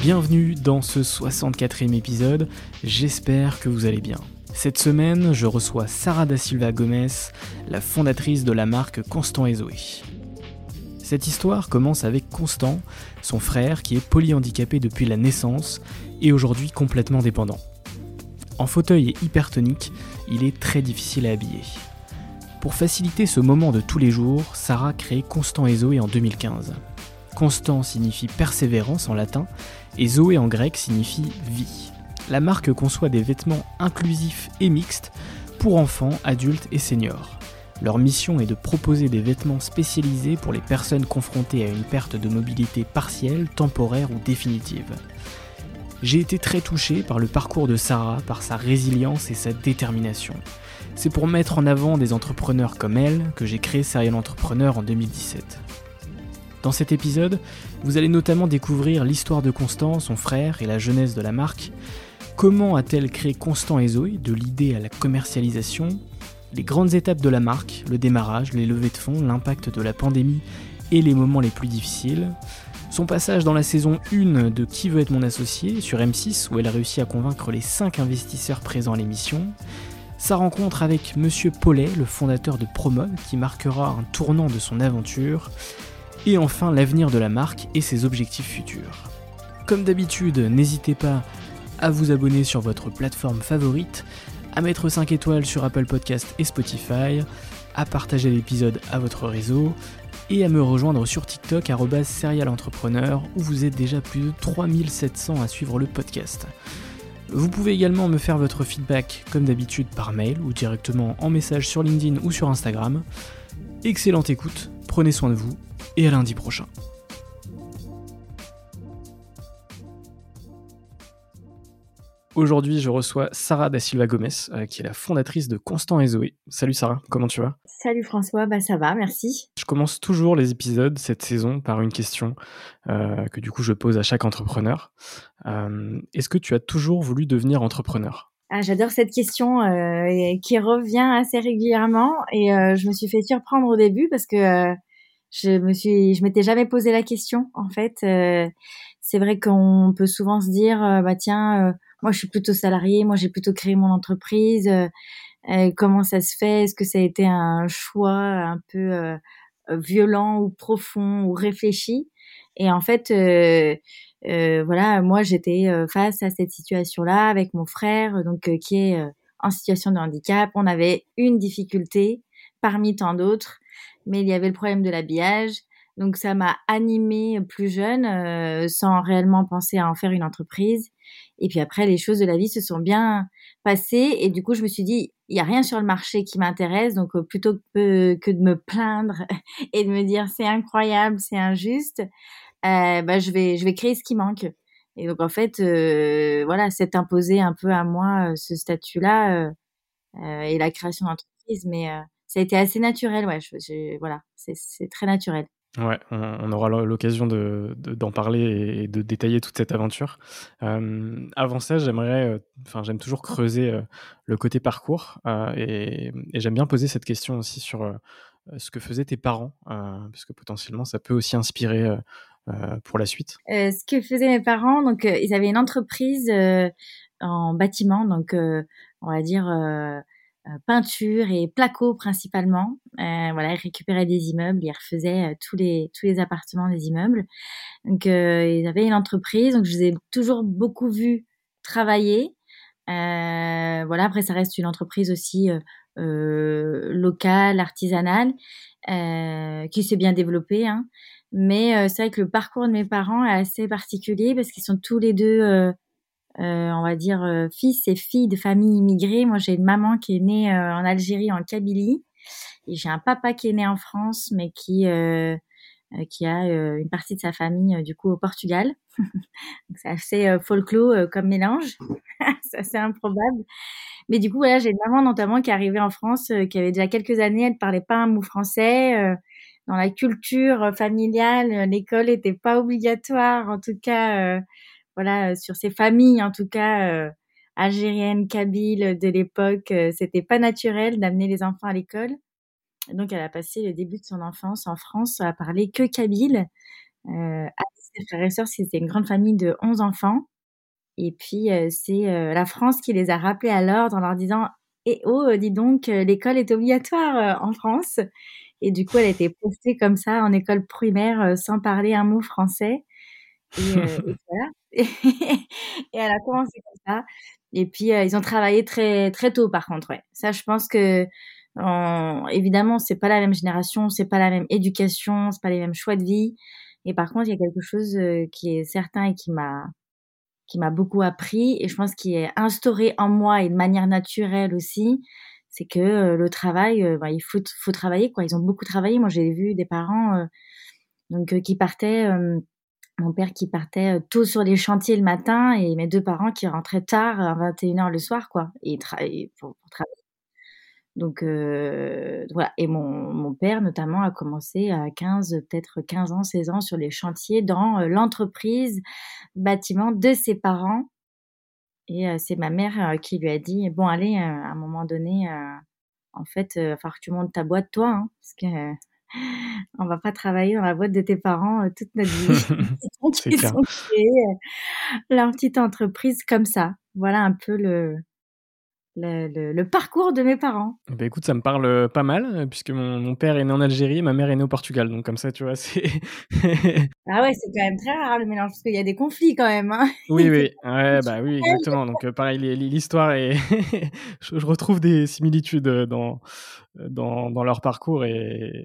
Bienvenue dans ce 64e épisode, j'espère que vous allez bien. Cette semaine, je reçois Sarah da Silva Gomez, la fondatrice de la marque Constant et Zoé. Cette histoire commence avec Constant, son frère qui est polyhandicapé depuis la naissance et aujourd'hui complètement dépendant. En fauteuil et hypertonique, il est très difficile à habiller. Pour faciliter ce moment de tous les jours, Sarah crée Constant et Zoé en 2015. Constant signifie persévérance en latin et Zoé en grec signifie vie. La marque conçoit des vêtements inclusifs et mixtes pour enfants, adultes et seniors. Leur mission est de proposer des vêtements spécialisés pour les personnes confrontées à une perte de mobilité partielle, temporaire ou définitive. J'ai été très touché par le parcours de Sarah, par sa résilience et sa détermination. C'est pour mettre en avant des entrepreneurs comme elle que j'ai créé Serial Entrepreneur en 2017. Dans cet épisode, vous allez notamment découvrir l'histoire de Constant, son frère et la jeunesse de la marque. Comment a-t-elle créé Constant et Zoé, de l'idée à la commercialisation? Les grandes étapes de la marque, le démarrage, les levées de fonds, l'impact de la pandémie et les moments les plus difficiles. Son passage dans la saison 1 de Qui veut être mon associé sur M6 où elle a réussi à convaincre les 5 investisseurs présents à l'émission. Sa rencontre avec Monsieur Paulet, le fondateur de Promode, qui marquera un tournant de son aventure. Et enfin l'avenir de la marque et ses objectifs futurs. Comme d'habitude, n'hésitez pas à vous abonner sur votre plateforme favorite, à mettre 5 étoiles sur Apple Podcast et Spotify, à partager l'épisode à votre réseau et à me rejoindre sur TikTok serialentrepreneur où vous êtes déjà plus de 3700 à suivre le podcast. Vous pouvez également me faire votre feedback comme d'habitude par mail ou directement en message sur LinkedIn ou sur Instagram. Excellente écoute, prenez soin de vous et à lundi prochain. Aujourd'hui, je reçois Sarah da Silva Gomez, euh, qui est la fondatrice de Constant et Zoé. Salut Sarah, comment tu vas? Salut François, bah ça va, merci. Je commence toujours les épisodes cette saison par une question euh, que du coup je pose à chaque entrepreneur. Euh, est-ce que tu as toujours voulu devenir entrepreneur? Ah, J'adore cette question qui revient assez régulièrement et je me suis fait surprendre au début parce que je me suis, je m'étais jamais posé la question en fait. c'est vrai qu'on peut souvent se dire, bah tiens moi, je suis plutôt salarié. Moi, j'ai plutôt créé mon entreprise. Euh, euh, comment ça se fait? Est-ce que ça a été un choix un peu euh, violent ou profond ou réfléchi? Et en fait, voilà, moi, j'étais face à cette situation-là avec mon frère, donc qui est en situation de handicap. On avait une difficulté parmi tant d'autres, mais il y avait le problème de l'habillage. Donc ça m'a animée plus jeune, sans réellement penser à en faire une entreprise. Et puis après, les choses de la vie se sont bien passées. Et du coup, je me suis dit, il n'y a rien sur le marché qui m'intéresse. Donc, euh, plutôt que, que de me plaindre et de me dire, c'est incroyable, c'est injuste, bah, je vais je vais créer ce qui manque. Et donc en fait, voilà, c'est imposé un peu à moi ce statut-là et la création d'entreprise, mais ça a été assez naturel, ouais. voilà, c'est très naturel. Ouais, on, aura l'occasion d'en de, d'en parler et de détailler toute cette aventure. avant ça, j'aimerais, enfin, j'aime toujours creuser le côté parcours et, j'aime bien poser cette question aussi sur ce que faisaient tes parents, parce que potentiellement, ça peut aussi inspirer pour la suite. ce que faisaient mes parents, donc ils avaient une entreprise en bâtiment, donc on va dire euh, peinture et placo principalement. Euh, voilà, ils récupéraient des immeubles, ils refaisaient euh, tous les tous les appartements des immeubles. Donc ils avaient une entreprise, donc je les ai toujours beaucoup vus travailler. voilà, après ça reste une entreprise aussi locale, artisanale, qui s'est bien développée. Hein. Mais c'est vrai que le parcours de mes parents est assez particulier parce qu'ils sont tous les deux euh, on va dire, euh, fils et filles de familles immigrées. Moi, j'ai une maman qui est née euh, en Algérie, en Kabylie. Et j'ai un papa qui est né en France, mais qui, qui a une partie de sa famille, du coup, au Portugal. c'est assez folklore comme mélange. c'est assez improbable. Mais du coup, voilà, j'ai une maman notamment qui est arrivée en France, qui avait déjà quelques années, elle parlait pas un mot français. Dans la culture familiale, l'école n'était pas obligatoire, en tout cas voilà, euh, sur ces familles, en tout cas euh, algériennes, kabyles de l'époque, euh, c'était pas naturel d'amener les enfants à l'école. Donc, elle a passé le début de son enfance en France à parler que kabyle. Euh, ses frères et sœurs, c'était une grande famille de 11 enfants. Et puis, c'est la France qui les a rappelés à l'ordre en leur disant Eh oh, dis donc, l'école est obligatoire en France. Et du coup, elle a été postée comme ça en école primaire sans parler un mot français. Et, et voilà. et elle a commencé comme ça. Et puis, euh, ils ont travaillé très, très tôt, par contre, ouais. Ça, je pense que, évidemment, c'est pas la même génération, c'est pas la même éducation, c'est pas les mêmes choix de vie. Et par contre, il y a quelque chose euh, qui est certain et qui m'a, qui m'a beaucoup appris et je pense qui est instauré en moi et de manière naturelle aussi, c'est que euh, le travail, bah, il faut, travailler, quoi. Ils ont beaucoup travaillé. Moi, j'ai vu des parents, donc, qui partaient, mon père qui partait euh, tôt sur les chantiers le matin et mes deux parents qui rentraient tard à 21h le soir, quoi, et pour, travailler. Donc euh, voilà, et mon, père notamment a commencé à 15, peut-être 15 ans, 16 ans sur les chantiers dans euh, l'entreprise bâtiment de ses parents. Et c'est ma mère qui lui a dit, bon allez, à un moment donné, en fait, il va falloir que tu montes ta boîte toi, hein, parce que on va pas travailler dans la boîte de tes parents euh, toute notre vie. Ils ont créé euh, leur petite entreprise comme ça. Voilà un peu le, le, parcours de mes parents. Bah écoute, ça me parle euh, pas mal, euh, puisque mon, père est né en Algérie, ma mère est née au Portugal. Donc comme ça, tu vois, c'est... ah ouais, c'est quand même très rare le mélange, parce qu'il y a des conflits quand même. Hein oui, oui, ouais, bah oui, exactement. Donc euh, pareil, l'histoire est... je, retrouve des similitudes dans, dans, dans leur parcours, et,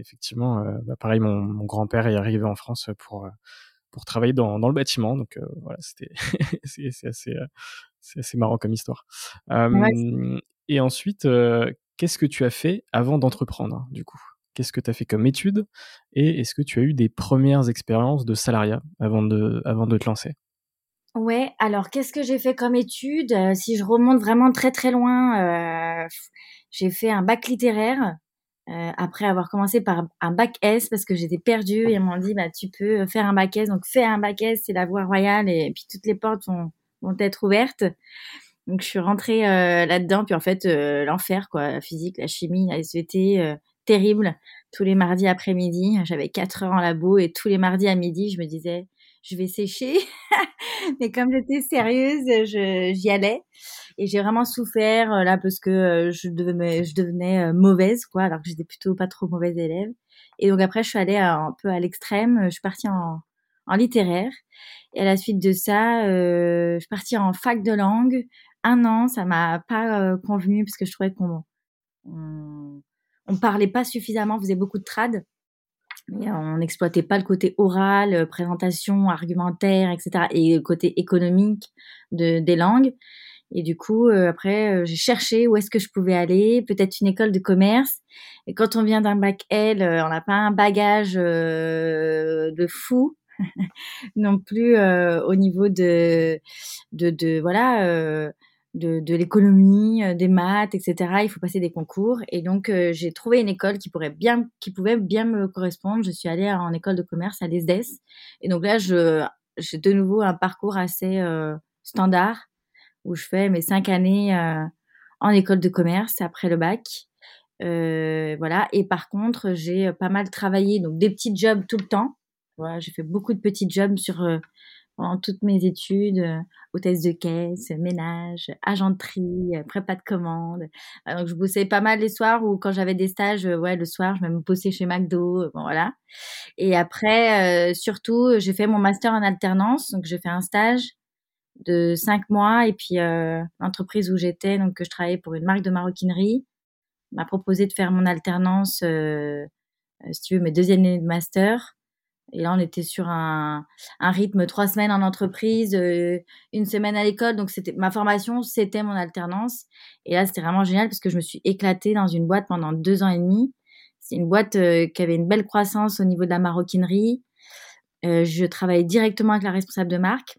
effectivement, bah, pareil, mon, mon grand-père est arrivé en France pour pour travailler dans, dans le bâtiment. Donc voilà, c'était c'est assez c'est assez marrant comme histoire. et ensuite, qu'est-ce que tu as fait avant d'entreprendre, du coup? Qu'est-ce que tu as fait comme étude Et est-ce que tu as eu des premières expériences de salariat avant de, avant de te lancer? Ouais, alors qu'est-ce que j'ai fait comme étude? Si je remonte vraiment très très loin, j'ai fait un bac littéraire. Après avoir commencé par un bac S parce que j'étais perdue et m'ont dit bah tu peux faire un bac S donc fais un bac S c'est la voie royale et puis toutes les portes sont vont être ouvertes. Donc je suis rentrée euh, là-dedans, puis en fait euh, l'enfer quoi, la physique, la chimie, la SVT, euh, terrible. Tous les mardis après-midi, j'avais 4 heures en labo et tous les mardis à midi, je me disais je vais sécher. Mais comme j'étais sérieuse, j'y allais et j'ai vraiment souffert là parce que je devenais, je devenais mauvaise quoi, alors que j'étais plutôt pas trop mauvaise élève. Et donc après je suis allée un peu à l'extrême, je suis partie en, en littéraire et à la suite de ça, euh, je suis partie en fac de langue. Un an, ça m'a pas euh, convenu parce que je trouvais qu'on on, on, parlait pas suffisamment, on faisait beaucoup de trad. On n'exploitait pas le côté oral, euh, présentation, argumentaire, etc. Et le côté économique de, des langues. Et du coup, euh, après, j'ai cherché où est-ce que je pouvais aller, peut-être une école de commerce. Et quand on vient d'un bac L, on n'a pas un bagage de fou. non plus au niveau de, de, de voilà, de, de l'économie, des maths, etc. Il faut passer des concours. Et donc, j'ai trouvé une école qui pourrait bien, qui pouvait bien me correspondre. Je suis allée en école de commerce à l'ESDES. Et donc là, j'ai de nouveau un parcours assez standard où je fais mes cinq années en école de commerce après le bac. Euh, voilà. Et par contre, j'ai pas mal travaillé, donc des petits jobs tout le temps. Voilà, j'ai fait beaucoup de petits jobs sur euh, pendant toutes mes études, euh, hôtesse de caisse, ménage, agenterie, euh, prépa de commande. donc je bossais pas mal les soirs ou quand j'avais des stages, ouais, le soir, je même bossais chez McDo, bon voilà. Et après, surtout, j'ai fait mon master en alternance, donc j'ai fait un stage de cinq mois et puis l'entreprise où j'étais, donc que je travaillais pour une marque de maroquinerie m'a proposé de faire mon alternance, euh, euh, si tu veux, mes deux années de master. Et là, on était sur un, rythme trois semaines en entreprise, euh, une semaine à l'école. Donc, c'était ma formation, c'était mon alternance. Et là, c'était vraiment génial parce que je me suis éclatée dans une boîte pendant deux ans et demi. C'est une boîte qui avait une belle croissance au niveau de la maroquinerie. je travaillais directement avec la responsable de marque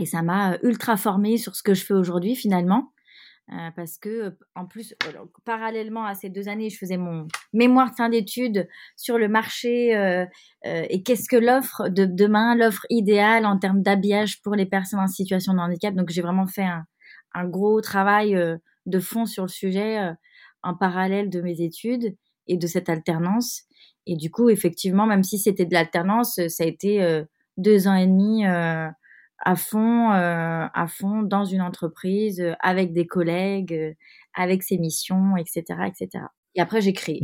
et ça m'a ultra formée sur ce que je fais aujourd'hui finalement. Euh, parce que en plus parallèlement à ces deux années je faisais mon mémoire de fin d'études sur le marché et qu'est-ce que l'offre de demain l'offre idéale en termes d'habillage pour les personnes en situation de handicap. Donc j'ai vraiment fait un gros travail de fond sur le sujet en parallèle de mes études et de cette alternance. Et du coup effectivement même si c'était de l'alternance ça a été deux ans et demi à fond, euh, à fond dans une entreprise, euh, avec des collègues, euh, avec ses missions, etc., etc. Et après, j'ai créé.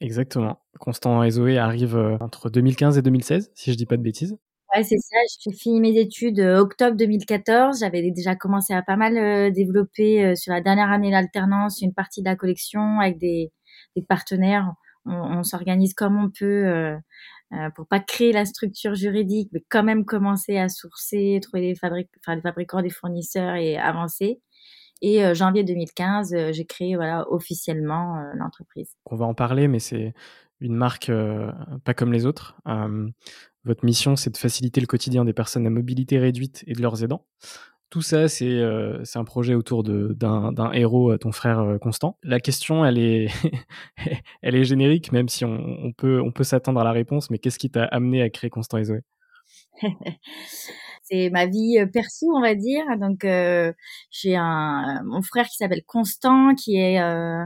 exactement. Constant Ezoé arrive entre 2015 et 2016, si je dis pas de bêtises. Ouais, c'est ça. J'ai fini mes études octobre 2014. J'avais déjà commencé à pas mal développer sur la dernière année d'alternance une partie de la collection avec des, des partenaires. On, on s'organise comme on peut euh, pour pas créer la structure juridique, mais quand même commencer à sourcer, trouver des, des fabricants, des fournisseurs et avancer. Et euh, janvier 2015, euh, j'ai créé voilà officiellement l'entreprise. On va en parler, mais c'est une marque pas comme les autres. votre mission, c'est de faciliter le quotidien des personnes à mobilité réduite et de leurs aidants tout ça, euh, c'est un projet autour d'un héros, euh, ton frère euh, Constant. La question, elle est, elle est générique, même si on, peut, on peut s'attendre à la réponse, mais qu'est-ce qui t'a amené à créer Constant et Zoé? C'est ma vie perso, on va dire. Donc, j'ai un mon frère qui s'appelle Constant, qui est euh,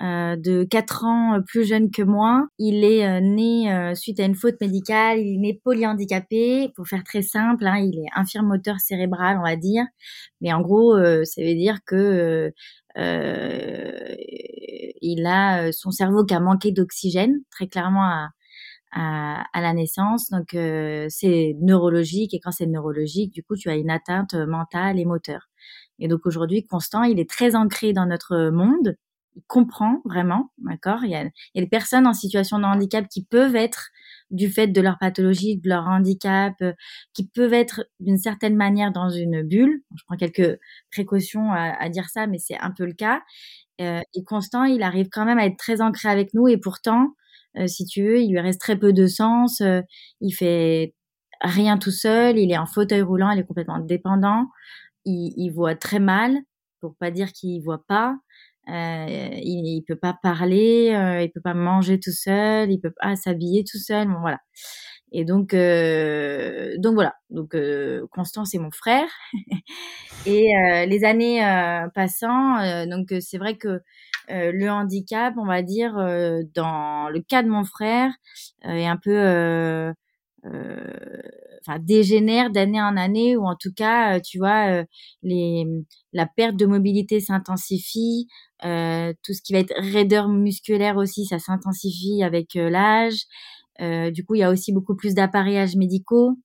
de 4 ans euh, plus jeune que moi. Il est euh, né suite à une faute médicale, il est polyhandicapé, pour faire très simple, hein, il est infirme moteur cérébral, on va dire. Mais en gros, ça veut dire que il a son cerveau qui a manqué d'oxygène, très clairement à, à, à, la naissance. Donc c'est neurologique et quand c'est neurologique, du coup tu as une atteinte mentale et moteur. Et donc aujourd'hui, Constant, il est très ancré dans notre monde il comprend vraiment, d'accord? Il, y a, il y a des personnes en situation de handicap qui peuvent être du fait de leur pathologie, de leur handicap, euh, qui peuvent être d'une certaine manière dans une bulle. Je prends quelques précautions à, à dire ça, mais c'est un peu le cas. Euh, et Constant, il arrive quand même à être très ancré avec nous, et pourtant, euh, si tu veux, il lui reste très peu de sens. Euh, il fait rien tout seul. Il est en fauteuil roulant. Il est complètement dépendant. Il, il voit très mal, pour pas dire qu'il voit pas. Euh, il, il peut pas parler, euh, il peut pas manger tout seul, il peut pas s'habiller tout seul, bon, voilà. Et donc, euh, donc voilà. Donc euh, Constant c'est mon frère. et euh, les années passant, donc c'est vrai que le handicap, on va dire, dans le cas de mon frère, est un peu enfin dégénère d'année en année ou en tout cas tu vois les la perte de mobilité s'intensifie euh, tout ce qui va être raideur musculaire aussi, ça s'intensifie avec euh, l'âge. Euh, du coup, il y a aussi beaucoup plus d'appareillages médicaux.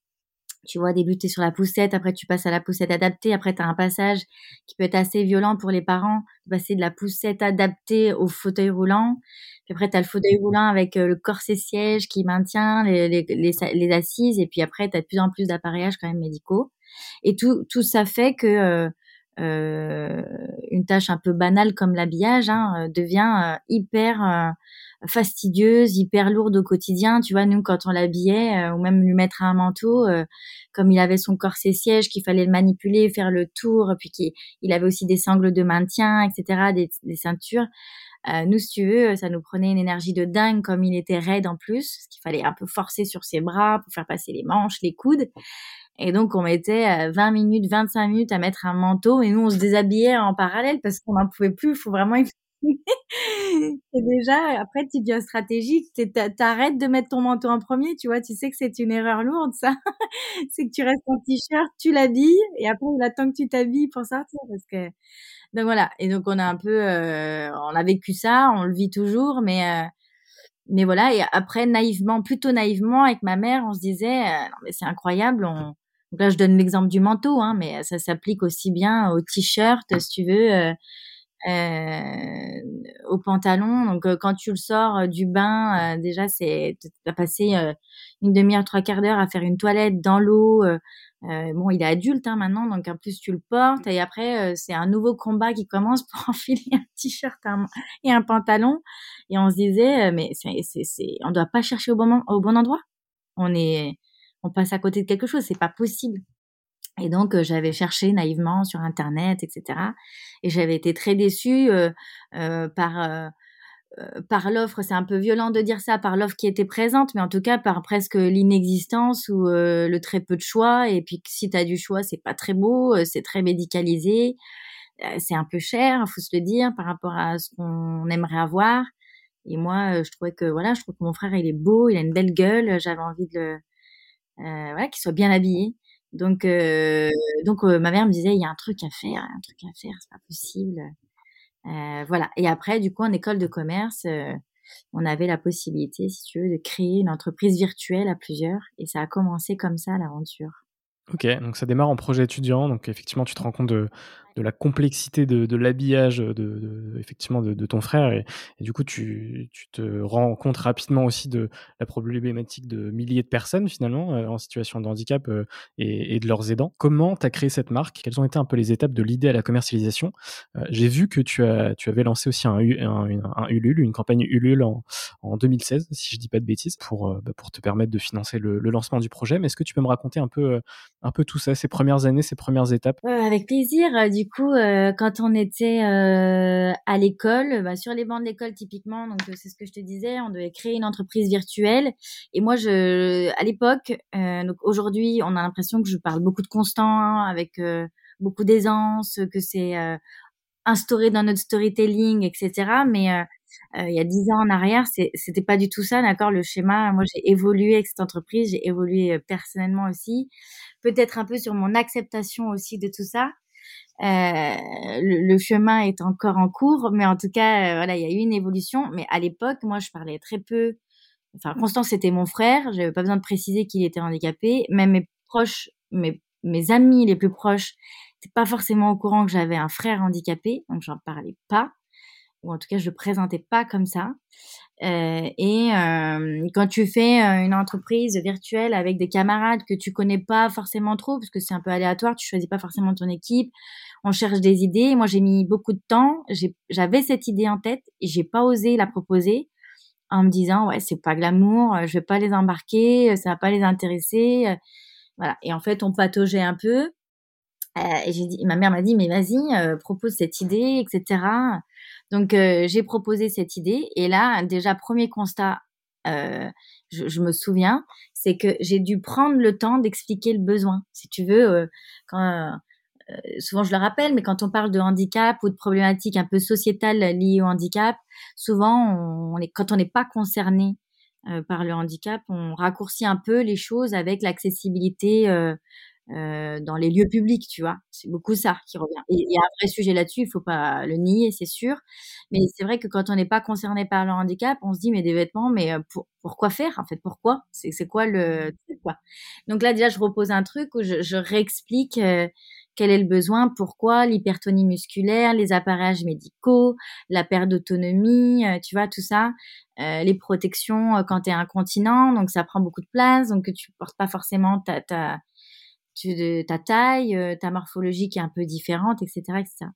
Tu vois, débuter sur la poussette, après tu passes à la poussette adaptée, après tu as un passage qui peut être assez violent pour les parents, passer de la poussette adaptée au fauteuil roulant. Puis après, tu as le fauteuil roulant avec le corset siège qui maintient les, les, les, les assises, et puis après, tu as de plus en plus d'appareillages quand même médicaux. Et tout, tout ça fait que une tâche un peu banale comme l'habillage hein, devient hyper fastidieuse, hyper lourde au quotidien. Tu vois, nous, quand on l'habillait, ou même lui mettre un manteau, comme il avait son corset siège, qu'il fallait le manipuler, faire le tour, puis qu'il il avait aussi des sangles de maintien, etc., des, des ceintures. Euh, nous, si tu veux, ça nous prenait une énergie de dingue comme il était raide en plus, parce qu'il fallait un peu forcer sur ses bras pour faire passer les manches, les coudes. Et donc, on mettait 20 euh, minutes, 25 minutes à mettre un manteau et nous, on se déshabillait en parallèle parce qu'on n'en pouvait plus. Il faut vraiment et déjà, après, tu deviens stratégique. T'arrêtes de mettre ton manteau en premier, tu vois. Tu sais que c'est une erreur lourde, ça. c'est que tu restes en t-shirt, tu l'habilles, et après, il attend que tu t'habilles pour sortir, parce que. Donc voilà. Et donc on a un peu, euh, on a vécu ça, on le vit toujours, mais euh, mais voilà. Et après, naïvement, plutôt naïvement, avec ma mère, on se disait, euh, non mais c'est incroyable. On... Donc là, je donne l'exemple du manteau, hein, mais ça s'applique aussi bien au t-shirt, si tu veux euh, au pantalon. Donc euh, quand tu le sors euh, du bain, déjà c'est as passé une demi-heure, trois quarts d'heure à faire une toilette dans l'eau. bon, il est adulte hein, maintenant, donc en plus tu le portes et après c'est un nouveau combat qui commence pour enfiler un t-shirt et un pantalon. Et on se disait mais c'est c'est on doit pas chercher au bon au bon endroit. On est on passe à côté de quelque chose, c'est pas possible. Et donc, euh, j'avais cherché naïvement sur Internet, etc. Et j'avais été très déçue euh, euh, par, par l'offre. C'est un peu violent de dire ça, par l'offre qui était présente, mais en tout cas par presque l'inexistence ou le très peu de choix. Et puis, si tu as du choix, c'est pas très beau, c'est très médicalisé, c'est un peu cher, faut se le dire, par rapport à ce qu'on aimerait avoir. Et moi, je trouvais que voilà, je trouve que mon frère, il est beau, il a une belle gueule. J'avais envie de le, voilà, qu'il soit bien habillé. Donc, euh, donc euh, ma mère me disait, il y a un truc à faire, un truc à faire, c'est pas possible. Euh, voilà. Et après, du coup, en école de commerce, euh, on avait la possibilité, si tu veux, de créer une entreprise virtuelle à plusieurs. Et ça a commencé comme ça, l'aventure. Ok, donc ça démarre en projet étudiant, donc effectivement tu te rends compte de, de la complexité de, l'habillage de, effectivement de, ton frère et, du coup tu, tu, te rends compte rapidement aussi de la problématique de milliers de personnes finalement euh, en situation de handicap euh, et, de leurs aidants. Comment tu as créé cette marque? Quelles ont été un peu les étapes de l'idée à la commercialisation? Euh, J'ai vu que tu, as, tu avais lancé aussi un, Ulule, une campagne Ulule en, en 2016 si je dis pas de bêtises pour, bah, pour te permettre de financer le, lancement du projet. Mais est-ce que tu peux me raconter un peu, un peu tout ça, ces premières années, ces premières étapes? Avec plaisir coup, euh, quand on était euh, à l'école, bah, sur les bancs de l'école typiquement, donc c'est ce que je te disais, on devait créer une entreprise virtuelle. Et moi, à l'époque, euh, donc aujourd'hui, on a l'impression que je parle beaucoup de constant, avec beaucoup d'aisance, que c'est instauré dans notre storytelling, etc. Mais il y a dix ans en arrière, c'était pas du tout ça, d'accord? Le schéma, moi, j'ai évolué avec cette entreprise, j'ai évolué personnellement aussi, peut-être un peu sur mon acceptation aussi de tout ça. Euh, le, chemin est encore en cours, mais en tout cas, euh, voilà, il y a eu une évolution. Mais à l'époque, moi, je parlais très peu. Enfin, Constance, c'était mon frère. J'avais pas besoin de préciser qu'il était handicapé. Même mes proches, mes, mes amis les plus proches, n'étaient pas forcément au courant que j'avais un frère handicapé, donc j'en parlais pas ou en tout cas je le présentais pas comme ça. Euh, et euh, quand tu fais euh, une entreprise virtuelle avec des camarades que tu connais pas forcément trop, parce que c'est un peu aléatoire, tu choisis pas forcément ton équipe, on cherche des idées. Moi j'ai mis beaucoup de temps, j'avais cette idée en tête et j'ai pas osé la proposer en me disant ouais c'est pas glamour, je vais pas les embarquer, ça va pas les intéresser, voilà. Et en fait on pataugeait un peu. et j'ai dit, ma mère m'a dit mais vas-y propose cette idée, etc. Donc euh, j'ai proposé cette idée et là déjà premier constat, euh, je, me souviens, c'est que j'ai dû prendre le temps d'expliquer le besoin. Si tu veux, euh, quand, souvent je le rappelle, mais quand on parle de handicap ou de problématiques un peu sociétales liées au handicap, souvent on est, quand on n'est pas concerné par le handicap, on raccourcit un peu les choses avec l'accessibilité euh, dans les lieux publics, tu vois. C'est beaucoup ça qui revient. Et il y a un vrai sujet là-dessus, il faut pas le nier, c'est sûr. Mais c'est vrai que quand on n'est pas concerné par le handicap, on se dit mais des vêtements, mais euh, pour, pourquoi faire en fait Pourquoi? C'est quoi le quoi? Donc là déjà, je repose un truc où je, je réexplique. Euh, quel est le besoin, pourquoi, l'hypertonie musculaire, les appareillages médicaux, la perte d'autonomie, tu vois, tout ça, euh, les protections quand tu es incontinent, donc ça prend beaucoup de place, donc tu portes pas forcément ta, ta, tu, ta taille, euh, ta morphologie qui est un peu différente, etc., etc.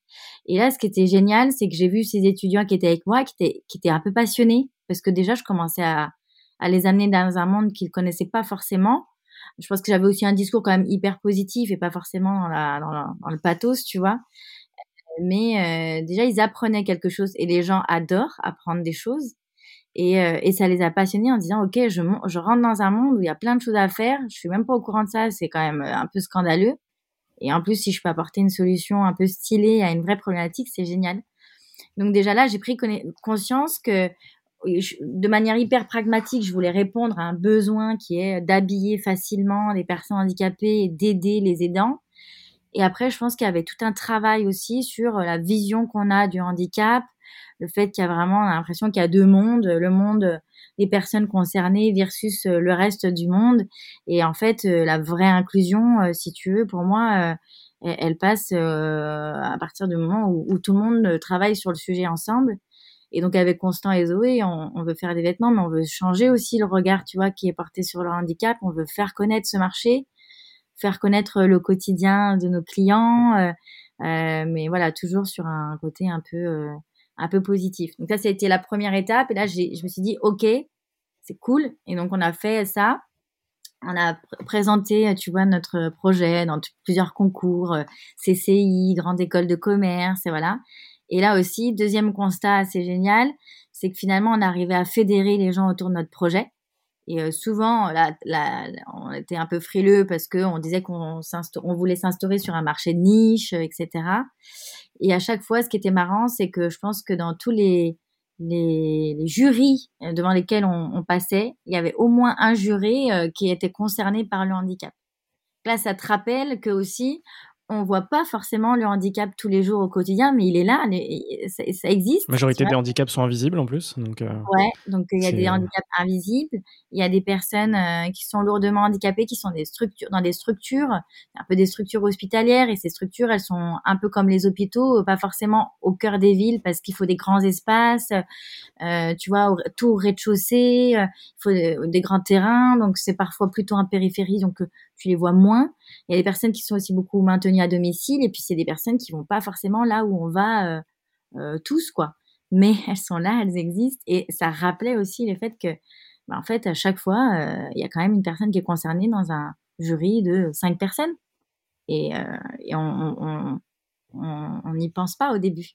Et là, ce qui était génial, c'est que j'ai vu ces étudiants qui étaient avec moi, qui étaient, qui étaient un peu passionnés, parce que déjà, je commençais à, à les amener dans un monde qu'ils connaissaient pas forcément. Je pense que j'avais aussi un discours quand même hyper positif et pas forcément dans, la, dans le pathos, tu vois. Mais euh, déjà, ils apprenaient quelque chose et les gens adorent apprendre des choses. Et, euh, et ça les a passionnés en disant, OK, je, je rentre dans un monde où il y a plein de choses à faire. Je suis même pas au courant de ça. C'est quand même euh, un peu scandaleux. Et en plus, si je peux apporter une solution un peu stylée à une vraie problématique, c'est génial. Donc déjà là, j'ai pris conscience que de manière hyper pragmatique, je voulais répondre à un besoin qui est d'habiller facilement les personnes handicapées et d'aider les aidants. Et après, je pense qu'il y avait tout un travail aussi sur la vision qu'on a du handicap, le fait qu'il y a vraiment l'impression qu'il y a deux mondes, le monde des personnes concernées versus euh, le reste du monde. Et en fait, euh, la vraie inclusion, euh, si tu veux, pour moi, elle passe à partir du moment où, tout le monde travaille sur le sujet ensemble. Et donc avec Constant et Zoé, on, veut faire des vêtements, mais on veut changer aussi le regard, tu vois, qui est porté sur le handicap. On veut faire connaître ce marché, faire connaître le quotidien de nos clients, euh, mais voilà, toujours sur un côté un peu un peu positif. Donc ça, c'était la première étape. Et là, je me suis dit, OK, c'est cool. Et donc, on a fait ça. On a présenté, tu vois, notre projet dans plusieurs concours, euh, CCI, Grande École de Commerce, et voilà. Et là aussi, deuxième constat assez génial, c'est que finalement, on arrivait à fédérer les gens autour de notre projet. Et euh, souvent, là, on était un peu frileux parce qu'on disait qu'on on voulait s'instaurer sur un marché de niche, etc. Et à chaque fois, ce qui était marrant, c'est que je pense que dans tous les, les, jurys euh, devant lesquels on, on, passait, il y avait au moins un euh, qui était concerné par le handicap. Là, ça te rappelle que aussi, on voit pas forcément le handicap tous les jours au quotidien, mais il est là, ça, ça existe. La majorité des handicaps sont invisibles en plus. Donc, euh, ouais, donc il y a des handicaps invisibles, il y a des personnes euh, qui sont lourdement handicapées, qui sont des structures, dans des structures, un peu des structures hospitalières, et ces structures, elles sont un peu comme les hôpitaux, pas forcément au cœur des villes, parce qu'il faut des grands espaces, euh, tu vois, tout au rez-de-chaussée, il faut des grands terrains, donc c'est parfois plutôt en périphérie, donc tu les vois moins. Il y a des personnes qui sont aussi beaucoup maintenues à domicile et puis c'est des personnes qui vont pas forcément là où on va euh, euh, tous quoi. Mais elles sont là, elles existent et ça rappelait aussi le fait que bah, en fait à chaque fois euh, il y a quand même une personne qui est concernée dans un jury de cinq personnes et, on, on n'y pense pas au début.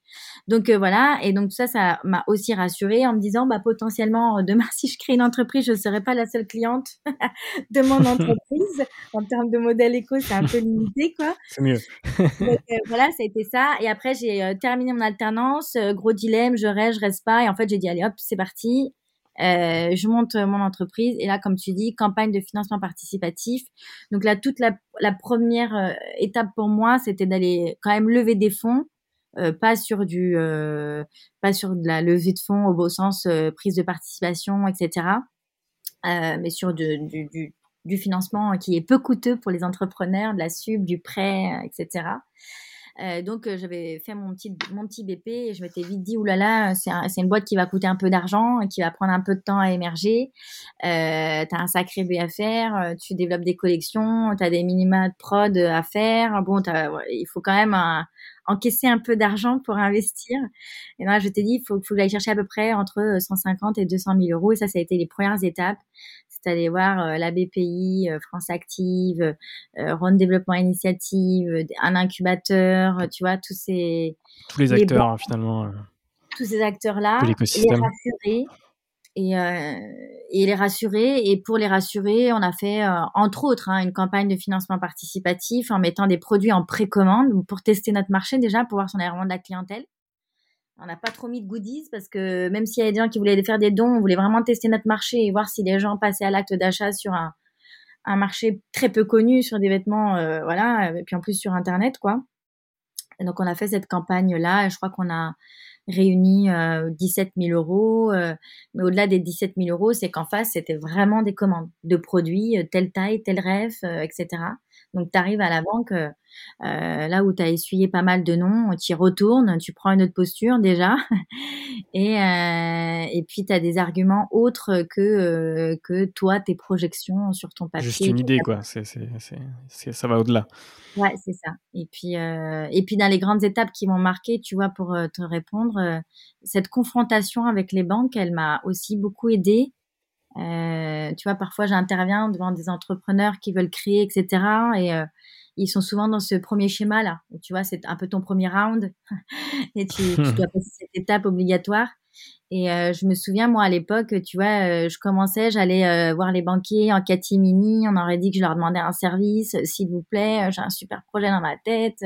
Donc euh, voilà, et donc ça, ça m'a aussi rassurée en me disant, bah potentiellement euh, demain, si je crée une entreprise, je ne serai pas la seule cliente de mon entreprise. en termes de modèle éco, c'est un peu limité, quoi. C'est mieux. donc, euh, voilà, ça a été ça. Et après, j'ai terminé mon alternance, gros dilemme, je reste, je reste pas. Et en fait, j'ai dit, allez hop, c'est parti. Euh, je monte mon entreprise et là, comme tu dis, campagne de financement participatif. Donc là, toute la, la première euh, étape pour moi, c'était d'aller quand même lever des fonds, euh, pas sur du, euh, pas sur de la levée de fonds au beau sens prise de participation, etc. mais sur du, du, du, financement qui est peu coûteux pour les entrepreneurs, de la sub, du prêt, etc. Euh, donc euh, j'avais fait mon petit mon petit BP et je m'étais vite dit oulala c'est une boîte qui va coûter un peu d'argent qui va prendre un peu de temps à émerger. Euh, t'as un sacré B à faire euh, tu développes des collections t'as des minima de prod à faire. Bon il faut quand même encaisser un peu d'argent pour investir. Et là je t'ai dit il faut, faut que j'aille chercher à peu près entre 150 et 200 000 euros. Et ça ça a été les premières étapes c'est aller voir euh, la BPI, euh, France Active, euh, Ronde Développement Initiative, un incubateur, tu vois, tous ces... Tous les acteurs, finalement. Tous ces acteurs-là, les rassurer. Et, et, les rassurer. Et pour les rassurer, on a fait, entre autres, hein, une campagne de financement participatif en mettant des produits en précommande pour tester notre marché déjà, pour voir si on avait vraiment de la clientèle. On n'a pas trop mis de goodies parce que même s'il y avait des gens qui voulaient faire des dons, on voulait vraiment tester notre marché et voir si les gens passaient à l'acte d'achat sur un, marché très peu connu, sur des vêtements, euh, voilà, et puis en plus sur Internet, quoi. donc on a fait cette campagne-là, je crois qu'on a réuni 17 euh, 000 euros, euh, mais au-delà des 17 000 euros, c'est qu'en face, c'était vraiment des commandes de produits, telle taille, tel rêve, etc. Donc, tu arrives à la banque, euh, là où tu as essuyé pas mal de noms, tu y retournes, tu prends une autre posture déjà, et, euh, et puis tu as des arguments autres que, euh, que toi, tes projections sur ton papier. Juste une idée, quoi. C'est, c'est, ça va au-delà. Ouais, c'est ça. Et puis, et puis dans les grandes étapes qui m'ont marqué, tu vois, pour te répondre, cette confrontation avec les banques, elle m'a aussi beaucoup aidée euh, tu vois, parfois j'interviens devant des entrepreneurs qui veulent créer, etc. Et euh, ils sont souvent dans ce premier schéma-là. Tu vois, c'est un peu ton premier round et tu, tu, dois passer cette étape obligatoire. Et euh, je me souviens, moi, à l'époque, tu vois, je commençais, j'allais voir les banquiers en catimini. On aurait dit que je leur demandais un service, s'il vous plaît, j'ai un super projet dans ma tête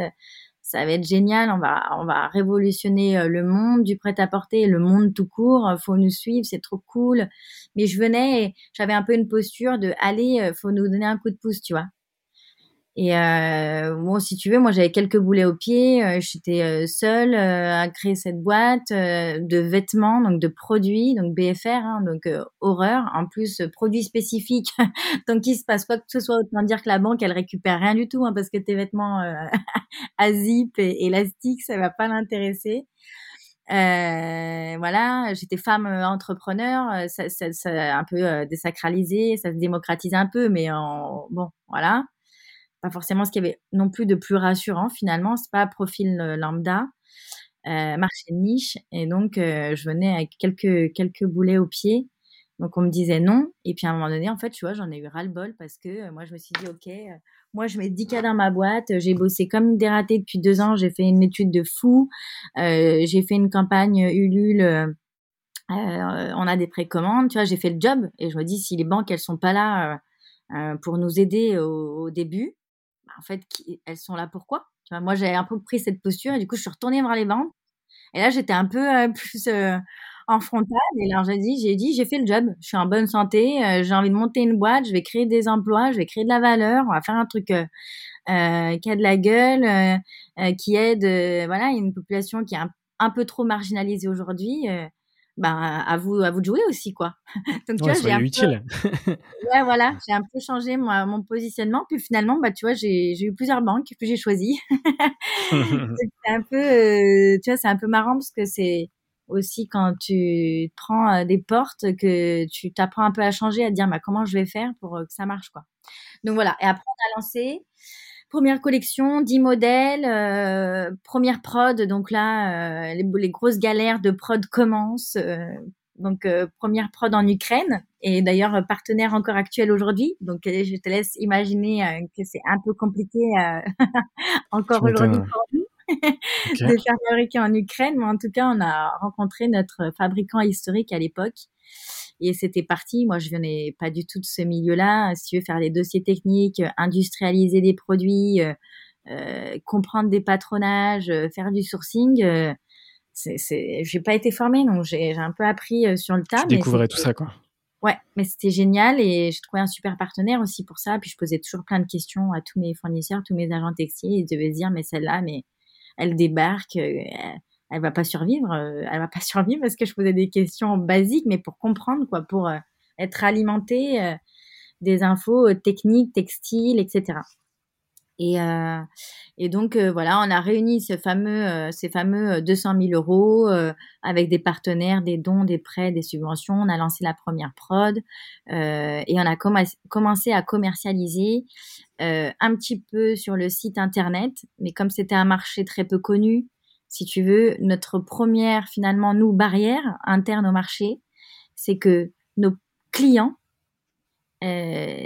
ça va être génial, on va, on va révolutionner euh, le monde du prêt-à-porter, le monde tout court, euh, faut nous suivre, c'est trop cool. Mais je venais, j'avais un peu une posture de, allez, euh, faut nous donner un coup de pouce, tu vois. Et euh, bon, si tu veux, moi j'avais quelques boulets aux pieds. Euh, J'étais euh, seule euh, à créer cette boîte de vêtements, donc de produits, donc BFR, hein, donc horreur. En plus, produits spécifiques. donc il se passe quoi que ce soit, autant dire que la banque elle récupère rien du tout, hein, parce que tes vêtements à zip et élastiques, ça va pas l'intéresser. Euh, voilà, j'étais femme entrepreneur, ça, ça, ça, un peu désacralisé, ça se démocratise un peu, mais en, bon, voilà pas forcément ce qu'il y avait non plus de plus rassurant finalement. C'est pas profil euh, lambda, euh, marché de niche. Et donc, euh, je venais avec quelques, quelques boulets au pied. Donc, on me disait non. Et puis, à un moment donné, en fait, tu vois, j'en ai eu ras-le-bol parce que moi, je me suis dit, OK, moi, je mets 10 cas dans ma boîte. J'ai bossé comme une dératée depuis deux ans. J'ai fait une étude de fou. j'ai fait une campagne Ulule. on a des précommandes. Tu vois, j'ai fait le job. Et je me dis, si les banques, elles sont pas là pour nous aider au début, en fait, elles sont là pourquoi? Tu vois, Moi, j'ai un peu pris cette posture et du coup, je suis retournée voir les banques. Et là, j'étais un peu euh, plus euh, en frontale. Et là, j'ai dit, j'ai dit, j'ai fait le job. Je suis en bonne santé. Euh, j'ai envie de monter une boîte. Je vais créer des emplois. Je vais créer de la valeur. On va faire un truc qui a de la gueule, qui aide, voilà, une population qui est un peu trop marginalisée aujourd'hui ben à vous à vous de jouer aussi quoi. Donc tu vois, j'ai un utile. Peu... ouais voilà, j'ai un peu changé moi, mon positionnement puis finalement bah tu vois, j'ai eu plusieurs banques que j'ai choisi. c'est un peu euh, tu vois, c'est un peu marrant parce que c'est aussi quand tu prends euh, des portes que tu t'apprends un peu à changer à dire bah comment je vais faire pour euh, que ça marche quoi. Donc voilà, et après on a lancé première collection, 10 modèles, euh, première prod, donc là, euh, les, grosses galères de prod commencent. Euh, donc, première prod en Ukraine, et d'ailleurs partenaire encore actuel aujourd'hui. Donc, je te laisse imaginer que c'est un peu compliqué encore aujourd'hui pour nous. de faire fabriquer en Ukraine, mais en tout cas, on a rencontré notre fabricant historique à l'époque et c'était parti. Moi, je venais pas du tout de ce milieu-là. Si tu veux faire des dossiers techniques, euh, industrialiser des produits, euh, euh, comprendre des patronages, faire du sourcing, euh, c'est, j'ai pas été formée, donc j'ai, un peu appris sur le tas. Tu découvrais tout ça, quoi. Ouais, mais c'était génial et j'ai trouvé un super partenaire aussi pour ça. Puis je posais toujours plein de questions à tous mes fournisseurs, tous mes agents textiles. Ils devaient se dire, mais celle-là, mais elle débarque, elle va pas survivre. Euh, elle va pas survivre parce que je posais des questions basiques, mais pour comprendre, quoi, pour euh, être alimenté euh, des infos techniques, textiles, etc. Et, et donc voilà, on a réuni ce fameux, ces fameux 200 000 euros avec des partenaires, des dons, des prêts, des subventions. On a lancé la première prod et on a commencé à commercialiser un petit peu sur le site internet. Mais comme c'était un marché très peu connu, si tu veux, notre première, finalement, nous, barrière interne au marché, c'est que nos clients euh,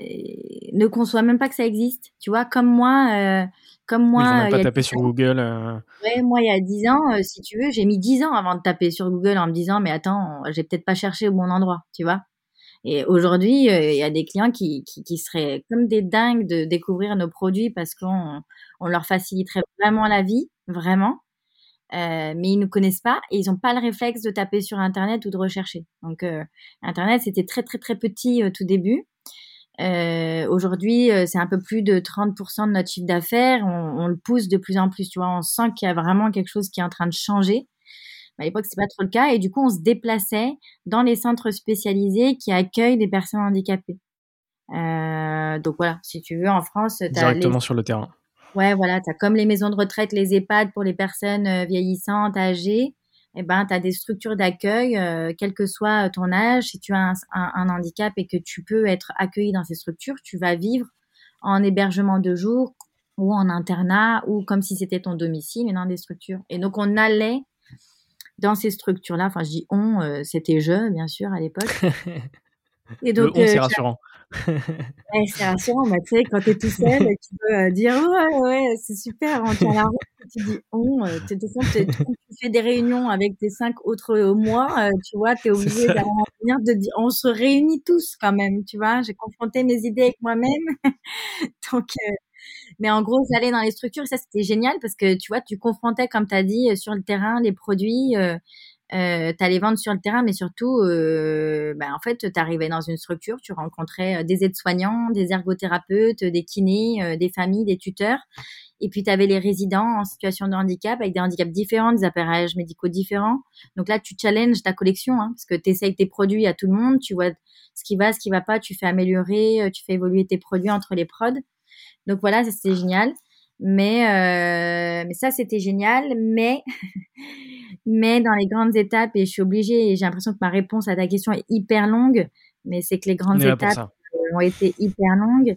ne conçoivent même pas que ça existe. Tu vois, comme moi, euh, comme moi. Ils pas taper sur Google. Euh. Ouais, moi, il y a 10 ans, si tu veux, j'ai mis 10 ans avant de taper sur Google en me disant, mais attends, j'ai peut-être pas cherché au bon endroit, tu vois. Et aujourd'hui, il y a des clients qui, qui, qui, seraient comme des dingues de découvrir nos produits parce qu'on on leur faciliterait vraiment la vie, vraiment. Euh, mais ils ne connaissent pas et ils n'ont pas le réflexe de taper sur Internet ou de rechercher. Donc, euh, Internet, c'était très, très, très petit au tout début. Euh, Aujourd'hui, euh, c'est un peu plus de 30% de notre chiffre d'affaires. On, on, le pousse de plus en plus. Tu vois, on sent qu'il y a vraiment quelque chose qui est en train de changer. À l'époque, c'est pas trop le cas. Et du coup, on se déplaçait dans les centres spécialisés qui accueillent des personnes handicapées. donc voilà, si tu veux, en France, as directement sur le terrain. Ouais, voilà, tu as comme les maisons de retraite, les EHPAD pour les personnes vieillissantes, âgées. Eh ben, tu as des structures d'accueil, quel que soit ton âge. Si tu as un, handicap et que tu peux être accueilli dans ces structures, tu vas vivre en hébergement de jour ou en internat ou comme si c'était ton domicile, mais dans des structures. Et donc, on allait dans ces structures-là. Enfin, je dis on, euh, c'était je, bien sûr, à l'époque. Et donc, Le on, c'est euh, rassurant. ouais, c'est rassurant. Bah, tu sais, quand tu es tout seul, tu peux euh, dire ouais, ouais, c'est super, on tient la route. Tu dis on, tu, fais des réunions avec tes cinq autres mois, tu vois, tu es obligé de dire on se réunit tous quand même, tu vois. J'ai confronté mes idées avec moi-même. donc, mais en gros, j'allais dans les structures et ça, c'était génial parce que tu vois, tu confrontais, comme tu as dit, euh, sur le terrain les produits. Euh, euh, tu allais vendre sur le terrain, mais surtout, euh, ben, en fait, tu arrivais dans une structure, tu rencontrais euh, des aides-soignants, des ergothérapeutes, des kinés, des familles, des tuteurs. Et puis, tu avais les résidents en situation de handicap, avec des handicaps différents, des appareillages médicaux différents. Donc là, tu challenges ta collection, hein, parce que tu essayes tes produits à tout le monde, tu vois ce qui va, ce qui va pas, tu fais améliorer, tu fais évoluer tes produits entre les prods. Donc voilà, c'était génial. Mais, euh, mais ça, c'était génial. Mais, mais dans les grandes étapes, et je suis obligée, et j'ai l'impression que ma réponse à ta question est hyper longue, mais c'est que les grandes étapes euh, ont été hyper longues.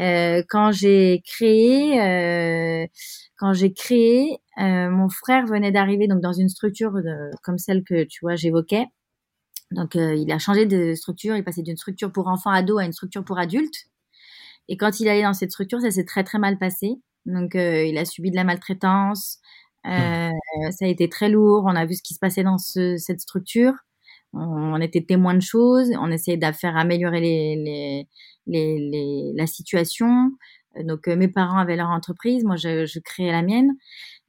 Euh, quand j'ai créé, euh, quand j'ai créé, euh, mon frère venait d'arriver donc dans une structure de, comme celle que tu vois j'évoquais. Donc euh, il a changé de structure, il passait d'une structure pour enfants ados à une structure pour adultes. Et quand il allait dans cette structure, ça s'est très très mal passé. Donc euh, il a subi de la maltraitance. Euh, ça a été très lourd. On a vu ce qui se passait dans ce, cette structure. On, était témoin de choses. On essayait de faire améliorer les, les, les, les la situation. Donc euh, mes parents avaient leur entreprise, moi je, je créais la mienne.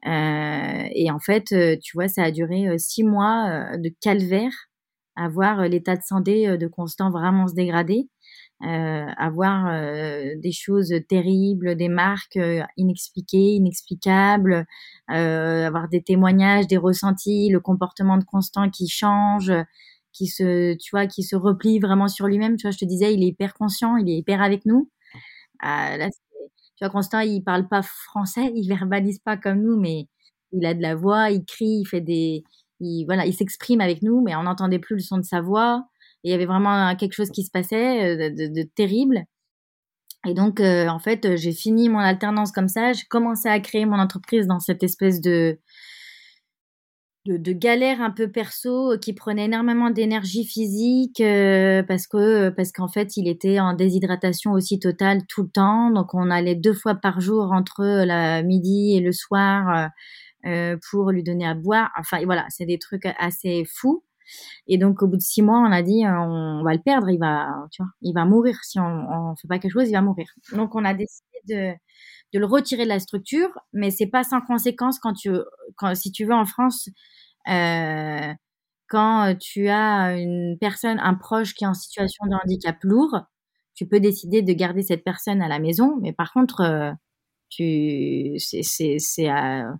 Euh, et en fait, euh, tu vois, ça a duré six mois de calvaire à voir l'état de santé de Constant vraiment se dégrader euh, avoir euh, des choses terribles, des marques euh, inexpliquées, inexplicables, euh, avoir des témoignages, des ressentis, le comportement de Constant qui change, qui se, tu vois, qui se replie vraiment sur lui-même. Tu vois, je te disais, il est hyper conscient, il est hyper avec nous. là, tu vois, Constant, il parle pas français, il verbalise pas comme nous, mais il a de la voix, il crie, il fait des, il, voilà, il s'exprime avec nous, mais on n'entendait plus le son de sa voix il y avait vraiment quelque chose qui se passait euh, de, terrible. Et donc, euh, en fait, j'ai fini mon alternance comme ça. J'ai commencé à créer mon entreprise dans cette espèce de, de, galère un peu perso qui prenait énormément d'énergie physique euh, parce que parce qu'en fait, il était en déshydratation aussi totale tout le temps. Donc, on allait deux fois par jour entre la midi et le soir pour lui donner à boire. Enfin, voilà, c'est des trucs assez fous. Et donc, au bout de six mois, on a dit, euh, on va le perdre, il va, tu vois, il va mourir. Si on, on fait pas quelque chose, il va mourir. Donc, on a décidé de, de le retirer de la structure, mais c'est pas sans conséquence quand tu, quand, si tu veux, en France, euh, quand tu as une personne, un proche qui est en situation de handicap lourd, tu peux décider de garder cette personne à la maison, mais par contre, euh, tu, c'est, c'est, c'est à,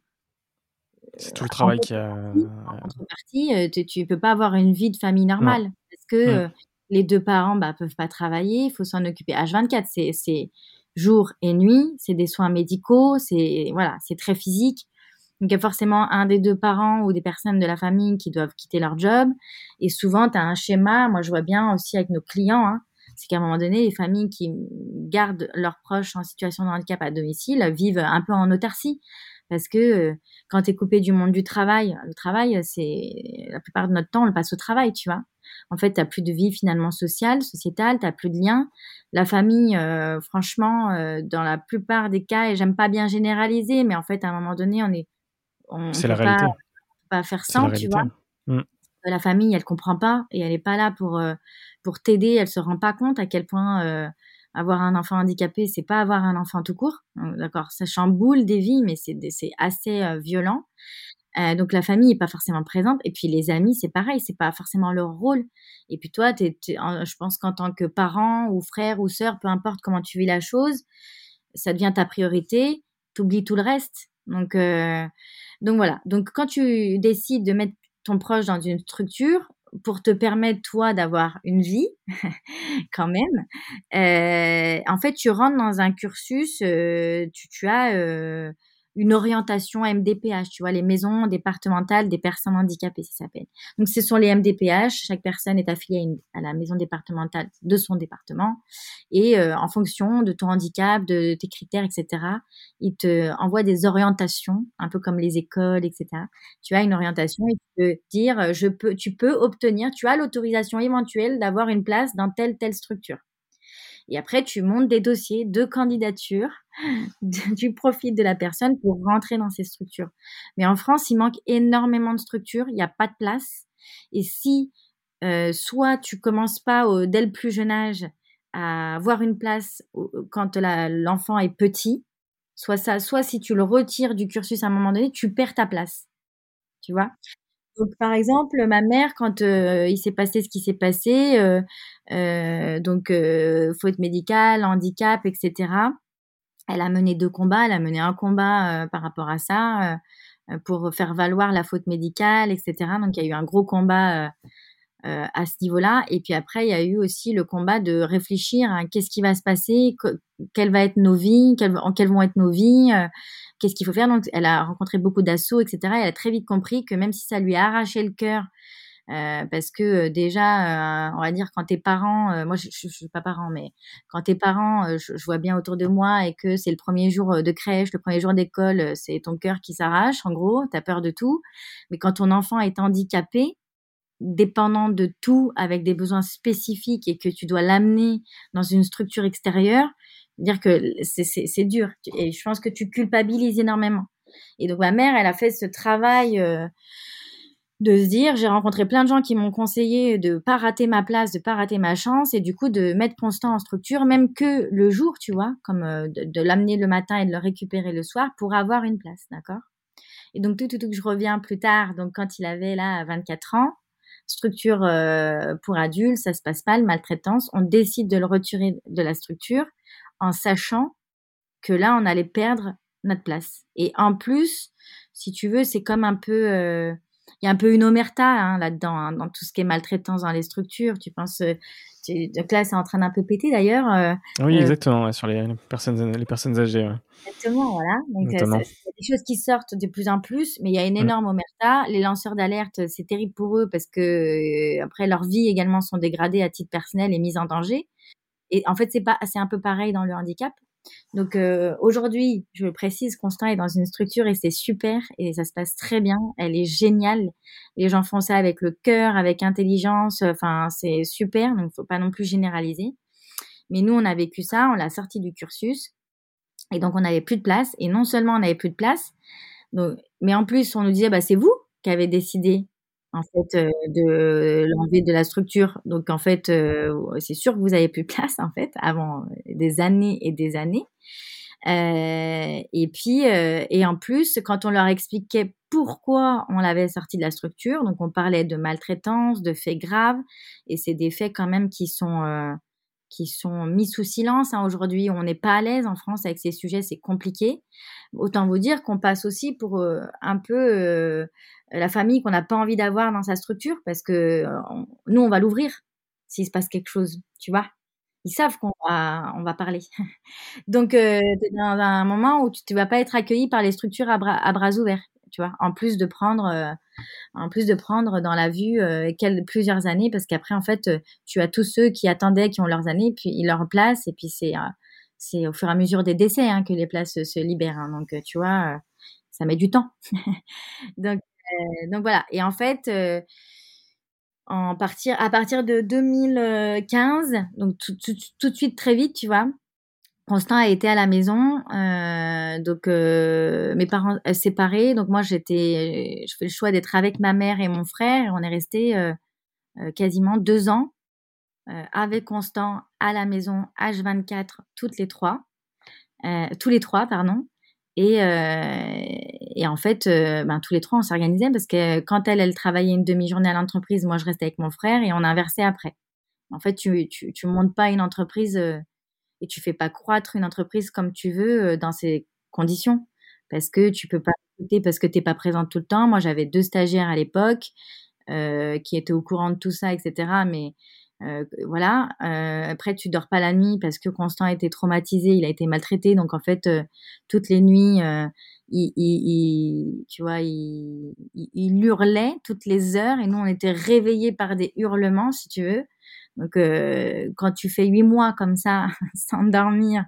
c'est tout le travail qui a. En contrepartie, euh, tu, ne peux pas avoir une vie de famille normale parce que euh, les deux parents bah, peuvent pas travailler, il faut s'en occuper H24. C'est jour et nuit, c'est des soins médicaux, c'est voilà, c'est très physique. Donc il y a forcément un des deux parents ou des personnes de la famille qui doivent quitter leur job. Et souvent, tu as un schéma, moi je vois bien aussi avec nos clients, hein, c'est qu'à un moment donné, les familles qui gardent leurs proches en situation de handicap à domicile vivent un peu en autarcie parce que euh, quand tu es coupé du monde du travail, le travail, c'est la plupart de notre temps, on le passe au travail, tu vois. En fait, tu plus de vie finalement sociale, sociétale, tu plus de liens. La famille, euh, franchement, euh, dans la plupart des cas, et j'aime pas bien généraliser, mais en fait, à un moment donné, on est... c'est la réalité. Pas, pas faire sans, tu vois. Mmh. La famille, elle comprend pas et elle est pas là pour, pour t'aider, elle se rend pas compte à quel point avoir un enfant handicapé, c'est pas avoir un enfant tout court. D'accord, ça chamboule des vies, mais c'est assez euh, violent. Euh, donc la famille est pas forcément présente. Et puis les amis, c'est pareil, c'est pas forcément leur rôle. Et puis toi, je pense qu'en tant que parent ou frère ou sœur, peu importe comment tu vis la chose, ça devient ta priorité. T'oublies tout le reste. Donc euh, donc voilà. Donc quand tu décides de mettre ton proche dans une structure, pour te permettre toi d'avoir une vie quand même. Euh, en fait, tu rentres dans un cursus, euh, tu, tu as euh, une orientation MDPH, tu vois, les maisons départementales des personnes handicapées, ça s'appelle. Donc, ce sont les MDPH. Chaque personne est affiliée à, la maison départementale de son département. Et euh, en fonction de ton handicap, de tes critères, etc., ils te envoient des orientations, un peu comme les écoles, etc. Tu as une orientation et tu peux dire, je peux, tu peux obtenir, tu as l'autorisation éventuelle d'avoir une place dans telle, telle structure. Et après, tu montes des dossiers de candidature du profil de la personne pour rentrer dans ces structures. Mais en France, il manque énormément de structures, il n'y a pas de place. Et si euh, soit tu commences pas dès le plus jeune âge à avoir une place quand l'enfant est petit, soit ça, soit si tu le retires du cursus à un moment donné, tu perds ta place. Tu vois? Donc, par exemple, ma mère, quand euh, il s'est passé ce qui s'est passé, euh, euh, donc faute médicale, handicap, etc. Elle a mené deux combats. Elle a mené un combat par rapport à ça pour faire valoir la faute médicale, etc. Donc, il y a eu un gros combat à ce niveau-là. Et puis après, il y a eu aussi le combat de réfléchir à qu'est-ce qui va se passer, quelles va être nos vies, quelles, quelles vont être nos vies qu'est-ce qu'il faut faire. Donc, elle a rencontré beaucoup d'assauts, etc. elle a très vite compris que même si ça lui a arraché le cœur, euh, parce que euh, déjà, euh, on va dire quand tes parents, moi je, je, suis pas parent, mais quand tes parents, je, vois bien autour de moi et que c'est le premier jour de crèche, le premier jour d'école, c'est ton cœur qui s'arrache, en gros, tu as peur de tout. Mais quand ton enfant est handicapé, dépendant de tout, avec des besoins spécifiques et que tu dois l'amener dans une structure extérieure, dire que c'est dur. Et je pense que tu culpabilises énormément. Et donc ma mère, elle a fait ce travail euh, de se dire, j'ai rencontré plein de gens qui m'ont conseillé de pas rater ma place, de pas rater ma chance, et du coup de mettre Constant en structure, même que le jour, tu vois, comme euh, de, l'amener le matin et de le récupérer le soir pour avoir une place, d'accord? Et donc tout, tout, tout, je reviens plus tard, donc quand il avait là 24 ans, structure euh, pour adultes, ça se passe mal, maltraitance, on décide de le retirer de la structure en sachant que là, on allait perdre notre place. Et en plus, si tu veux, c'est comme un peu... Euh, il y a un peu une omerta hein, là-dedans, hein, dans tout ce qui est maltraitance dans les structures. Tu penses, euh, donc là, c'est en train d'un peu péter d'ailleurs. Euh, oui, exactement, sur les, personnes, les personnes âgées. Exactement, voilà. Donc, a des choses qui sortent de plus en plus, mais il y a une mm. énorme omerta. Les lanceurs d'alerte, c'est terrible pour eux parce que après, leur vie également sont dégradées à titre personnel et mises en danger. Et en fait, c'est un peu pareil dans le handicap. Donc euh, aujourd'hui, je le précise, Constant est dans une structure et c'est super et ça se passe très bien. Elle est géniale. Les gens font ça avec le cœur, avec intelligence. Enfin, c'est super. Donc, faut pas non plus généraliser. Mais nous, on a vécu ça. On l'a sorti du cursus et donc on n'avait plus de place. Et non seulement on n'avait plus de place, mais en plus on nous disait bah c'est vous qui avez décidé en fait, euh, de l'enlever de la structure. Donc, en fait, euh, c'est sûr que vous avez plus de place, en fait, avant des années et des années. Euh, et puis, et en plus, quand on leur expliquait pourquoi on l'avait sorti de la structure, donc on parlait de maltraitance, de faits graves, et c'est des faits quand même qui sont qui sont mis sous silence. Hein. Aujourd'hui, on n'est pas à l'aise en France avec ces sujets, c'est compliqué. Autant vous dire qu'on passe aussi pour un peu la famille qu'on n'a pas envie d'avoir dans sa structure parce que euh, nous, on va l'ouvrir s'il se passe quelque chose, tu vois. Ils savent qu'on va, on va parler. Donc, euh, dans un moment où tu ne vas pas être accueilli par les structures à bras ouverts, tu vois. En plus de prendre, euh, en plus de prendre dans la vue plusieurs années, parce qu'après, en fait, tu as tous ceux qui attendaient, qui ont leurs années, puis ils leur place, et puis c'est c'est au fur et à mesure des décès hein, que les places se libèrent. Hein. donc, tu vois, ça met du temps. donc, euh, donc voilà. Et en fait, euh, en partir, à partir de 2015, donc tout, de suite très vite, tu vois, Constant a été à la maison, euh, donc mes parents séparés, donc moi j'étais, je fais le choix d'être avec ma mère et mon frère, on est resté quasiment deux ans avec Constant à la maison H24 toutes les trois, tous les trois pardon, et, euh, et en fait, euh, ben, tous les trois, on s'organisait parce que quand elle, elle travaillait une demi-journée à l'entreprise, moi, je restais avec mon frère et on inversait après. En fait, tu, tu, tu montes pas une entreprise euh, et tu fais pas croître une entreprise comme tu veux euh, dans ces conditions parce que tu peux pas parce que t'es pas présente tout le temps. Moi, j'avais deux stagiaires à l'époque. qui était au courant de tout ça, etc. Mais voilà. après, tu dors pas la nuit parce que Constant était traumatisé, il a été maltraité, donc en fait, toutes les nuits, il, il, tu vois, il, il, hurlait toutes les heures et nous on était réveillés par des hurlements, si tu veux. Donc, euh, quand tu fais huit mois comme ça, sans dormir,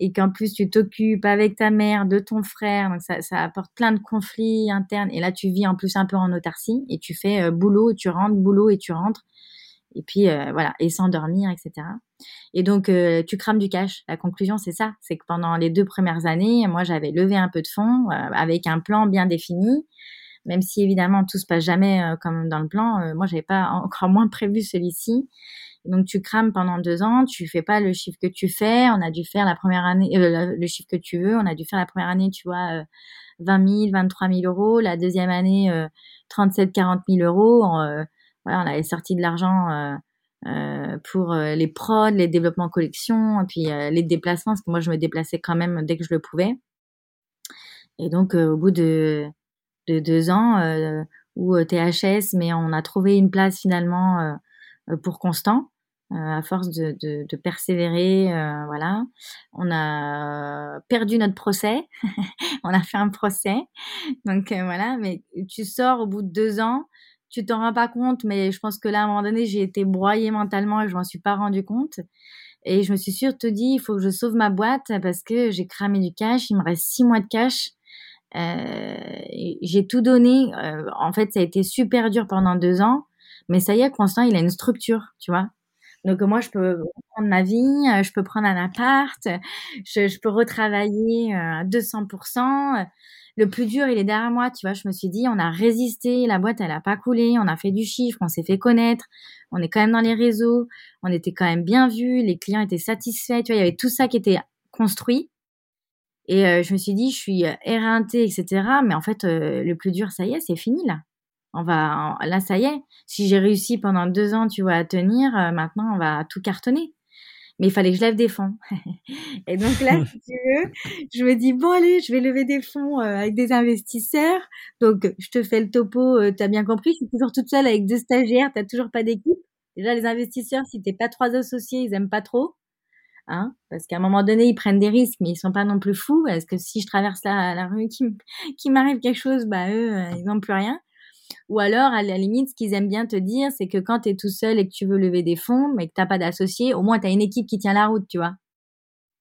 et qu'en plus tu t'occupes avec ta mère, de ton frère, donc ça, ça, apporte plein de conflits internes. Et là, tu vis en plus un peu en autarcie, et tu fais euh, boulot, tu rentres, boulot, et tu rentres. Et puis, euh, voilà, et sans dormir, etc. Et donc, euh, tu crames du cash. La conclusion, c'est ça. C'est que pendant les deux premières années, moi, j'avais levé un peu de fonds avec un plan bien défini même si évidemment tout se passe jamais euh, comme dans le plan, euh, moi j'avais pas encore moins prévu celui-ci. Donc tu crames pendant deux ans, tu fais pas le chiffre que tu fais. On a dû faire la première année euh, le chiffre que tu veux. On a dû faire la première année, tu vois, 20 000, 23 000 euros. La deuxième année, 37, 40 000 euros. voilà, on avait sorti de l'argent pour les prods, les développements collection, puis les déplacements, parce que moi je me déplaçais quand même dès que je le pouvais. Et donc au bout de de deux ans euh, ou THS, mais on a trouvé une place finalement euh, euh, pour Constant. à force de, de, de persévérer, voilà, on a perdu notre procès. on a fait un procès, donc voilà. Mais tu sors au bout de deux ans, tu t'en rends pas compte, mais je pense que là, à un moment donné, j'ai été broyée mentalement et je m'en suis pas rendu compte. Et je me suis surtout dit, il faut que je sauve ma boîte parce que j'ai cramé du cash. Il me reste six mois de cash. Euh, j'ai tout donné. Euh, en fait, ça a été super dur pendant deux ans. Mais ça y est, Constant, il a une structure, tu vois. Donc moi, je peux prendre ma vie, euh, je peux prendre un appart, je, je peux retravailler à 200%. Le plus dur, il est derrière moi, tu vois. Je me suis dit, on a résisté, la boîte, elle a pas coulé, on a fait du chiffre, on s'est fait connaître, on est quand même dans les réseaux, on était quand même bien vus, les clients étaient satisfaits, tu vois. Il y avait tout ça qui était construit. Et euh, je me suis dit, je suis éreintée, etc. Mais en fait, euh, le plus dur, ça y est, c'est fini là. On va, là, ça y est. Si j'ai réussi pendant deux ans, tu vois, à tenir, euh, maintenant, on va tout cartonner. Mais il fallait que je lève des fonds. et donc là, si tu veux, je me dis, bon, allez, je vais lever des fonds avec des investisseurs. Donc, je te fais le topo, tu as bien compris, je suis toujours toute seule avec deux stagiaires, tu toujours pas d'équipe. Déjà, les investisseurs, si t'es pas trois associés, ils aiment pas trop. Hein parce qu'à un moment donné, ils prennent des risques, mais ils sont pas non plus fous. Est-ce que si je traverse la, rue, qui m'arrive quelque chose, bah eux, euh, ils n'ont plus rien. Ou alors, à la limite, ce qu'ils aiment bien te dire, c'est que quand tu es tout seul et que tu veux lever des fonds, mais que t'as pas d'associé, au moins tu as une équipe qui tient la route, tu vois.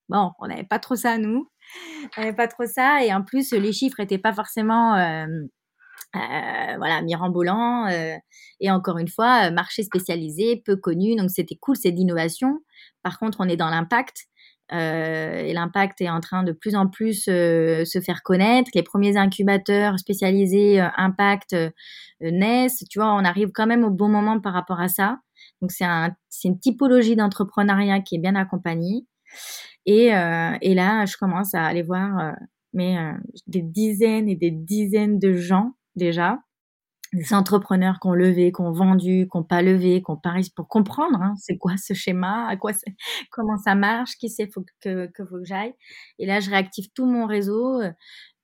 Bon, on n'avait pas trop ça, nous. On n'avait pas trop ça. Et en plus, les chiffres étaient pas forcément... Euh, euh, voilà, mirambolant. Euh, et encore une fois, marché spécialisé, peu connu. Donc c'était cool, c'est de l'innovation. Par contre, on est dans l'impact. Euh, et l'impact est en train de plus en plus euh, se faire connaître. Les premiers incubateurs spécialisés euh, impact naissent. Tu vois, on arrive quand même au bon moment par rapport à ça. Donc c'est un, une typologie d'entrepreneuriat qui est bien accompagnée. Et, et là, je commence à aller voir mais des dizaines et des dizaines de gens déjà des entrepreneurs qui ont levé, qui ont vendu, qui n'ont pas levé, qui ont pas pour comprendre hein, c'est quoi ce schéma, à quoi comment ça marche, qui c'est faut que, que faut que j'aille. Et là, je réactive tout mon réseau, euh,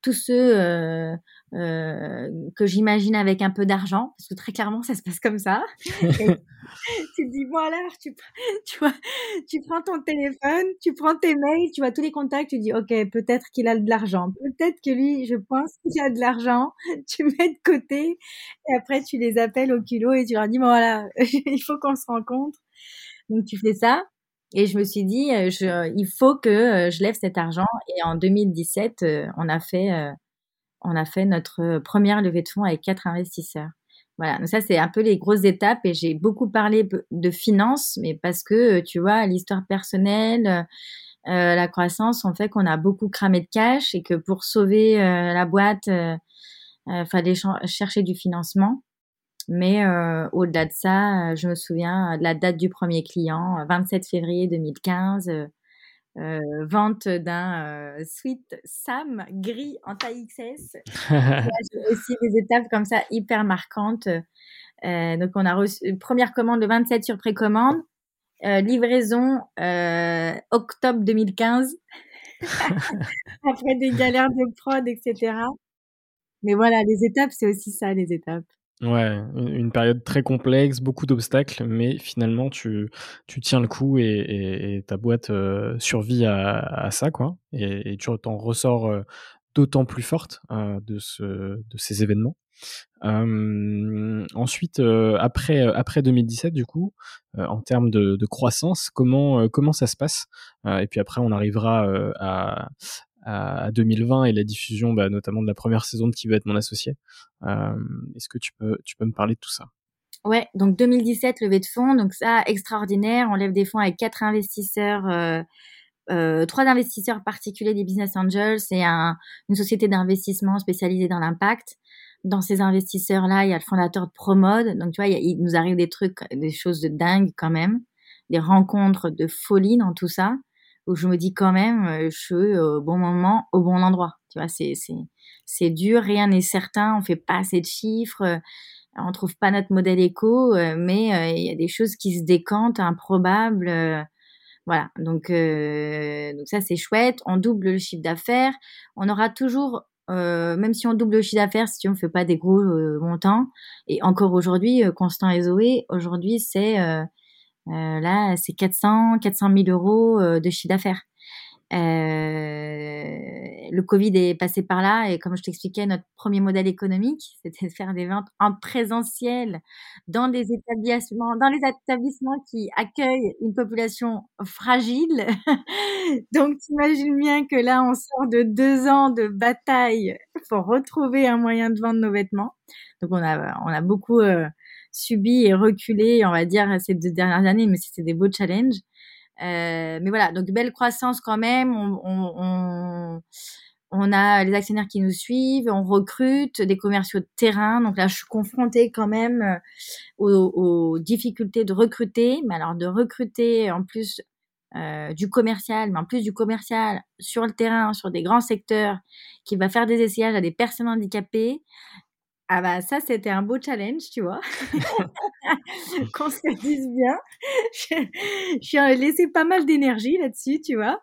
tous ceux euh, euh, que j'imagine avec un peu d'argent, parce que très clairement, ça se passe comme ça. tu te dis, bon alors, tu, tu, vois, tu prends ton téléphone, tu prends tes mails, tu vois tous les contacts, tu dis, ok, peut-être qu'il a de l'argent, peut-être que lui, je pense qu'il a de l'argent, tu mets de côté, et après tu les appelles au culot et tu leur dis, bon voilà, il faut qu'on se rencontre. Donc tu fais ça. Et je me suis dit, euh, je, il faut que euh, je lève cet argent. Et en 2017, euh, on a fait, on a fait notre première levée de fonds avec quatre investisseurs. Voilà, donc ça c'est un peu les grosses étapes et j'ai beaucoup parlé de finances, mais parce que tu vois l'histoire personnelle, la croissance ont fait qu'on a beaucoup cramé de cash et que pour sauver la boîte, il fallait chercher du financement. Mais euh, au-delà de ça, euh, je me souviens de la date du premier client, 27 février 2015, euh, vente d'un Sweet Sam gris en taille XS. Aussi des étapes comme ça hyper marquantes. donc on a reçu première commande le 27 sur précommande, livraison octobre 2015. Après des galères de prod, etc. Mais voilà, les étapes, c'est aussi ça, les étapes. Ouais, une période très complexe, beaucoup d'obstacles, mais finalement tu tu tiens le coup et et ta boîte, heu, survit à à ça quoi et tu t'en ressors, heu, d'autant plus forte, heu, de ce de ces événements. Ensuite, après, après 2017 du coup, en termes de de croissance, comment, comment ça se passe? Et puis après on arrivera, à à 2020 et la diffusion, bah, notamment de la première saison de Qui veut être mon associé. Est-ce que tu peux, tu peux me parler de tout ça? Ouais, donc 2017, levée de fonds, donc ça, extraordinaire. On lève des fonds avec quatre investisseurs, euh, euh, trois investisseurs particuliers des Business Angels et un, une société d'investissement spécialisée dans l'impact. Dans ces investisseurs-là, il y a le fondateur de Promode. Donc, tu vois, il, il, nous arrive des trucs, des choses de dingue quand même, des rencontres de folie dans tout ça où je me dis quand même, euh, je suis au bon moment, au bon endroit. Tu vois, c'est c'est c'est dur, rien n'est certain, on fait pas assez de chiffres, euh, on trouve pas notre modèle éco, euh, mais il y a des choses qui se décantent, improbables. voilà, donc donc ça c'est chouette. On double le chiffre d'affaires. On aura toujours même si on double le chiffre d'affaires, si on fait pas des gros montants, et encore aujourd'hui, Constant et Zoé, aujourd'hui c'est euh, là, c'est 400, 400 000 euros euh, de chiffre d'affaires. Euh, le Covid est passé par là et comme je t'expliquais, notre premier modèle économique, c'était de faire des ventes en présentiel dans des établissements, dans les établissements qui accueillent une population fragile. Donc, t'imagines bien que là, on sort de deux ans de bataille pour retrouver un moyen de vendre nos vêtements. Donc, on a, on a beaucoup euh, subi et reculé, on va dire, ces deux dernières années, mais c'était des beaux challenges. Euh, mais voilà, donc belle croissance quand même. On, a les actionnaires qui nous suivent, on recrute des commerciaux de terrain. Donc là, je suis confrontée quand même euh, aux, aux difficultés de recruter. Mais alors de recruter en plus euh, du commercial, mais en plus du commercial sur le terrain, sur des grands secteurs, qui va faire des essayages à des personnes handicapées. Ah bah ça, c'était un beau challenge, tu vois. Qu'on se dise bien. je, suis laissé pas mal d'énergie là-dessus, tu vois.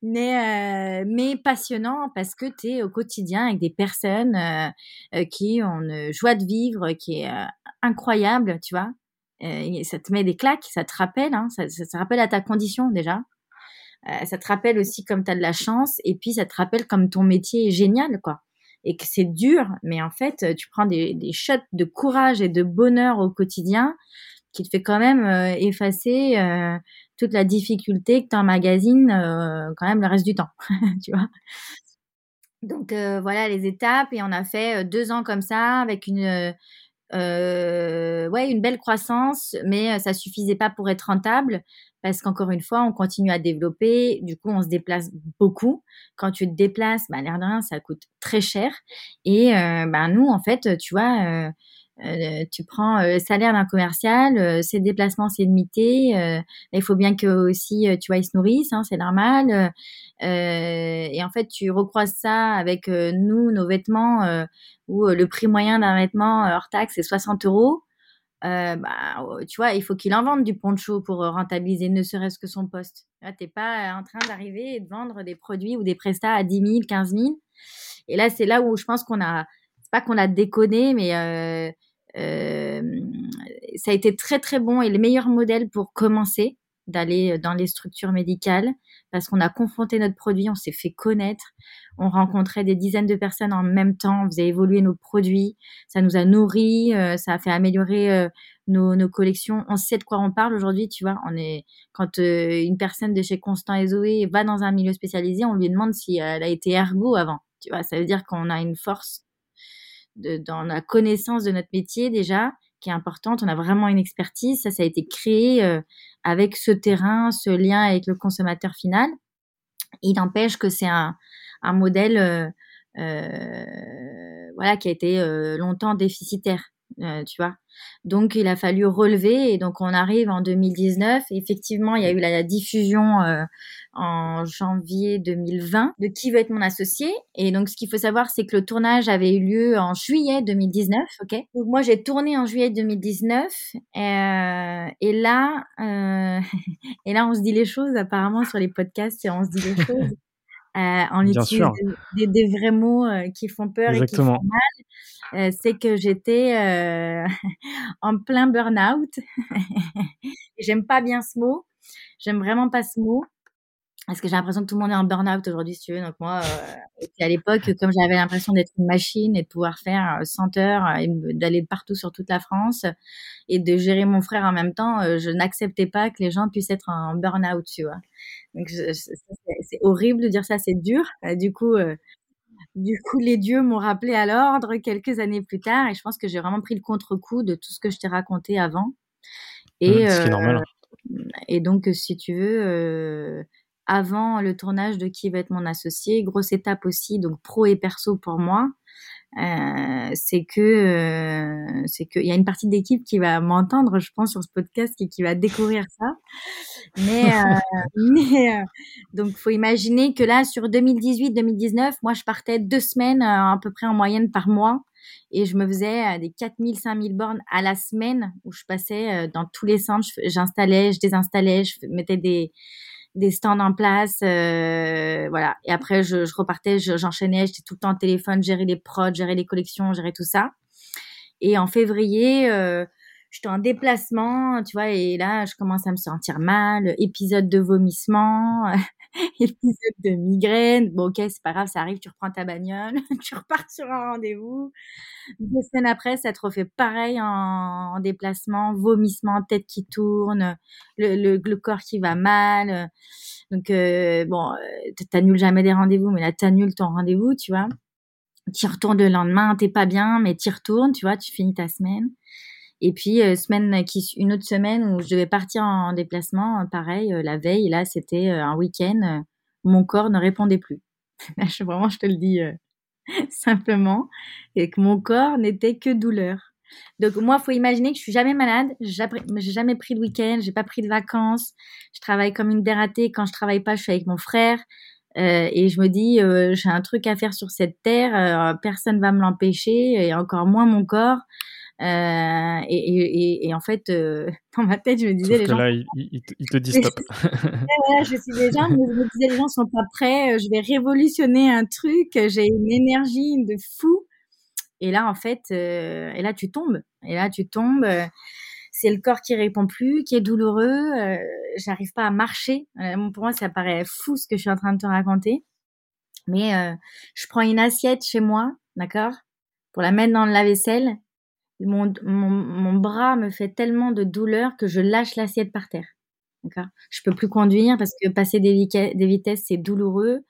Mais, euh, mais passionnant parce que tu es au quotidien avec des personnes euh, euh, qui ont une joie de vivre qui est incroyable, tu vois. ça te met des claques, ça te rappelle, hein, ça, ça, te rappelle à ta condition déjà. ça te rappelle aussi comme tu as de la chance et puis ça te rappelle comme ton métier est génial, quoi et que c'est dur, mais en fait, tu prends des, shots de courage et de bonheur au quotidien qui te fait quand même euh, effacer euh, toute la difficulté que tu emmagasines euh, quand même le reste du temps, tu vois. Donc voilà les étapes et on a fait deux ans comme ça avec une ouais une belle croissance, mais ça suffisait pas pour être rentable parce qu'encore une fois, on continue à développer. Du coup, on se déplace beaucoup. Quand tu te déplaces, bah, l'air de rien, ça coûte très cher. Et euh, bah, nous, en fait, tu vois, euh, euh, tu prends le salaire d'un commercial, ses déplacements, c'est limité. il faut bien que aussi, tu vois, ils se nourrissent, hein, c'est normal. et en fait, tu recroises ça avec nous, nos vêtements, où le prix moyen d'un vêtement hors taxe, c'est 60 euros. Euh, bah, oh, tu vois, il faut qu'il en vende du poncho pour euh, rentabiliser ne serait-ce que son poste. Tu n'es pas en train d'arriver et de vendre des produits ou des prestats à 10 000, 15 000. Et là, c'est là où je pense qu'on a, c'est pas qu'on a déconné, mais euh, euh, ça a été très très bon et le meilleur modèle pour commencer d'aller dans les structures médicales parce qu'on a confronté notre produit, on s'est fait connaître, on rencontrait des dizaines de personnes en même temps, on faisait évoluer nos produits, ça nous a nourris, euh, ça a fait améliorer euh, nos, collections. On sait de quoi on parle aujourd'hui, tu vois. On est quand euh, une personne de chez Constant et Zoé va dans un milieu spécialisé, on lui demande si elle a été ergo avant. Tu vois, ça veut dire qu'on a une force de, dans la connaissance de notre métier déjà qui est importante. On a vraiment une expertise. Ça, ça a été créé avec ce terrain, ce lien avec le consommateur final. Il n'empêche que c'est un, modèle euh, euh, voilà, qui a été euh, longtemps déficitaire. Euh, tu vois. Donc il a fallu relever et donc on arrive en 2019. Effectivement, il y a eu la, diffusion euh, en janvier 2020 de Qui veut être mon associé? Et donc ce qu'il faut savoir, c'est que le tournage avait eu lieu en juillet 2019. Ok? Donc moi j'ai tourné en juillet 2019 euh, et là et là on se dit les choses apparemment sur les podcasts et on se dit les choses. En utilisant des, des, vrais mots qui font peur et qui font mal, c'est que j'étais en plein burn-out. J'aime pas bien ce mot. J'aime vraiment pas ce mot. Parce que j'ai l'impression que tout le monde est en burn-out aujourd'hui, si tu veux. Donc moi, euh, à l'époque, comme j'avais l'impression d'être une machine et de pouvoir faire 100 euh, heures et d'aller partout sur toute la France et de gérer mon frère en même temps, euh, je n'acceptais pas que les gens puissent être en burn-out, tu vois. Donc c'est horrible de dire ça, c'est dur. du coup, du coup, les dieux m'ont rappelé à l'ordre quelques années plus tard et je pense que j'ai vraiment pris le contre-coup de tout ce que je t'ai raconté avant. Et, mmh, ce qui est normal. Et donc, si tu veux avant le tournage de Qui va être mon associé. Grosse étape aussi, donc pro et perso pour moi. Euh, c'est que euh, c'est qu'il y a une partie d'équipe qui va m'entendre, je pense, sur ce podcast et qui va découvrir ça. Mais, euh, mais euh, donc faut imaginer que là, sur 2018-2019, moi, je partais deux semaines à peu près en moyenne par mois et je me faisais des 4000, 5000 bornes à la semaine où je passais dans tous les centres, j'installais, je désinstallais, je mettais des des stands en place, euh, voilà. Et après, je, je repartais, j'enchaînais, j'étais tout le temps au téléphone, gérer les prods, gérer les collections, gérer tout ça. Et en février, euh, j'étais en déplacement, tu vois, et là, je commence à me sentir mal, épisode de vomissement, épisode de migraine. Bon, ok, c'est pas grave, ça arrive, tu reprends ta bagnole, tu repars sur un rendez-vous. Deux semaines après, ça te refait pareil en, déplacement, vomissement, tête qui tourne, le, corps qui va mal. Donc, euh, bon, euh, t'annules jamais des rendez-vous, mais là, t'annules ton rendez-vous, tu vois. Tu retournes le lendemain, t'es pas bien, mais tu retournes, tu vois, tu finis ta semaine. Et puis euh, semaine qui une autre semaine où je devais partir en, déplacement, pareil, la veille, là c'était un week-end, mon corps ne répondait plus. je, vraiment, je te le dis simplement, et que mon corps n'était que douleur. Donc moi, faut imaginer que je suis jamais malade, j'ai jamais pris de week-end, j'ai pas pris de vacances, je travaille comme une dératée. Quand je travaille pas, je suis avec mon frère. Euh, et je me dis, euh, j'ai un truc à faire sur cette terre, euh, personne va me l'empêcher, et encore moins mon corps. Euh, et, et, et, en fait, euh, dans ma tête, je me disais, les gens. là, il, te dit stop. voilà, je suis déjà, mais je me disais, les gens sont pas prêts, euh, je vais révolutionner un truc, j'ai une énergie de fou. Et là, en fait, euh, et là, tu tombes. Et là, tu tombes. c'est le corps qui répond plus, qui est douloureux. J'arrive pas à marcher. pour moi, ça paraît fou ce que je suis en train de te raconter. Mais je prends une assiette chez moi, d'accord, pour la mettre dans le lave-vaisselle mon, mon, bras me fait tellement de douleur que je lâche l'assiette par terre. D'accord? Je peux plus conduire parce que passer des, vitesses, c'est douloureux.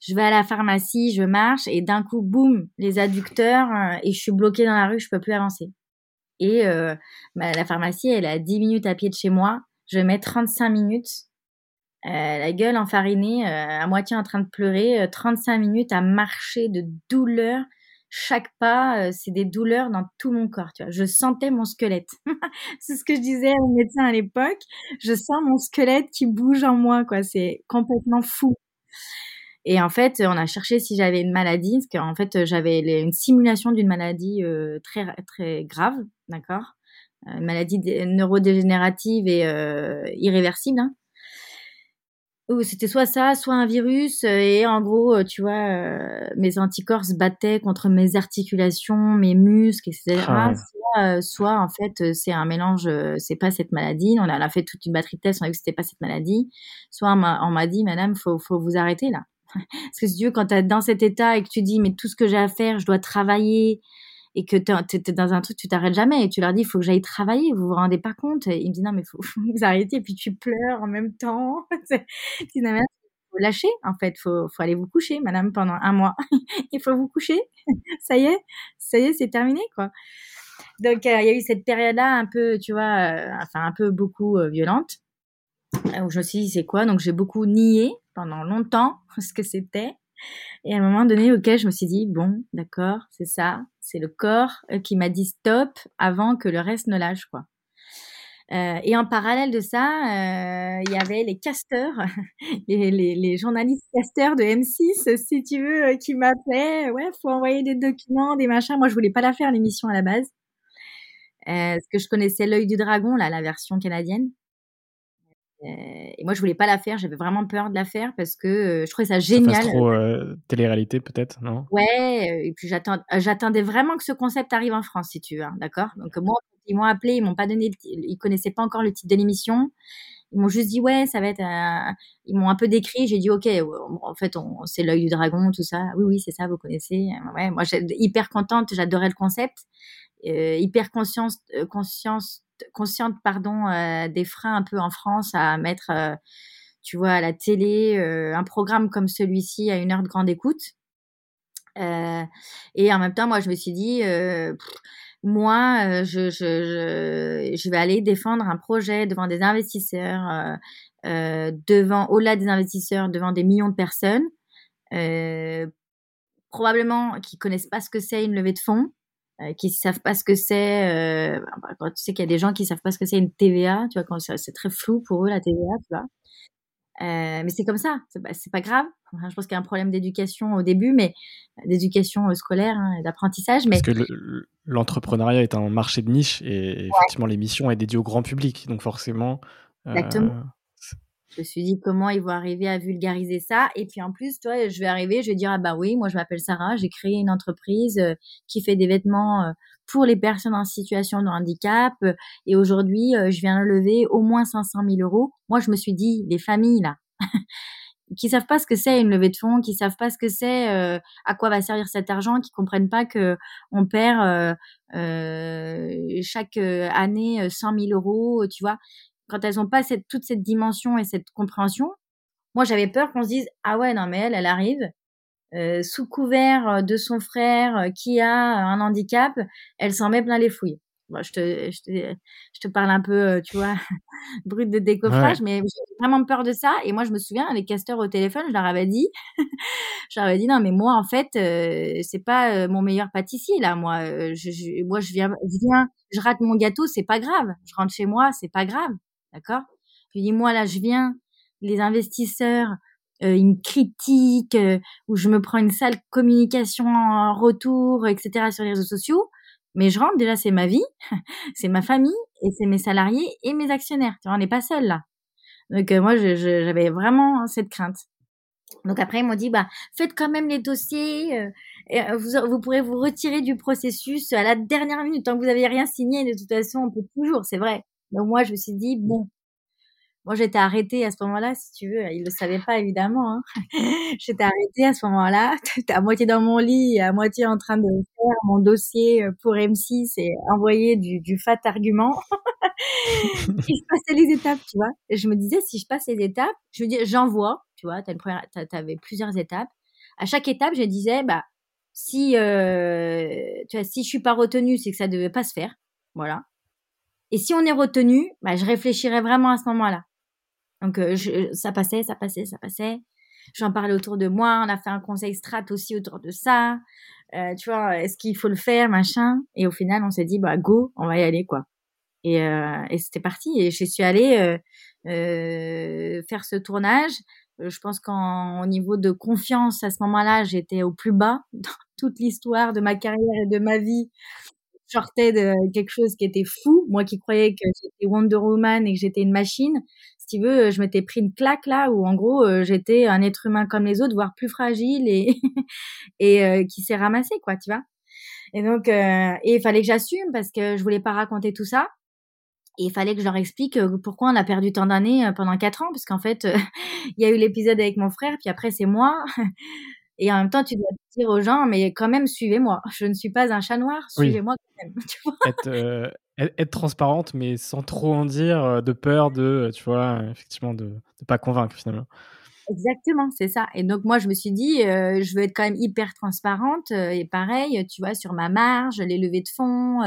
Je vais à la pharmacie, je marche et d'un coup, boum, les adducteurs euh, et je suis bloquée dans la rue, je peux plus avancer. Et euh, bah, la pharmacie, elle à 10 minutes à pied de chez moi. Je mets 35 minutes, euh, la gueule enfarinée, à moitié en train de pleurer, 35 minutes à marcher de douleur chaque pas, euh, c'est des douleurs dans tout mon corps, tu vois. Je sentais mon squelette. c'est ce que je disais au médecin à l'époque. Je sens mon squelette qui bouge en moi, quoi. C'est complètement fou. Et en fait, on a cherché si j'avais une maladie, parce qu'en fait, j'avais une simulation d'une maladie euh, très très grave, d'accord, euh, une maladie neurodégénérative et irréversible. Hein c'était soit ça, soit un virus. Euh, et en gros, euh, tu vois, euh, mes anticorps se battaient contre mes articulations, mes muscles, etc. Ah soit, soit, en fait, c'est un mélange, c'est pas cette maladie. On a, fait toute une batterie de tests, on a vu que c'était pas cette maladie. Soit on m'a dit, madame, faut, faut vous arrêter là. Parce que si Dieu, quand tu es dans cet état et que tu dis, mais tout ce que j'ai à faire, je dois travailler, et que tu dans un truc, tu t'arrêtes jamais et tu leur dis, il faut que j'aille travailler, vous vous rendez pas compte. Et ils me disent, non, mais faut, faut vous arrêter, et puis tu pleures en même temps. Il faut lâcher, en fait, faut, faut aller vous coucher, madame, pendant un mois. il faut vous coucher. ça y est, ça y est, c'est terminé, quoi. Donc, euh, il y a eu cette période-là un peu, tu vois, euh, enfin, un peu beaucoup euh, violente, où je me suis dit, c'est quoi? Donc, j'ai beaucoup nié pendant longtemps ce que c'était. Et à un moment donné, ok, je me suis dit, bon, d'accord, c'est ça, c'est le corps euh, qui m'a dit stop avant que le reste ne lâche, quoi. Euh, et en parallèle de ça, euh, il y avait les casteurs, les, journalistes casteurs de M6, si tu veux, qui m'appelaient. Ouais, faut envoyer des documents, des machins. Moi, je voulais pas la faire l'émission à la base, parce que je connaissais l'œil du dragon, là, la version canadienne. Et moi, je voulais pas la faire. J'avais vraiment peur de la faire parce que je trouvais ça génial. Ça trop télé-réalité, peut-être, non? Ouais. Et puis j'attendais vraiment que ce concept arrive en France, si tu veux. Hein, d'accord? Donc moi, ils m'ont appelé, ils m'ont pas donné, ils connaissaient pas encore le titre de l'émission. Ils m'ont juste dit ouais, ça va être. Ils m'ont un peu décrit. J'ai dit ok, en fait, c'est l'œil du dragon, tout ça. Oui, oui, c'est ça, vous connaissez. Ouais, moi, j'étais hyper contente. J'adorais le concept. Euh, hyper conscience, euh, conscience, consciente, pardon, euh, des freins un peu en France à mettre, tu vois, à la télé un programme comme celui-ci à une heure de grande écoute. et en même temps, moi, je me suis dit moi, euh, je, vais aller défendre un projet devant des investisseurs, euh, euh, devant, au-delà des investisseurs, devant des millions de personnes, euh, probablement qui connaissent pas ce que c'est une levée de fonds, euh, qui savent pas ce que c'est. Bah, tu sais qu'il y a des gens qui savent pas ce que c'est une TVA, tu vois, quand c'est très flou pour eux la TVA, tu vois. Euh, mais c'est comme ça, c'est pas, pas grave. je pense qu'il y a un problème d'éducation au début, mais d'éducation euh, scolaire, hein, d'apprentissage. Mais... Parce que l'entrepreneuriat est un marché de niche et effectivement l'émission est dédiée au grand public, donc forcément. Euh, Exactement. Je me suis dit comment ils vont arriver à vulgariser ça? Et puis en plus, toi, je vais arriver, je vais dire ah bah oui, moi je m'appelle Sarah, j'ai créé une entreprise qui fait des vêtements pour les personnes en situation de handicap. Et aujourd'hui, je viens lever au moins 500 000 euros. Moi, je me suis dit les familles là. qui savent pas ce que c'est une levée de fonds, qui savent pas ce que c'est, à quoi va servir cet argent, qui comprennent pas que on perd euh, chaque année 100 000 euros, tu vois quand elles n'ont pas cette, toute cette dimension et cette compréhension, moi j'avais peur qu'on se dise ah ouais non mais elle elle arrive euh, sous couvert de son frère euh, qui a un handicap, elle s'en met plein les fouilles. Bon, je, te, je, te, je te parle un peu, euh, tu vois, brut de décoffrage, mais j'ai vraiment peur de ça. Et moi, je me souviens, les casteurs au téléphone, je leur avais dit, je leur avais dit, non, mais moi, en fait, euh, c'est pas mon meilleur pâtissier, là. Moi, je, je, moi, je viens, je viens, je rate mon gâteau, c'est pas grave. Je rentre chez moi, c'est pas grave. D'accord? Je dis, moi, là, je viens, les investisseurs, euh, ils me critiquent, euh, ou je me prends une sale communication en retour, etc. sur les réseaux sociaux. Mais je rentre, déjà, c'est ma vie, c'est ma famille, et c'est mes salariés et mes actionnaires. Tu vois, on n'est pas seul là. Donc, euh, moi, j'avais vraiment cette crainte. Donc après, ils m'ont dit, bah, faites quand même les dossiers, euh, et vous, vous pourrez vous retirer du processus à la dernière minute. Tant que vous n'avez rien signé, de toute façon, on peut toujours, c'est vrai. Donc moi, je me suis dit, bon, moi j'étais arrêtée à ce moment-là, si tu veux, ils le savaient pas évidemment. Hein. j'étais arrêtée à ce moment-là, à moitié dans mon lit, à moitié en train de faire mon dossier euh, pour M6 et envoyer du, fat argument. et je passais les étapes, tu vois. Je me disais, si je passe les étapes, je me dis, j'envoie, tu vois, tu avais plusieurs étapes. À chaque étape, je disais, bah, si, euh, tu vois, si je suis pas retenue, c'est que ça devait pas se faire. Voilà. Et si on est retenu, bah, je réfléchirais vraiment à ce moment-là. Donc euh, ça passait, ça passait, ça passait. J'en parlais autour de moi. On a fait un conseil strat aussi autour de ça. Euh, tu vois, est-ce qu'il faut le faire, machin? Et au final, on s'est dit, bah go, on va y aller, quoi. Et, euh, c'était parti. Et je suis allée faire ce tournage. Je pense qu'au niveau de confiance, à ce moment-là, j'étais au plus bas dans toute l'histoire de ma carrière et de ma vie sortais de quelque chose qui était fou. Moi qui croyais que j'étais Wonder Woman et que j'étais une machine, si tu veux, je m'étais pris une claque là où en gros euh, j'étais un être humain comme les autres, voire plus fragile et et euh, qui s'est ramassé quoi, tu vois. Et donc euh, et il fallait que j'assume parce que je voulais pas raconter tout ça. Et il fallait que je leur explique pourquoi on a perdu tant d'années pendant quatre ans, parce qu'en fait, il y a eu l'épisode avec mon frère, puis après c'est moi. Et en même temps, tu dois dire aux gens, mais quand même, suivez-moi. Je ne suis pas un chat noir, suivez-moi quand même. Tu vois être, euh, être, transparente, mais sans trop en dire, euh, de peur de, tu vois, effectivement, de ne pas convaincre finalement. Exactement, c'est ça. Et donc moi, je me suis dit, euh, je veux être quand même hyper transparente. et pareil, tu vois, sur ma marge, les levées de fonds,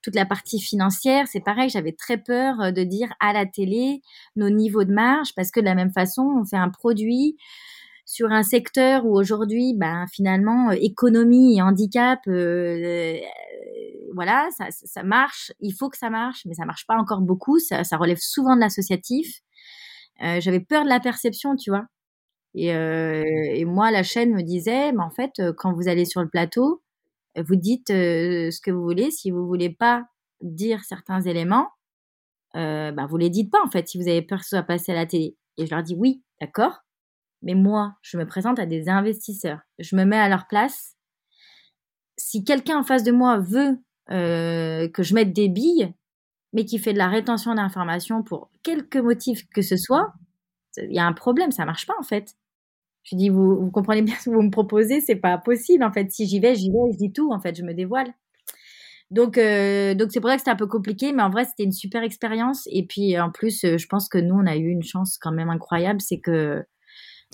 toute la partie financière, c'est pareil. J'avais très peur de dire à la télé nos niveaux de marge, parce que de la même façon, on fait un produit sur un secteur où aujourd'hui, ben finalement, euh, économie et handicap, euh, euh, voilà, ça, ça, marche. Il faut que ça marche, mais ça marche pas encore beaucoup. Ça, ça relève souvent de l'associatif. Euh, J'avais peur de la perception, tu vois. Et, et moi, la chaîne me disait, mais en fait, quand vous allez sur le plateau, vous dites ce que vous voulez. Si vous voulez pas dire certains éléments, euh, bah, vous les dites pas en fait si vous avez peur que ce soit passé à la télé. Et je leur dis oui, d'accord, mais moi, je me présente à des investisseurs, je me mets à leur place. Si quelqu'un en face de moi veut euh, que je mette des billes, mais qui fait de la rétention d'informations pour quelque motif que ce soit, il y a un problème, ça marche pas en fait. Je dis, vous, vous comprenez bien ce que vous me proposez, c'est pas possible en fait. Si j'y vais, j'y vais, je dis tout en fait, je me dévoile. Donc, euh, donc c'est pour ça que c'était un peu compliqué, mais en vrai, c'était une super expérience. Et puis, en plus, euh, je pense que nous, on a eu une chance quand même incroyable, c'est que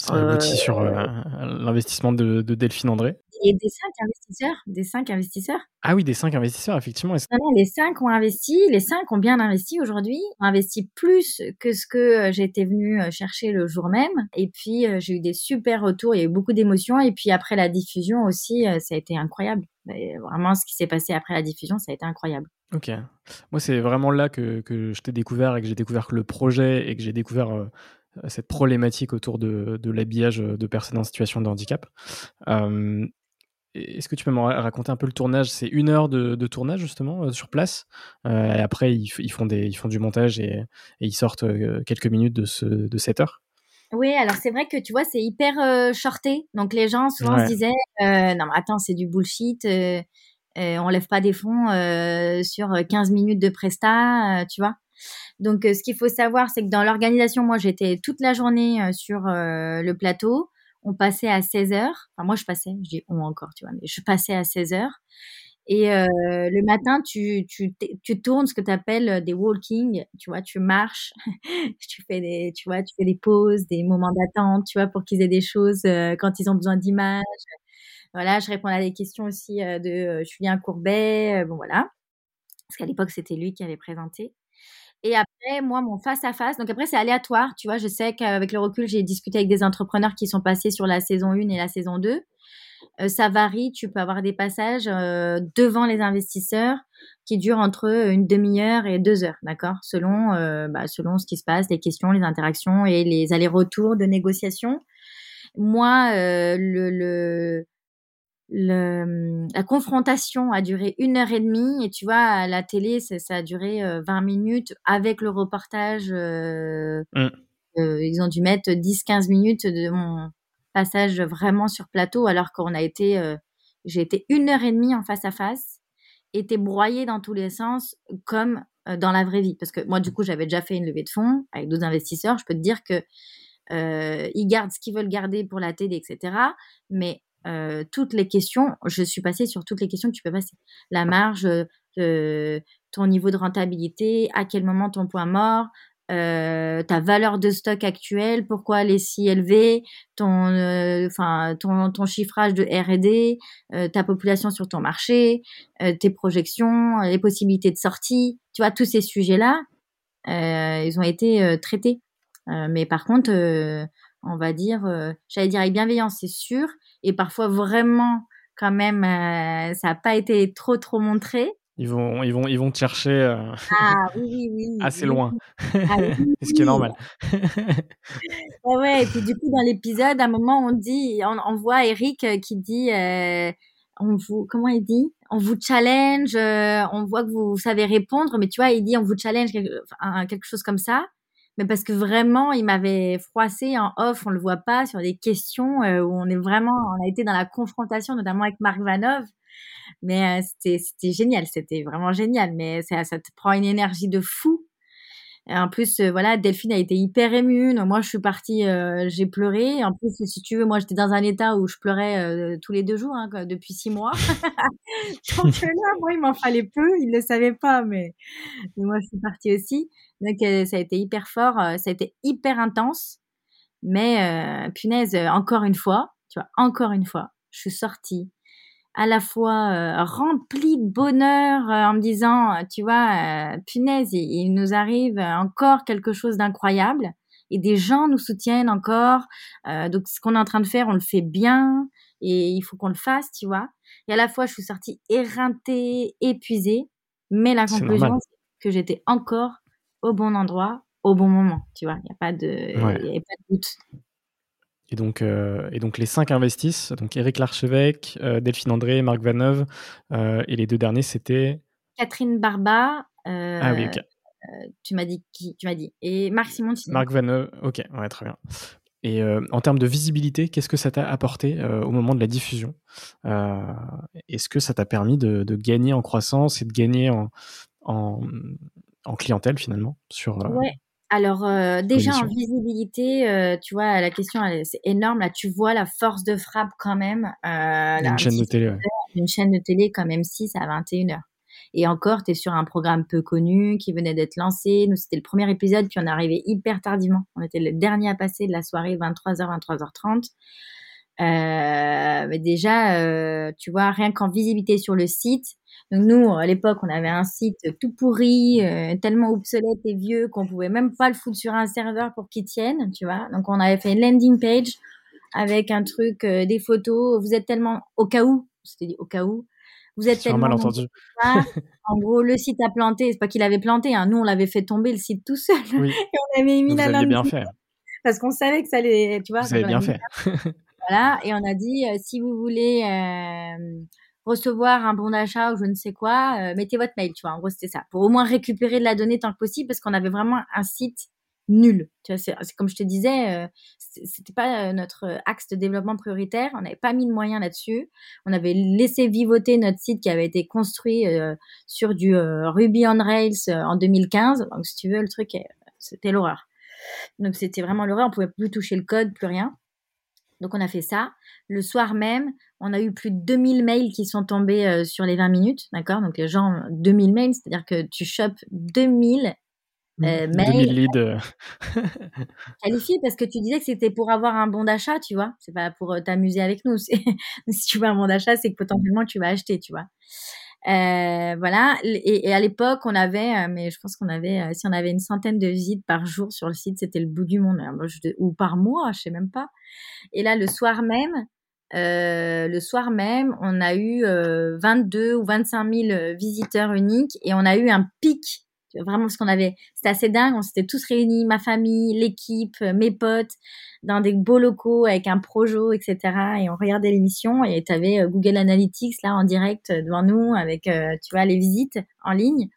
ça aboutit sur euh, l'investissement de, Delphine André. Et des cinq investisseurs, des cinq investisseurs. Ah oui, des cinq investisseurs, effectivement. Non, les cinq ont investi, les cinq ont bien investi aujourd'hui, ont investi plus que ce que euh, j'étais venue euh, chercher le jour même. Et puis, j'ai eu des super retours, il y a eu beaucoup d'émotions. Et puis après la diffusion aussi, ça a été incroyable. vraiment, ce qui s'est passé après la diffusion, ça a été incroyable. Ok. Moi, c'est vraiment là que, que je t'ai découvert et que j'ai découvert le projet et que j'ai découvert cette problématique autour de, l'habillage de personnes en situation de handicap. Est-ce que tu peux me raconter un peu le tournage? C'est une heure de, tournage justement euh, sur place. Euh, et après, ils, font des, ils font du montage et, ils sortent euh, quelques minutes de, ce, de cette heure. Oui, alors c'est vrai que tu vois, c'est hyper shorté. Donc les gens souvent se disaient Non, mais attends, c'est du bullshit. on lève pas des fonds sur 15 minutes de presta, tu vois. Donc, euh, ce qu'il faut savoir, c'est que dans l'organisation, moi, j'étais toute la journée euh, sur euh, le plateau. On passait à 16 heures. Enfin, moi, je passais, je dis on encore, tu vois, mais je passais à 16 heures. Et le matin, tu, tu, tu tournes ce que tu appelles des walking, tu vois, tu marches, tu fais des, tu vois, tu fais des pauses, des moments d'attente, tu vois, pour qu'ils aient des choses quand ils ont besoin d'images. Voilà, je réponds à des questions aussi de Julien Courbet, bon voilà, parce qu'à l'époque c'était lui qui avait présenté. Et après, moi, mon face-à-face, donc après, c'est aléatoire. Tu vois, je sais qu'avec le recul, j'ai discuté avec des entrepreneurs qui sont passés sur la saison 1 et la saison 2. Euh, ça varie. Tu peux avoir des passages euh, devant les investisseurs qui durent entre une demi-heure et deux heures, d'accord Selon, euh, bah, selon ce qui se passe, les questions, les interactions et les allers-retours de négociation. Moi, le, le le, la confrontation a duré une heure et demie et tu vois à la télé ça, a duré 20 euh, minutes avec le reportage euh, mm. euh, ils ont dû mettre 10-15 minutes de mon passage vraiment sur plateau alors qu'on a été j'ai été une heure et demie en face à face été broyé dans tous les sens comme dans la vraie vie. Parce que moi du coup j'avais déjà fait une levée de fonds avec d'autres investisseurs. Je peux te dire que ils gardent ce qu'ils veulent garder pour la télé etc mais euh, toutes les questions, je suis passée sur toutes les questions que tu peux passer. La marge, euh, ton niveau de rentabilité, à quel moment ton point mort, euh, ta valeur de stock actuelle, pourquoi elle est si élevée, ton, enfin, ton, ton, chiffrage de R&D, ta population sur ton marché, tes projections, les possibilités de sortie, tu vois, tous ces sujets-là, ils ont été traités. mais par contre, on va dire, j'allais dire avec bienveillance, c'est sûr, et parfois vraiment quand même euh, ça n'a pas été trop trop montré. Ils vont, ils vont, ils vont te chercher euh, ah, oui, oui, assez loin, ah ce qui est normal. ouais, ouais, et puis du coup dans l'épisode, à un moment on dit, on, voit Eric euh, qui dit, on vous, comment il dit, on vous challenge, on voit que vous, savez répondre, mais tu vois, il dit on vous challenge quelque chose comme ça mais parce que vraiment, il m'avait froissé en off, on le voit pas, sur des questions euh, où on est vraiment, on a été dans la confrontation, notamment avec Marc Vanov. Mais euh, c'était, génial, c'était vraiment génial. Mais ça te prend une énergie de fou. En plus, euh, voilà, Delphine a été hyper émue. moi, je suis partie, j'ai pleuré. En plus, si tu veux, moi, j'étais dans un état où je pleurais tous les deux jours hein, depuis six mois. Donc là, moi, il m'en fallait peu. Il le savait pas, mais, mais moi, je suis partie aussi. Donc, euh, ça a été hyper fort, euh, ça a été hyper intense. Mais euh, punaise, encore une fois, tu vois, encore une fois, je suis sortie à la fois remplie de bonheur en me disant, tu vois, punaise, il, nous arrive encore quelque chose d'incroyable et des gens nous soutiennent encore. donc, ce qu'on est en train de faire, on le fait bien et il faut qu'on le fasse, tu vois. Et à la fois, je suis sortie éreintée, épuisée, mais la conclusion, c'est que j'étais encore au bon endroit, au bon moment. Tu vois, il n'y a, pas de, pas de doute. Et donc, euh, et donc les cinq investissent, donc Eric Larchevêque, euh, Delphine André, Marc Vaneuve, euh, et les deux derniers c'était Catherine Barba, ah oui, tu m'as dit qui Tu m'as dit. Et Marc Simon. Marc Van ok, ouais, très bien. Et en termes de visibilité, qu'est-ce que ça t'a apporté au moment de la diffusion Est-ce que ça t'a permis de, gagner en croissance et de gagner en, en, clientèle finalement sur Ouais. Alors déjà en visibilité, tu vois, la question c'est énorme. Là, tu vois la force de frappe quand même. une chaîne de télé. Une chaîne de télé comme M6 à 21h. Et encore, tu es sur un programme peu connu qui venait d'être lancé. Nous, c'était le premier épisode, puis on est arrivé hyper tardivement. On était le dernier à passer de la soirée, 23h, 23h30. Euh, mais déjà, euh, tu vois, rien qu'en visibilité sur le site. Donc nous, à l'époque, on avait un site tout pourri, euh, tellement obsolète et vieux qu'on pouvait même pas le foutre sur un serveur pour qu'il tienne, tu vois. Donc on avait fait une landing page avec un truc, euh, des photos. Vous êtes tellement au cas où, c'était dit au cas où, vous êtes tellement malentendu. en gros, le site a planté. C'est pas qu'il avait planté. Hein. Nous, on l'avait fait tomber le site tout seul. Oui. et on avait mis Vous la bien fait. Parce qu'on savait que ça allait, tu vois. Vous avez bien fait. voilà. Et on a dit, euh, si vous voulez recevoir un bon d'achat ou je ne sais quoi, euh, mettez votre mail. Tu vois. En gros, c'était ça. Pour au moins récupérer de la donnée tant que possible, parce qu'on avait vraiment un site nul. Tu vois, c'est, comme je te disais, euh, c'était pas euh, notre axe de développement prioritaire. On n'avait pas mis de moyens là-dessus. On avait laissé vivoter notre site qui avait été construit euh, sur du Ruby on Rails en 2015. Donc, si tu veux, le truc, c'était l'horreur. Donc, c'était vraiment l'horreur. On pouvait plus toucher le code, plus rien. Donc, on a fait ça. Le soir même, on a eu plus de 2000 mails qui sont tombés sur les 20 minutes. D'accord? Donc, les gens, 2000 mails, c'est-à-dire que tu chopes 2000 euh, mail leads. Euh. qualifié parce que tu disais que c'était pour avoir un bon d'achat, tu vois? C'est pas pour euh, t'amuser avec nous. si tu veux un bon d'achat, c'est que potentiellement tu vas acheter, tu vois? Euh, voilà. Et, et à l'époque, on avait, euh, mais je pense qu'on avait, si on avait une centaine de visites par jour sur le site, c'était le bout du monde. ou par mois, je sais même pas. Et là, le soir même, euh, le soir même, on a eu 22 ou 25 000 visiteurs uniques et on a eu un pic Vraiment, ce qu'on avait, c'était assez dingue. On s'était tous réunis, ma famille, l'équipe, euh, mes potes, dans des beaux locaux avec un projo, etc. Et on regardait l'émission et tu avais euh, Google Analytics là en direct euh, devant nous avec, tu vois, les visites en ligne.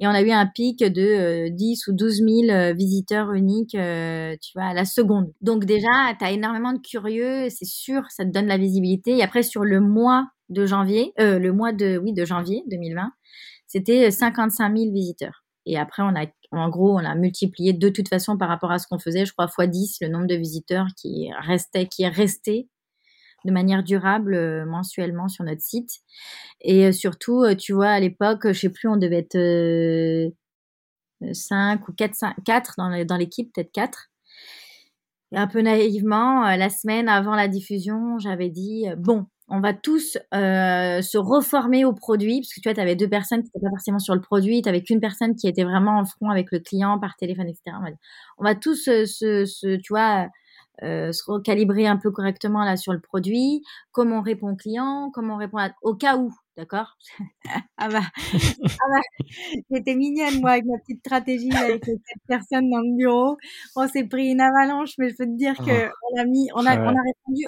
Et on a eu un pic de 10 ou 12 000 visiteurs uniques, tu vois, à la seconde. Donc déjà, tu as énormément de curieux, c'est sûr, ça te donne la visibilité. Et après, sur le mois de janvier, le mois de, oui, de janvier 2020, c'était 55 000 visiteurs. Et après, on a, en gros, on a multiplié de toute façon par rapport à ce qu'on faisait, je crois, fois 10 le nombre de visiteurs qui restait, qui est resté de manière durable euh, mensuellement sur notre site. Et euh, surtout, euh, tu vois, à l'époque, je sais plus, on devait être 5 ou 4, 5, 4 dans l'équipe, peut-être 4. Et un peu naïvement, la semaine avant la diffusion, j'avais dit, bon, on va tous euh, se reformer au produit, parce que tu vois, tu avais deux personnes qui n'étaient pas forcément sur le produit, tu qu'une personne qui était vraiment en front avec le client par téléphone, etc. On va, tous euh, se, tu vois, euh, se recalibrer un peu correctement là sur le produit, comment on répond au client, comment on répond au cas où, d'accord? Ah bah, ah bah j'étais mignonne moi avec ma petite stratégie avec cette personne dans le bureau. On s'est pris une avalanche, mais je peux te dire que ah. on a mis, on a, on a répondu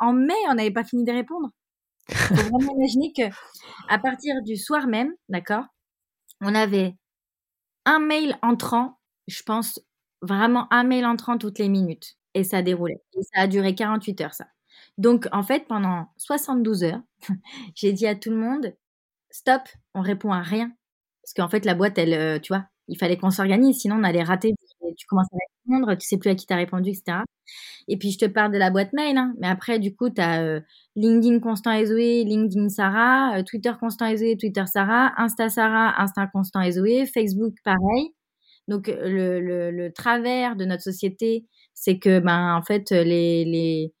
en mai, on n'avait pas fini de répondre. Il faut vraiment imaginer que à partir du soir même, d'accord, on avait un mail entrant, je pense vraiment un mail entrant toutes les minutes et ça déroulait. Et ça a duré 48 heures, ça. Donc, en fait, pendant 72 heures, j'ai dit à tout le monde, stop, on répond à rien. Parce qu'en fait, la boîte, elle, euh, tu vois, il fallait qu'on s'organise, sinon on allait rater. Tu commences à répondre, tu sais plus à qui t'as répondu, etc. Et puis, je te parle de la boîte mail, hein. mais après, du coup, tu as euh, LinkedIn Constant et Zoé, LinkedIn Sarah, euh, Twitter Constant et Zoé, Twitter Sarah, Insta Sarah, Insta Constant et Zoé, Facebook pareil. Donc, le, travers de notre société, c'est que, ben, en fait, les, les,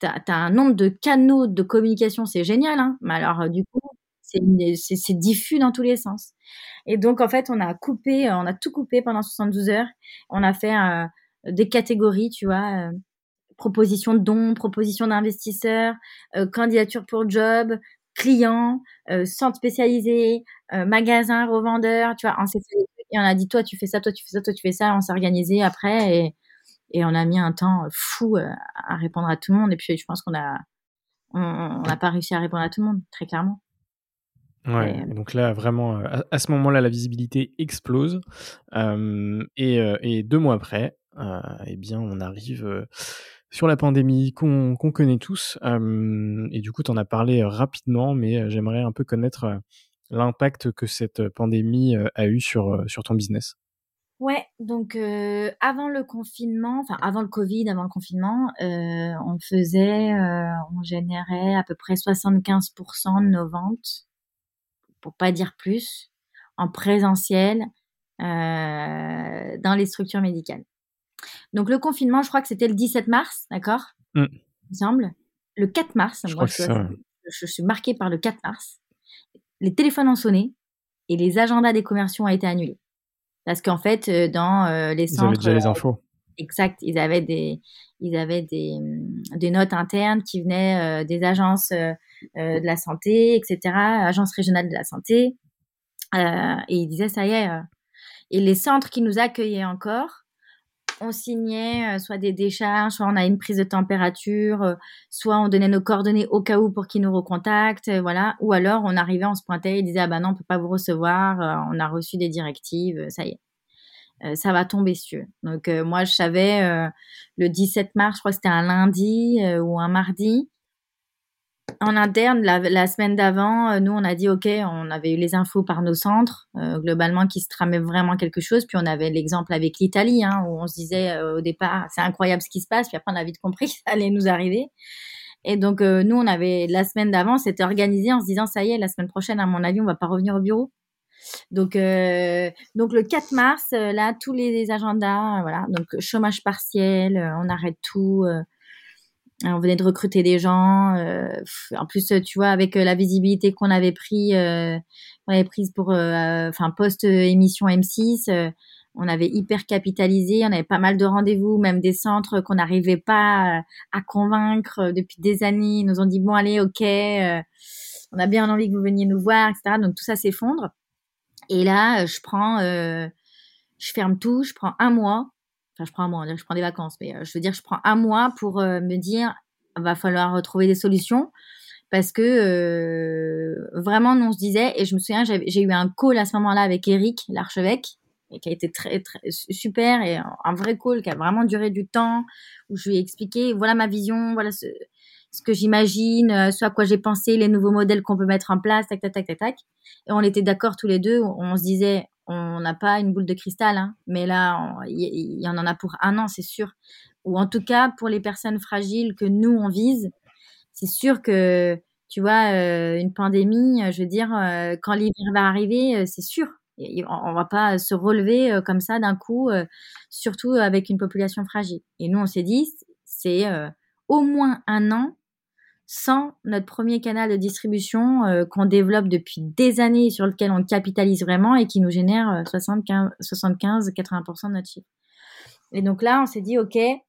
t'as as un nombre de canaux de communication, c'est génial, hein. Mais alors, euh, du coup, c'est diffus dans tous les sens. Et donc, en fait, on a coupé, on a tout coupé pendant 72 heures. On a fait euh, des catégories, tu vois, euh, proposition de dons, proposition d'investisseurs, candidature pour job, clients, centre spécialisé, magasin, revendeur, tu vois, on s'est et on a dit toi tu fais ça, toi tu fais ça, toi tu fais ça, on s'est organisé après et et on a mis un temps fou euh, à répondre à tout le monde. Et puis, je pense qu'on a, on n'a pas réussi à répondre à tout le monde, très clairement. Ouais, donc là, vraiment, à, ce moment-là, la visibilité explose. et, et, deux mois après, eh bien, on arrive sur la pandémie qu'on connaît tous. et du coup, tu en as parlé rapidement, mais j'aimerais un peu connaître l'impact que cette pandémie a eu sur, sur ton business. Ouais, donc avant le confinement, enfin avant le Covid, avant le confinement, on faisait, on générait à peu près 75% de nos ventes, pour pas dire plus, en présentiel dans les structures médicales. Donc le confinement, je crois que c'était le 17 mars, d'accord? Mmh. Il me semble. Le 4 mars, je, moi, je, suis marquée par le 4 mars. Les téléphones ont sonné et les agendas des commerciaux ont été annulés. Parce qu'en fait, euh, dans euh, les centres... Ils avaient déjà les infos. exact. Ils avaient des, ils avaient des, des notes internes qui venaient euh, des agences de la santé, etc., agences régionales de la santé. et ils disaient, ça y est. et les centres qui nous accueillaient encore, on signait euh, soit des décharges, soit on a une prise de température, euh, soit on donnait nos coordonnées au cas où pour qu'ils nous recontactent, euh, voilà. Ou alors on arrivait, on se pointait, ils disaient ah ben non, on peut pas vous recevoir, on a reçu des directives, ça y est, ça va tomber sur. Donc moi je savais le 17 mars, je crois que c'était un lundi ou un mardi, en interne, la, semaine d'avant, euh, nous, on a dit, OK, on avait eu les infos par nos centres, euh, globalement, qui se tramait vraiment quelque chose. Puis on avait l'exemple avec l'Italie, hein, où on se disait euh, au départ, c'est incroyable ce qui se passe. Puis après, on a vite compris que ça allait nous arriver. Et donc, nous, on avait, la semaine d'avant, c'était organisé en se disant, ça y est, la semaine prochaine, à mon avis, on va pas revenir au bureau. Donc, donc le 4 mars, là, tous les, agendas, voilà, donc chômage partiel, on arrête tout on venait de recruter des gens. Euh, en plus, tu vois, avec euh, la visibilité qu'on avait pris, euh, avait prise pour, enfin, post émission M6, on avait hyper capitalisé. On avait pas mal de rendez-vous, même des centres qu'on n'arrivait pas à convaincre depuis des années. Ils nous ont dit bon, allez, ok, on a bien envie que vous veniez nous voir, etc. Donc tout ça s'effondre. Et là, je prends, je ferme tout, je prends un mois Je prends un mois, je prends des vacances, mais euh, je veux dire, je prends un mois pour euh, me dire, va falloir retrouver des solutions parce que euh, vraiment, on se disait, et je me souviens, j'ai eu un call à ce moment-là avec Eric, l'archevêque, qui a été très, très super et un, vrai call qui a vraiment duré du temps où je lui ai expliqué, voilà ma vision, voilà ce, que j'imagine, ce à quoi j'ai pensé, les nouveaux modèles qu'on peut mettre en place, tac, tac, tac, tac, tac. Et on était d'accord tous les deux, on se disait, on n'a pas une boule de cristal, hein, mais là, il y, en a pour un an, c'est sûr. Ou en tout cas, pour les personnes fragiles que nous, on vise, c'est sûr que, tu vois, euh, une pandémie, je veux dire, euh, quand l'hiver va arriver, euh, c'est sûr. On, ne va pas se relever comme ça d'un coup, surtout avec une population fragile. Et nous, on s'est dit, c'est au moins un an sans notre premier canal de distribution euh, qu'on développe depuis des années sur lequel on capitalise vraiment et qui nous génère 75-80% de notre chiffre. Et donc là, on s'est dit, OK, il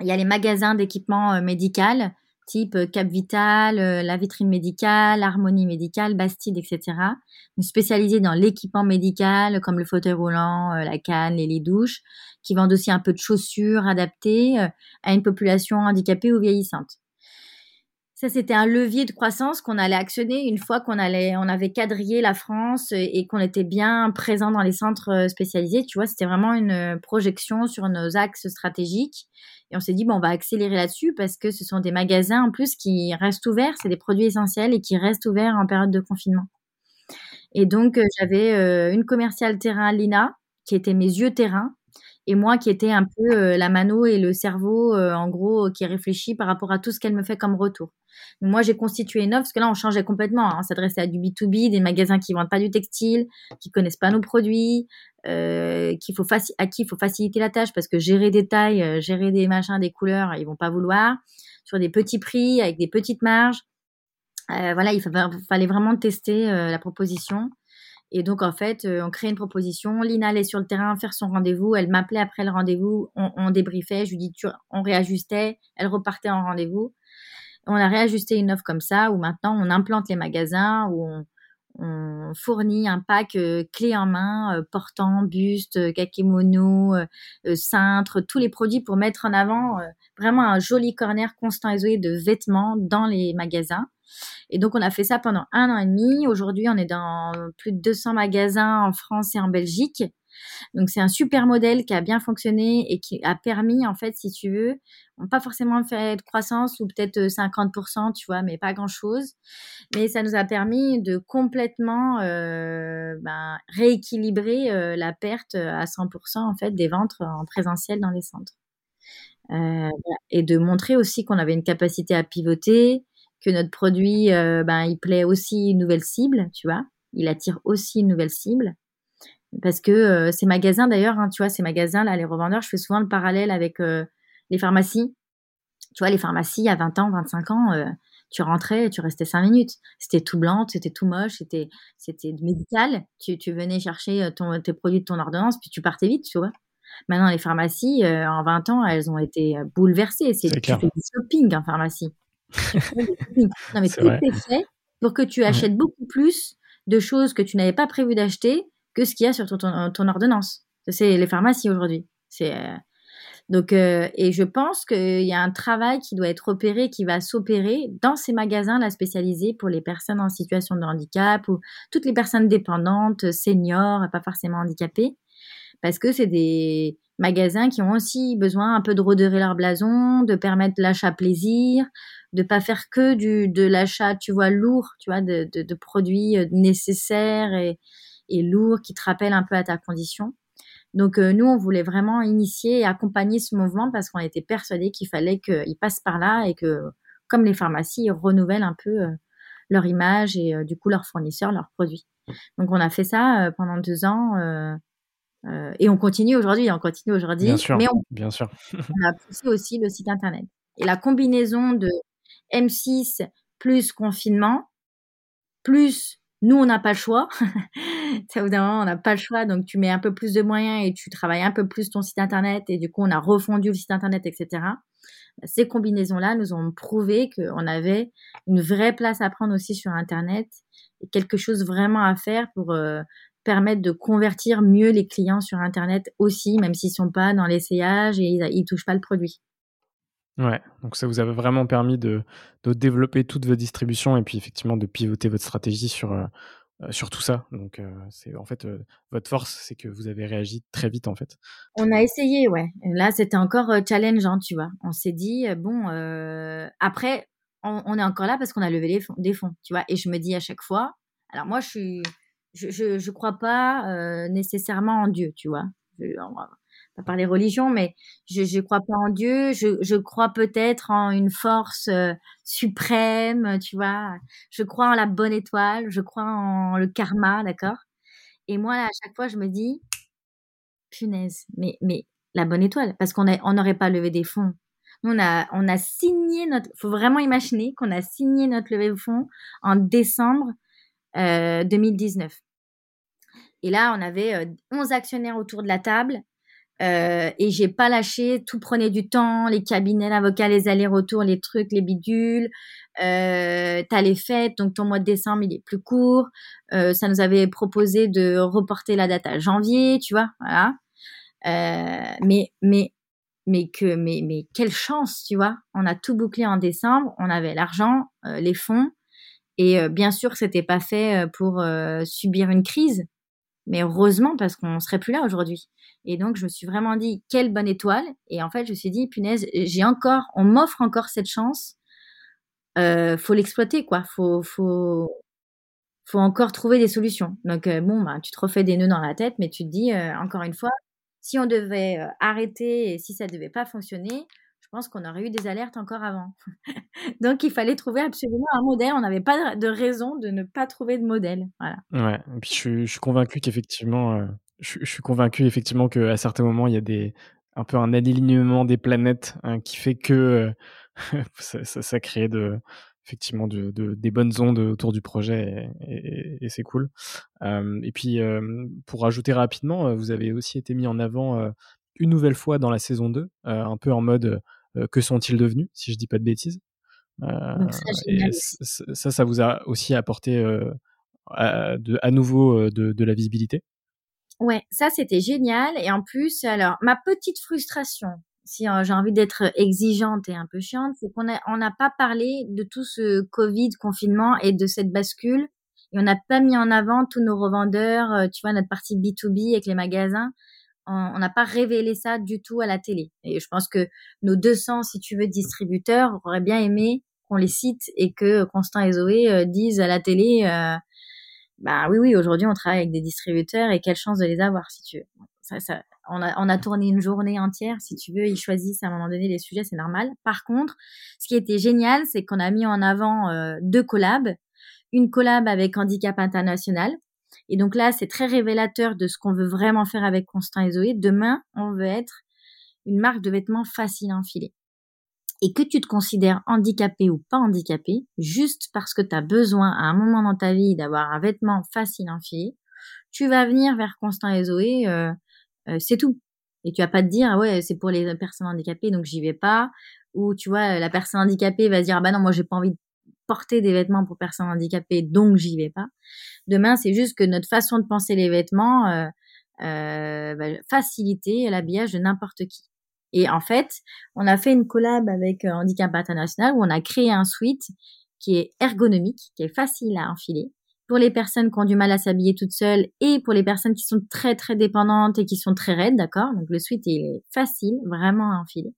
y a les magasins d'équipement euh, médical, type euh, Cap Vital, la vitrine médicale, Harmonie médicale, Bastide, etc. Spécialisés dans l'équipement médical, comme le fauteuil roulant, la canne, les lits douches, qui vendent aussi un peu de chaussures adaptées à une population handicapée ou vieillissante. Ça, c'était un levier de croissance qu'on allait actionner une fois qu'on allait, on avait quadrillé la France et qu'on était bien présent dans les centres euh, spécialisés. Tu vois, c'était vraiment une euh, projection sur nos axes stratégiques. Et on s'est dit, bon, on va accélérer là-dessus parce que ce sont des magasins en plus qui restent ouverts. C'est des produits essentiels et qui restent ouverts en période de confinement. Et donc, euh, j'avais une commerciale terrain, Lina, qui était mes yeux terrain et moi qui étais un peu euh, la mano et le cerveau, euh, en gros, qui réfléchit par rapport à tout ce qu'elle me fait comme retour. moi, j'ai constitué une offre, parce que là, on changeait complètement. Hein. On s'adressait à du B2B, des magasins qui vendent pas du textile, qui connaissent pas nos produits, euh, qu'il faut à qui il faut faciliter la tâche, parce que gérer des tailles, euh, gérer des machins, des couleurs, ils vont pas vouloir, sur des petits prix, avec des petites marges. voilà, il fallait vraiment tester la proposition. Et donc, en fait, euh, on crée une proposition. Lina allait sur le terrain faire son rendez-vous. Elle m'appelait après le rendez-vous. On, débriefait. Je lui dis, on réajustait. Elle repartait en rendez-vous. On a réajusté une offre comme ça où maintenant on implante les magasins, où on fournit un pack clé en main, portant, buste, kakemono, cintre, tous les produits pour mettre en avant vraiment un joli corner constant et de vêtements dans les magasins. Et donc, on a fait ça pendant un an et demi. Aujourd'hui, on est dans plus de 200 magasins en France et en Belgique. Donc c'est un super modèle qui a bien fonctionné et qui a permis en fait, si tu veux, pas forcément fait de croissance ou peut-être 50%, euh, tu vois, mais pas grand-chose. Mais ça nous a permis de complètement euh, ben, rééquilibrer euh, la perte à 100% en fait des ventes en présentiel dans les centres. et de montrer aussi qu'on avait une capacité à pivoter, que notre produit, ben, il plaît aussi une nouvelle cible, tu vois, il attire aussi une nouvelle cible parce que euh, ces magasins d'ailleurs, hein, tu vois, ces magasins là, les revendeurs, je fais souvent le parallèle avec euh, les pharmacies. Tu vois, les pharmacies à 20 ans, 25 ans, euh, tu rentrais et tu restais 5 minutes. C'était tout blanc, c'était tout moche, c'était c'était médical. Tu, tu venais chercher ton, tes produits de ton ordonnance, puis tu partais vite, tu vois. Maintenant, les pharmacies, en 20 ans, elles ont été bouleversées. C'est du shopping en pharmacie. non, mais tout est fait pour que tu achètes beaucoup plus de choses que tu n'avais pas prévu d'acheter que ce qu'il y a sur ton, ordonnance. C'est les pharmacies aujourd'hui. C'est euh, donc euh, et je pense qu'il y a un travail qui doit être opéré, qui va s'opérer dans ces magasins là spécialisés pour les personnes en situation de handicap ou toutes les personnes dépendantes, seniors, pas forcément handicapées, parce que c'est des magasins qui ont aussi besoin un peu de redorer leur blason, de permettre l'achat plaisir, de pas faire que du de l'achat, tu vois, lourd, tu vois, de, de, produits euh, nécessaires et et lourd, qui te rappelle un peu à ta condition. Donc euh, nous, on voulait vraiment initier et accompagner ce mouvement parce qu'on était persuadés qu'il fallait qu'il passe par là et que, comme les pharmacies, ils renouvellent un peu euh, leur image et euh, du coup leurs fournisseurs, leurs produits. Donc on a fait ça pendant deux ans et on continue aujourd'hui, on continue aujourd'hui. Bien sûr, mais on, bien sûr. on a poussé aussi le site internet. Et la combinaison de M6 plus confinement plus nous, on n'a pas le choix. ça, évidemment, on n'a pas le choix. Donc, tu mets un peu plus de moyens et tu travailles un peu plus ton site internet. Et du coup, on a refondu le site internet, etc. Ces combinaisons-là nous ont prouvé qu'on avait une vraie place à prendre aussi sur Internet et quelque chose vraiment à faire pour euh, permettre de convertir mieux les clients sur Internet aussi, même s'ils sont pas dans l'essayage et ils, ils touchent pas le produit. Ouais, donc ça vous a vraiment permis de, de développer toute votre distribution et puis effectivement de pivoter votre stratégie sur, euh, euh, sur tout ça. Donc euh, c'est en fait votre force, c'est que vous avez réagi très vite en fait. On a essayé, ouais. Là, c'était encore challengeant, tu vois. On s'est dit bon, après, on, est encore là parce qu'on a levé des fonds, tu vois. Et je me dis à chaque fois, alors moi, je suis, je, je, je crois pas nécessairement en Dieu, tu vois. Pas parler religion, mais je ne crois pas en Dieu. Je, je crois peut-être en une force euh, suprême, tu vois. Je crois en la bonne étoile. Je crois en le karma, d'accord? Et moi, là, à chaque fois, je me dis, punaise, mais mais la bonne étoile, parce qu'on on n'aurait pas levé des fonds. Nous, on a on a signé notre. Faut vraiment imaginer qu'on a signé notre levée de fonds en décembre euh, 2019. Et là, on avait 11 euh, actionnaires autour de la table. Euh, et j'ai pas lâché, tout prenait du temps, les cabinets l'avocat, les allers-retours, les trucs, les bidules. Euh, t'as les fêtes, donc ton mois de décembre il est plus court. Euh, ça nous avait proposé de reporter la date à janvier, tu vois, mais mais mais que mais mais quelle chance, tu vois. On a tout bouclé en décembre, on avait l'argent, les fonds, et bien sûr c'était pas fait pour subir une crise, mais heureusement parce qu'on serait plus là aujourd'hui. Et donc, je me suis vraiment dit, quelle bonne étoile. Et en fait, je me suis dit, punaise, j'ai encore, on m'offre encore cette chance. Euh, faut l'exploiter, quoi. Faut, faut, faut encore trouver des solutions. Donc, euh, bon, bah, tu te refais des nœuds dans la tête, mais tu te dis, euh, encore une fois, si on devait euh, arrêter et si ça devait pas fonctionner, pense qu'on aurait eu des alertes encore avant. Donc, il fallait trouver absolument un modèle. On n'avait pas de raison de ne pas trouver de modèle. Voilà. Ouais. Et puis, je je suis convaincu qu'effectivement, je, suis convaincu effectivement qu'à certains moments, il y a des, un peu un alignement des planètes hein, qui fait que euh, ça, crée de, effectivement de, des bonnes ondes autour du projet et, c'est cool. Euh, et puis, euh, pour rajouter rapidement, vous avez aussi été mis en avant une nouvelle fois dans la saison 2, un peu en mode que sont-ils devenus, si je dis pas de bêtises? ça, ça, ça, vous a aussi apporté à, de, à nouveau de, de la visibilité? Ouais, ça c'était génial. Et en plus, alors ma petite frustration, si j'ai envie d'être exigeante et un peu chiante, c'est qu'on on n'a pas parlé de tout ce Covid, confinement et de cette bascule. Et on n'a pas mis en avant tous nos revendeurs, tu vois, notre partie B2B avec les magasins on n'a pas révélé ça du tout à la télé. Et je pense que nos 200, si tu veux, distributeurs auraient bien aimé qu'on les cite et que Constant et Zoé euh, disent à la télé, euh, bah oui, oui, aujourd'hui on travaille avec des distributeurs et quelle chance de les avoir, si tu veux. On, a, on a tourné une journée entière, si tu veux, ils choisissent à un moment donné les sujets, c'est normal. Par contre, ce qui était génial, c'est qu'on a mis en avant euh, deux collabs. Une collab avec Handicap International, et donc là, c'est très révélateur de ce qu'on veut vraiment faire avec Constant et Zoé. Demain, on veut être une marque de vêtements facile à enfiler. Et que tu te considères handicapé ou pas handicapé, juste parce que tu as besoin à un moment dans ta vie d'avoir un vêtement facile à enfiler, tu vas venir vers Constant et Zoé, euh, euh, c'est tout. Et tu vas pas te dire, ah ouais, c'est pour les personnes handicapées, donc j'y vais pas. Ou tu vois, la personne handicapée va se dire, ah bah non, moi j'ai pas envie de porter des vêtements pour personnes handicapées, donc j'y vais pas. Demain, c'est juste que notre façon de penser les vêtements euh, euh, bah, faciliter l'habillage de n'importe qui. Et en fait, on a fait une collab avec euh, Handicap International où on a créé un suite qui est ergonomique, qui est facile à enfiler pour les personnes qui ont du mal à s'habiller toutes seules et pour les personnes qui sont très très dépendantes et qui sont très raides, d'accord? Donc le suite il est facile vraiment à enfiler.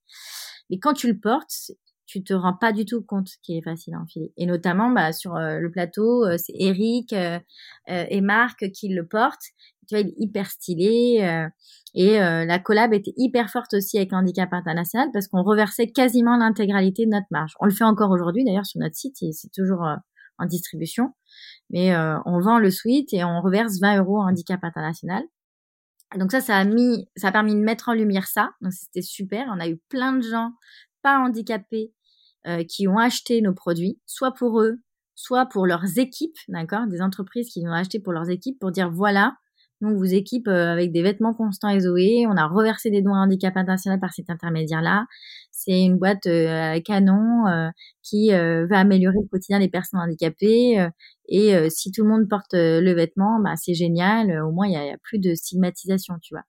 Mais quand tu le portes, tu te rends pas du tout compte qu'il est facile à enfiler. Et notamment, bah, sur euh, le plateau, euh, c'est Eric euh, et Marc qui le portent. Tu vois, il est hyper stylé. et la collab était hyper forte aussi avec Handicap International parce qu'on reversait quasiment l'intégralité de notre marge. On le fait encore aujourd'hui, d'ailleurs, sur notre site, c'est toujours en distribution. Mais on vend le suite et on reverse 20 euros à Handicap International. Donc ça, ça a mis, ça a permis de mettre en lumière ça. Donc c'était super. On a eu plein de gens pas handicapés euh, qui ont acheté nos produits, soit pour eux, soit pour leurs équipes, d'accord Des entreprises qui ont acheté pour leurs équipes pour dire voilà, nous on vous équipe euh, avec des vêtements constants et Zoé, on a reversé des dons à handicap international par cet intermédiaire-là. C'est une boîte euh, canon qui va améliorer le quotidien des personnes handicapées. et si tout le monde porte le vêtement, bah, c'est génial. Au moins, il n'y a, a, plus de stigmatisation, tu vois.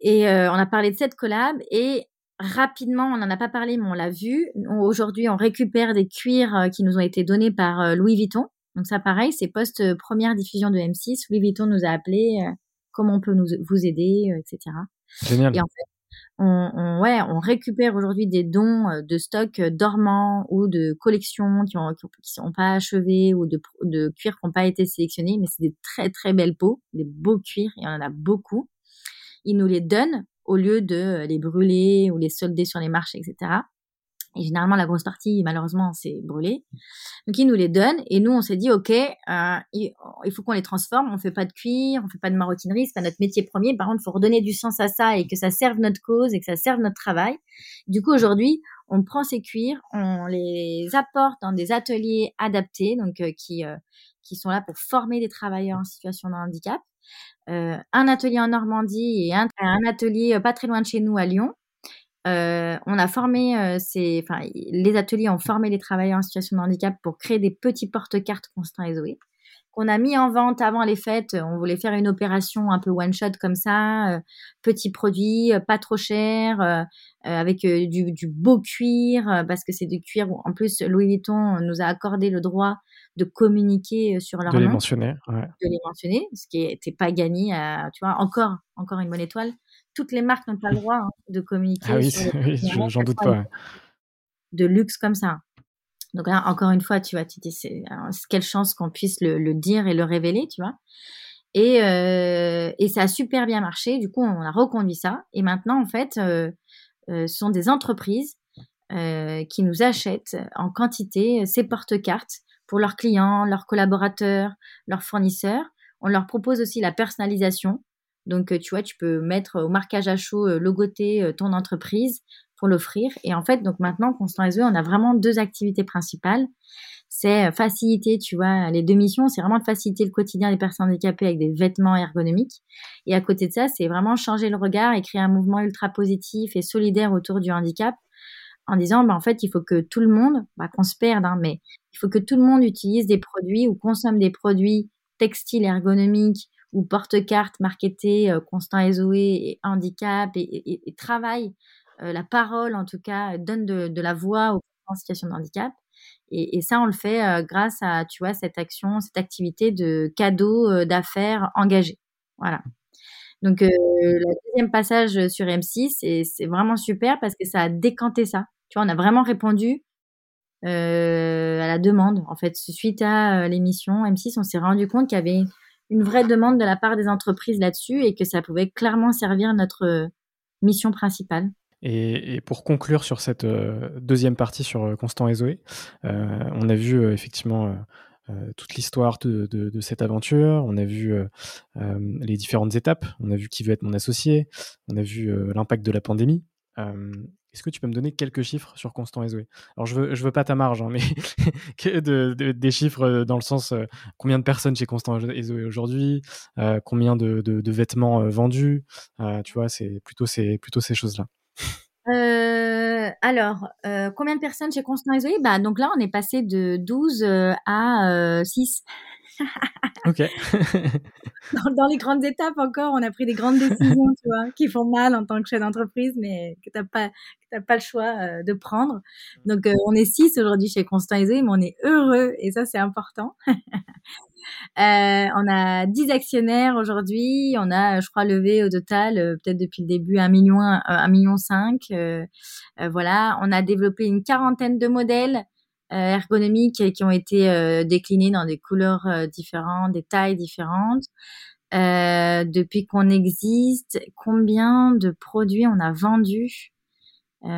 Et on a parlé de cette collab et rapidement, on n'en a pas parlé, mais on l'a vu. Aujourd'hui, on récupère des cuirs euh, qui nous ont été donnés par euh, Louis Vuitton. Donc ça, pareil, c'est post-première diffusion de M6. Louis Vuitton nous a appelé, euh, comment on peut nous, vous aider, etc. Génial. Et en fait, on, on, ouais, on récupère aujourd'hui des dons de stocks dormants ou de collections qui ont qui, sont pas achevées ou de, de cuirs qui n'ont pas été sélectionnés, mais c'est des très très belles peaux, des beaux cuirs, il y en a beaucoup. Ils nous les donnent au lieu de euh, les brûler ou les solder sur les marchés, etc. Et généralement, la grosse partie, malheureusement, c'est brûlé. Donc, ils nous les donnent et nous, on s'est dit, OK, euh, il faut qu'on les transforme. On fait pas de cuir, on fait pas de maroquinerie, c'est pas notre métier premier. Par contre, il faut redonner du sens à ça et que ça serve notre cause et que ça serve notre travail. Du coup, aujourd'hui, on prend ces cuirs, on les apporte dans des ateliers adaptés, donc euh, qui qui sont là pour former des travailleurs en situation de handicap. Euh, un atelier en Normandie et un, atelier euh, pas très loin de chez nous à Lyon. Euh, on a formé les ateliers ont formé les travailleurs en situation de handicap pour créer des petits porte-cartes Constant et Zoé qu'on a mis en vente avant les fêtes. On voulait faire une opération un peu one shot comme ça, petit produit, pas trop cher, avec du, du, beau cuir parce que c'est du cuir où en plus Louis Vuitton nous a accordé le droit de communiquer sur leur de nom, les mentionner, de les mentionner, ce qui n'était pas gagné. À, tu vois, encore, encore une bonne étoile. Toutes les marques n'ont pas le droit hein, de communiquer. Ah oui, oui j'en doute pas. De luxe comme ça. Donc là, encore une fois, tu vois, dis, c'est quelle chance qu'on puisse le, dire et le révéler, tu vois. Et, euh, et ça a super bien marché. Du coup, on a reconduit ça. Et maintenant, en fait, euh, euh, ce sont des entreprises qui nous achètent en quantité ces porte-cartes pour leurs clients, leurs collaborateurs, leurs fournisseurs. On leur propose aussi la personnalisation. Donc, tu vois, tu peux mettre au marquage à chaud, logoter ton entreprise pour l'offrir. Et en fait, donc maintenant, Constant SE, on a vraiment deux activités principales. C'est faciliter, tu vois, les deux missions, c'est vraiment de faciliter le quotidien des personnes handicapées avec des vêtements ergonomiques. Et à côté de ça, c'est vraiment changer le regard et créer un mouvement ultra positif et solidaire autour du handicap en disant, bah, en fait, il faut que tout le monde, bah, qu'on se perde, hein, mais il faut que tout le monde utilise des produits ou consomme des produits textiles ergonomiques ou porte-cartes marketés euh, Constant et Zoé et handicap et, et, travaille euh, la parole, en tout cas, donne de, la voix aux en situation de handicap. Et, ça, on le fait euh, grâce à, tu vois, cette action, cette activité de cadeau d'affaires engagés. Voilà. Donc, le deuxième passage sur M6, c'est vraiment super parce que ça a décanté ça. Tu vois, on a vraiment répondu euh, à la demande. En fait, suite à euh, l'émission M6, on s'est rendu compte qu'il y avait une vraie demande de la part des entreprises là-dessus et que ça pouvait clairement servir notre euh, mission principale. Et, pour conclure sur cette deuxième partie sur Constant et Zoé, on a vu effectivement toute l'histoire de, cette aventure, on a vu les différentes étapes, on a vu qui veut être mon associé, on a vu l'impact de la pandémie. Est-ce que tu peux me donner quelques chiffres sur Constant et Zoé? Alors, je veux, veux pas ta marge, hein, mais des chiffres euh, dans le sens euh, combien de personnes chez Constant et Zoé aujourd'hui, euh, combien de, vêtements vendus, tu vois, c'est plutôt ces choses-là. Alors, combien de personnes chez Constant Zoé? Bah, Donc là, on est passé de 12 à 6. Ok. dans, les grandes étapes encore, on a pris des grandes décisions, tu vois, qui font mal en tant que chef d'entreprise, mais que t'as pas, que pas le choix euh, de prendre. Donc, euh, on est six aujourd'hui chez Constant mais on est heureux et ça, c'est important. Euh, on a 10 actionnaires aujourd'hui. On a, je crois, levé au total, peut-être depuis le début, un million, un million cinq. voilà. On a développé une quarantaine de modèles euh, ergonomiques qui ont été euh, déclinés dans des couleurs euh, différentes, des tailles différentes. depuis qu'on existe, combien de produits on a vendus? J'ai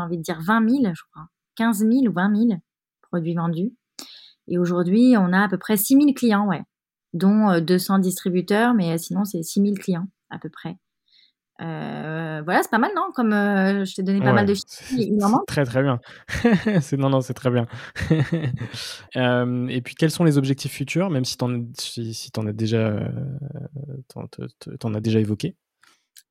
envie de dire 20 000, je crois. 15 000 ou 20 000 produits vendus. Et aujourd'hui, on a à peu près 6 000 clients, ouais, dont 200 distributeurs, mais sinon, c'est 6 000 clients à peu près. Euh, voilà, c'est pas mal, non? Comme euh, je t'ai donné pas mal de chiffres, Très très bien. non non, c'est très bien. euh, et puis quels sont les objectifs futurs, même si t'en si, si en as déjà euh, t'en, as déjà évoqué?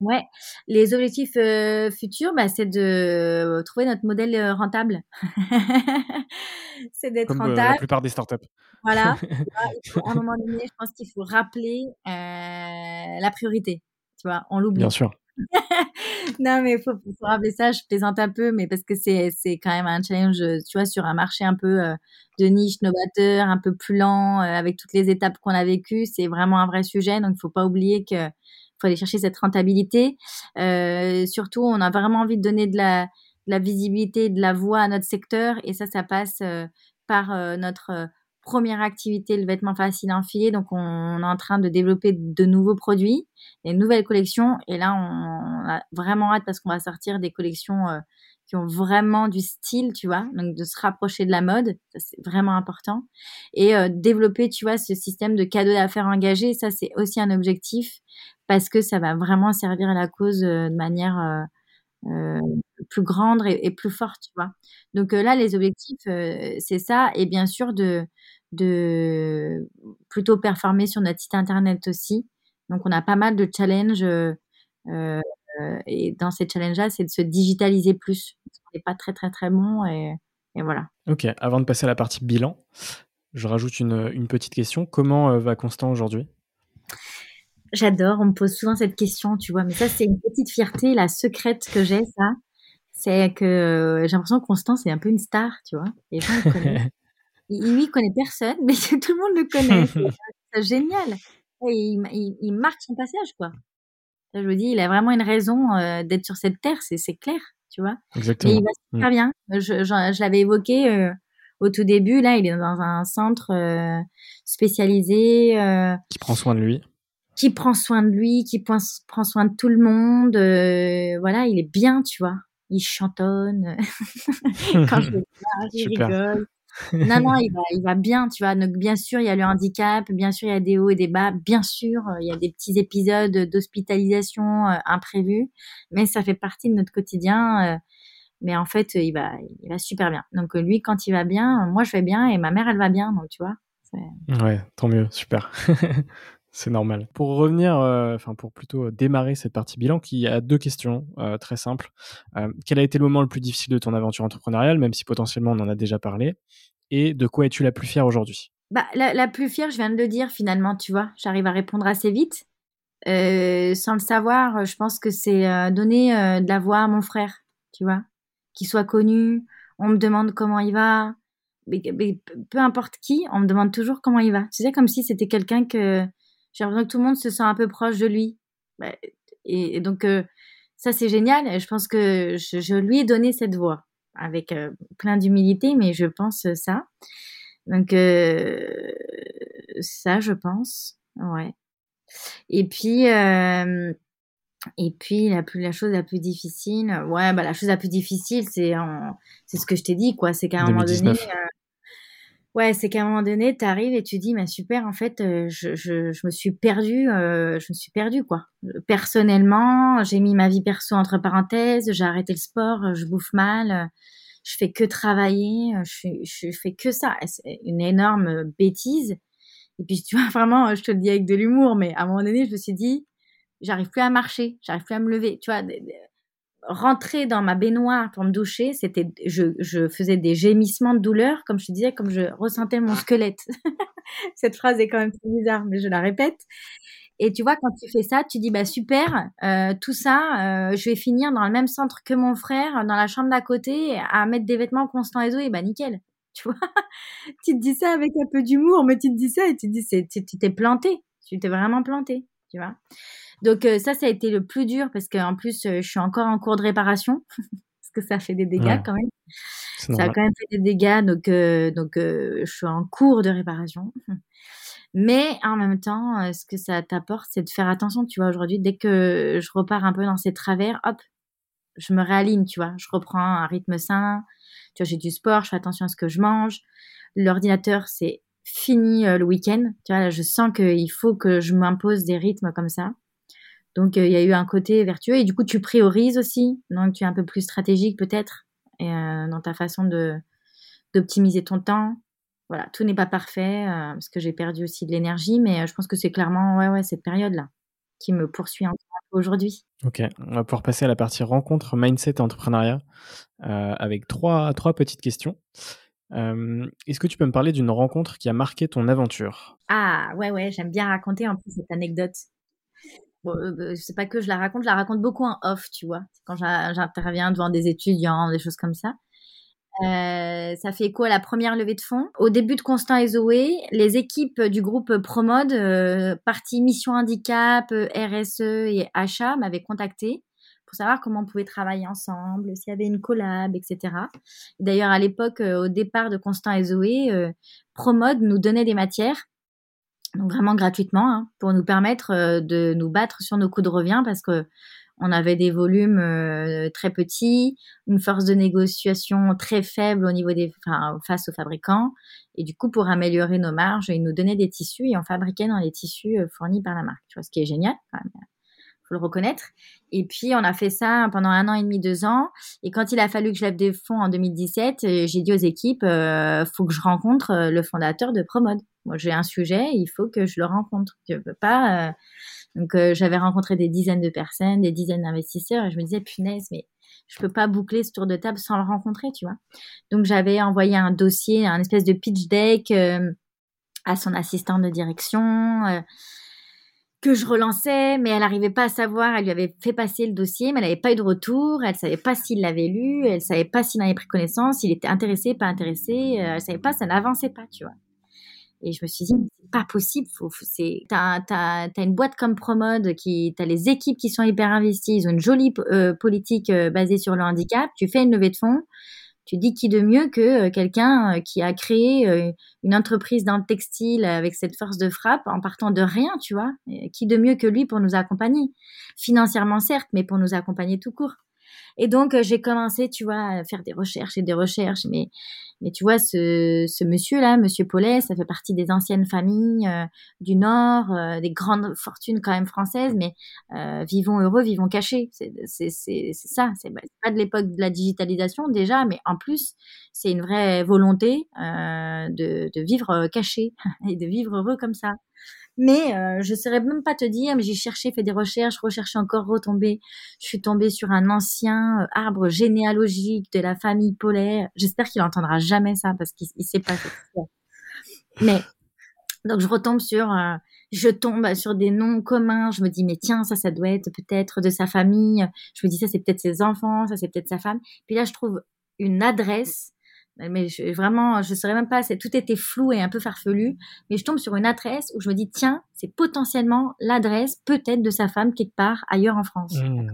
Ouais, les objectifs euh, futurs, bah, c'est de trouver notre modèle rentable. c'est d'être rentable. la plupart des startups. Voilà. à un moment donné, je pense qu'il faut rappeler la priorité tu vois, on l'oublie. Bien sûr. non, mais il faut, faut, rappeler ça, je plaisante un peu, mais parce que c'est, c'est quand même un challenge, tu vois, sur un marché un peu euh, de niche, novateur, un peu plus lent, euh, avec toutes les étapes qu'on a vécues, c'est vraiment un vrai sujet, donc il faut pas oublier que faut aller chercher cette rentabilité. Euh, surtout, on a vraiment envie de donner de la, de la visibilité, de la voix à notre secteur, et ça, ça passe par notre première activité, le vêtement facile à enfiler. Donc, on, est en train de développer de nouveaux produits, des nouvelles collections. Et là, on, a vraiment hâte parce qu'on va sortir des collections euh, qui ont vraiment du style, tu vois. Donc, de se rapprocher de la mode, c'est vraiment important. Et euh, développer, tu vois, ce système de cadeaux d'affaires engagés, ça c'est aussi un objectif parce que ça va vraiment servir à la cause euh, de manière plus grande et, plus forte, tu vois. Donc là, les objectifs, c'est ça. Et bien sûr, de de plutôt performer sur notre site internet aussi. Donc, on a pas mal de challenges. Euh, euh, et dans ces challenges-là, c'est de se digitaliser plus. On n'est pas très, très, très bon. Et, voilà. Ok, avant de passer à la partie bilan, je rajoute une, petite question. Comment euh, va Constant aujourd'hui? J'adore, on me pose souvent cette question, tu vois, mais ça, c'est une petite fierté, la secrète que j'ai, ça. C'est que j'ai l'impression que Constant, c'est un peu une star, tu vois. Les gens le connaissent. Il, lui, connaît personne, mais tout le monde le connaît. C'est génial. Et il, marque son passage, quoi. Je vous dis, il a vraiment une raison euh, d'être sur cette terre, c'est clair, tu vois. Exactement. Et il va super mm. bien. Je, je, l'avais évoqué euh, au tout début. Là, il est dans un centre euh, spécialisé. qui prend soin de lui. Qui prend soin de lui, qui prend, prend soin de tout le monde. voilà, il est bien, tu vois. Il chantonne. Quand je le il rigole non, non, il va, il va bien, tu vois. Donc, bien sûr, il y a le handicap, bien sûr, il y a des hauts et des bas, bien sûr, euh, il y a des petits épisodes d'hospitalisation euh, imprévus, mais ça fait partie de notre quotidien. Euh, mais en fait, il va, il va super bien. Donc, lui, quand il va bien, moi, je vais bien et ma mère, elle va bien, donc tu vois. Ouais, tant mieux, super. C'est normal. Pour revenir, euh, enfin pour plutôt démarrer cette partie bilan, qui a deux questions euh, très simples. Euh, quel a été le moment le plus difficile de ton aventure entrepreneuriale, même si potentiellement on en a déjà parlé, et de quoi es-tu la plus fière aujourd'hui? Bah, la, plus fière, je viens de le dire finalement, tu vois, j'arrive à répondre assez vite. sans le savoir, je pense que c'est donner de la voix à mon frère, tu vois, qu'il soit connu. On me demande comment il va, peu importe qui, on me demande toujours comment il va. Tu sais, comme si c'était quelqu'un que j'ai l'impression que tout le monde se sent un peu proche de lui. Bah, et, donc, euh, ça, c'est génial. Et je pense que je, lui ai donné cette voix avec euh, plein d'humilité, mais je pense ça. Donc, euh, ça, je pense. Ouais. Et puis, et puis la, plus, la chose la plus difficile, ouais, bah, la chose la plus difficile, c'est c'est ce que je t'ai dit, quoi. C'est qu'à un moment donné, Ouais, c'est qu'à un moment donné, tu arrives et tu dis, mais super, en fait, euh, je, je, je, me suis perdue, euh, je me suis perdue, quoi. Personnellement, j'ai mis ma vie perso entre parenthèses, j'ai arrêté le sport, je bouffe mal, je fais que travailler, je, je fais que ça. C'est une énorme bêtise. Et puis, tu vois, vraiment, je te le dis avec de l'humour, mais à un moment donné, je me suis dit, j'arrive plus à marcher, j'arrive plus à me lever. Tu vois, rentrer dans ma baignoire pour me doucher, c'était, je, je, faisais des gémissements de douleur, comme je te disais, comme je ressentais mon squelette. Cette phrase est quand même bizarre, mais je la répète. Et tu vois, quand tu fais ça, tu dis bah super, euh, tout ça, euh, je vais finir dans le même centre que mon frère, dans la chambre d'à côté, à mettre des vêtements constants et et bah nickel. Tu vois, tu te dis ça avec un peu d'humour, mais tu te dis ça et tu te dis c'est, tu t'es planté, tu t'es vraiment planté, tu vois? Donc euh, ça, ça a été le plus dur parce qu'en plus, euh, je suis encore en cours de réparation parce que ça fait des dégâts quand même. Ça a quand même fait des dégâts, donc euh, donc je suis en cours de réparation. Mais en même temps, ce que ça t'apporte, c'est de faire attention. Tu vois, aujourd'hui, dès que je repars un peu dans ces travers, hop, je me réaligne. Tu vois, je reprends un rythme sain. Tu vois, j'ai du sport, je fais attention à ce que je mange. L'ordinateur, c'est fini le week-end. Tu vois, là, je sens qu'il faut que je m'impose des rythmes comme ça. Donc, euh, il y a eu un côté vertueux. Et du coup, tu priorises aussi. Donc, tu es un peu plus stratégique peut-être euh, dans ta façon de d'optimiser ton temps. Voilà, tout n'est pas parfait euh, parce que j'ai perdu aussi de l'énergie, mais je pense que c'est clairement ouais, ouais, cette période-là qui me poursuit encore aujourd'hui. Ok, on va pouvoir passer à la partie rencontre, mindset et entrepreneuriat avec trois, trois petites questions. Est-ce que tu peux me parler d'une rencontre qui a marqué ton aventure? Ah ouais, ouais, j'aime bien raconter en plus cette anecdote. Euh, bah, c'est pas que je la raconte, je la raconte beaucoup en off, tu vois. Quand j'interviens devant des étudiants, des choses comme ça. Euh, ça fait écho à la première levée de fonds. Au début de Constant et Zoé, les équipes du groupe Promode, euh, partie mission handicap, RSE et achat, m'avaient contacté pour savoir comment on pouvait travailler ensemble, s'il y avait une collab, etc. D'ailleurs, à l'époque, au départ de Constant et Zoé, Promode nous donnait des matières donc vraiment gratuitement, hein, pour nous permettre euh, de nous battre sur nos coûts de revient parce que on avait des volumes euh, très petits, une force de négociation très faible au niveau des, enfin, face aux fabricants, et du coup pour améliorer nos marges, ils nous donnaient des tissus et on fabriquait dans les tissus euh, fournis par la marque, tu vois, ce qui est génial faut le reconnaître. Et puis, on a fait ça pendant un an et demi, deux ans. Et quand il a fallu que je lève des fonds en 2017, euh, j'ai dit aux équipes, euh, faut que je rencontre euh, le fondateur de Promode. Moi, j'ai un sujet, il faut que je le rencontre. Je peux pas. Euh, donc, j'avais rencontré des dizaines de personnes, des dizaines d'investisseurs, et je me disais, punaise, mais je peux pas boucler ce tour de table sans le rencontrer, tu vois. Donc, j'avais envoyé un dossier, un espèce de pitch deck à son assistant de direction que je relançais, mais elle n'arrivait pas à savoir. Elle lui avait fait passer le dossier, mais elle n'avait pas eu de retour. Elle savait pas s'il l'avait lu. Elle savait pas s'il en avait pris connaissance, s'il était intéressé, pas intéressé. Euh, elle savait pas, ça n'avançait pas, tu vois. Et je me suis dit, c'est pas possible. Faut, c'est, t'as, t'as, t'as une boîte comme Promode qui, t'as les équipes qui sont hyper investies. Ils ont une jolie euh, politique euh, basée sur le handicap. Tu fais une levée de fonds tu dis qui de mieux que euh, quelqu'un euh, qui a créé euh, une entreprise dans le textile avec cette force de frappe en partant de rien, tu vois? Qui de mieux que lui pour nous accompagner? Financièrement certes, mais pour nous accompagner tout court. Et donc, j'ai commencé, tu vois, à faire des recherches et des recherches. Mais mais tu vois, ce, monsieur-là, monsieur Paulet, ça fait partie des anciennes familles euh, du Nord, euh, des grandes fortunes quand même françaises, mais euh, vivons heureux, vivons cachés. C'est ça. C'est pas de l'époque de la digitalisation déjà, mais en plus, c'est une vraie volonté de, de vivre caché et de vivre heureux comme ça. Mais euh, je saurais même pas te dire, mais j'ai cherché, fait des recherches, recherché encore, retombé. Je suis tombée sur un ancien euh, arbre généalogique de la famille polaire. J'espère qu'il entendra jamais ça parce qu'il sait pas. Mais donc je retombe sur, euh, je tombe sur des noms communs. Je me dis mais tiens ça ça doit être peut-être de sa famille. Je me dis ça c'est peut-être ses enfants, ça c'est peut-être sa femme. Puis là je trouve une adresse mais je, vraiment, je saurais même pas, tout était flou et un peu farfelu, mais je tombe sur une adresse où je me dis, tiens, c'est potentiellement l'adresse peut-être de sa femme quelque part ailleurs en France. Mmh.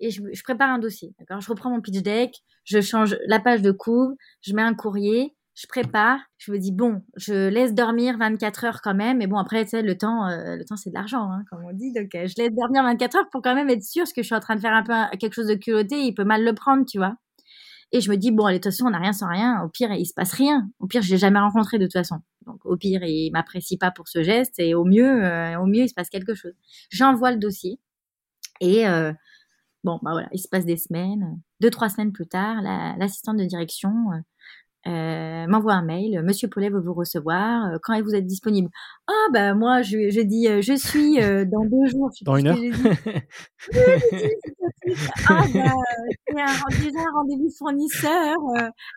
Et je, je, prépare un dossier, d'accord? Je reprends mon pitch deck, je change la page de couve, je mets un courrier, je prépare, je me dis, bon, je laisse dormir 24 heures quand même, mais bon, après, tu sais, le temps, euh, le temps, c'est de l'argent, hein, comme on dit, donc euh, je laisse dormir 24 heures pour quand même être sûr que je suis en train de faire un peu quelque chose de culotté, il peut mal le prendre, tu vois. Et je me dis, bon, allez, de toute façon, on n'a rien sans rien. Au pire, il se passe rien. Au pire, je l'ai jamais rencontré de toute façon. Donc, au pire, il m'apprécie pas pour ce geste. Et au mieux, euh, au mieux, il se passe quelque chose. J'envoie le dossier. Et euh, bon, bah voilà, il se passe des semaines. Deux, trois semaines plus tard, l'assistante de direction euh, euh, m'envoie un mail, Monsieur Paulet veut vous recevoir, euh, quand vous êtes disponible? Ah bah moi je, je dis euh, je suis dans deux jours. Dans une heure Ah bah c'est un, déjà un rendez-vous fournisseur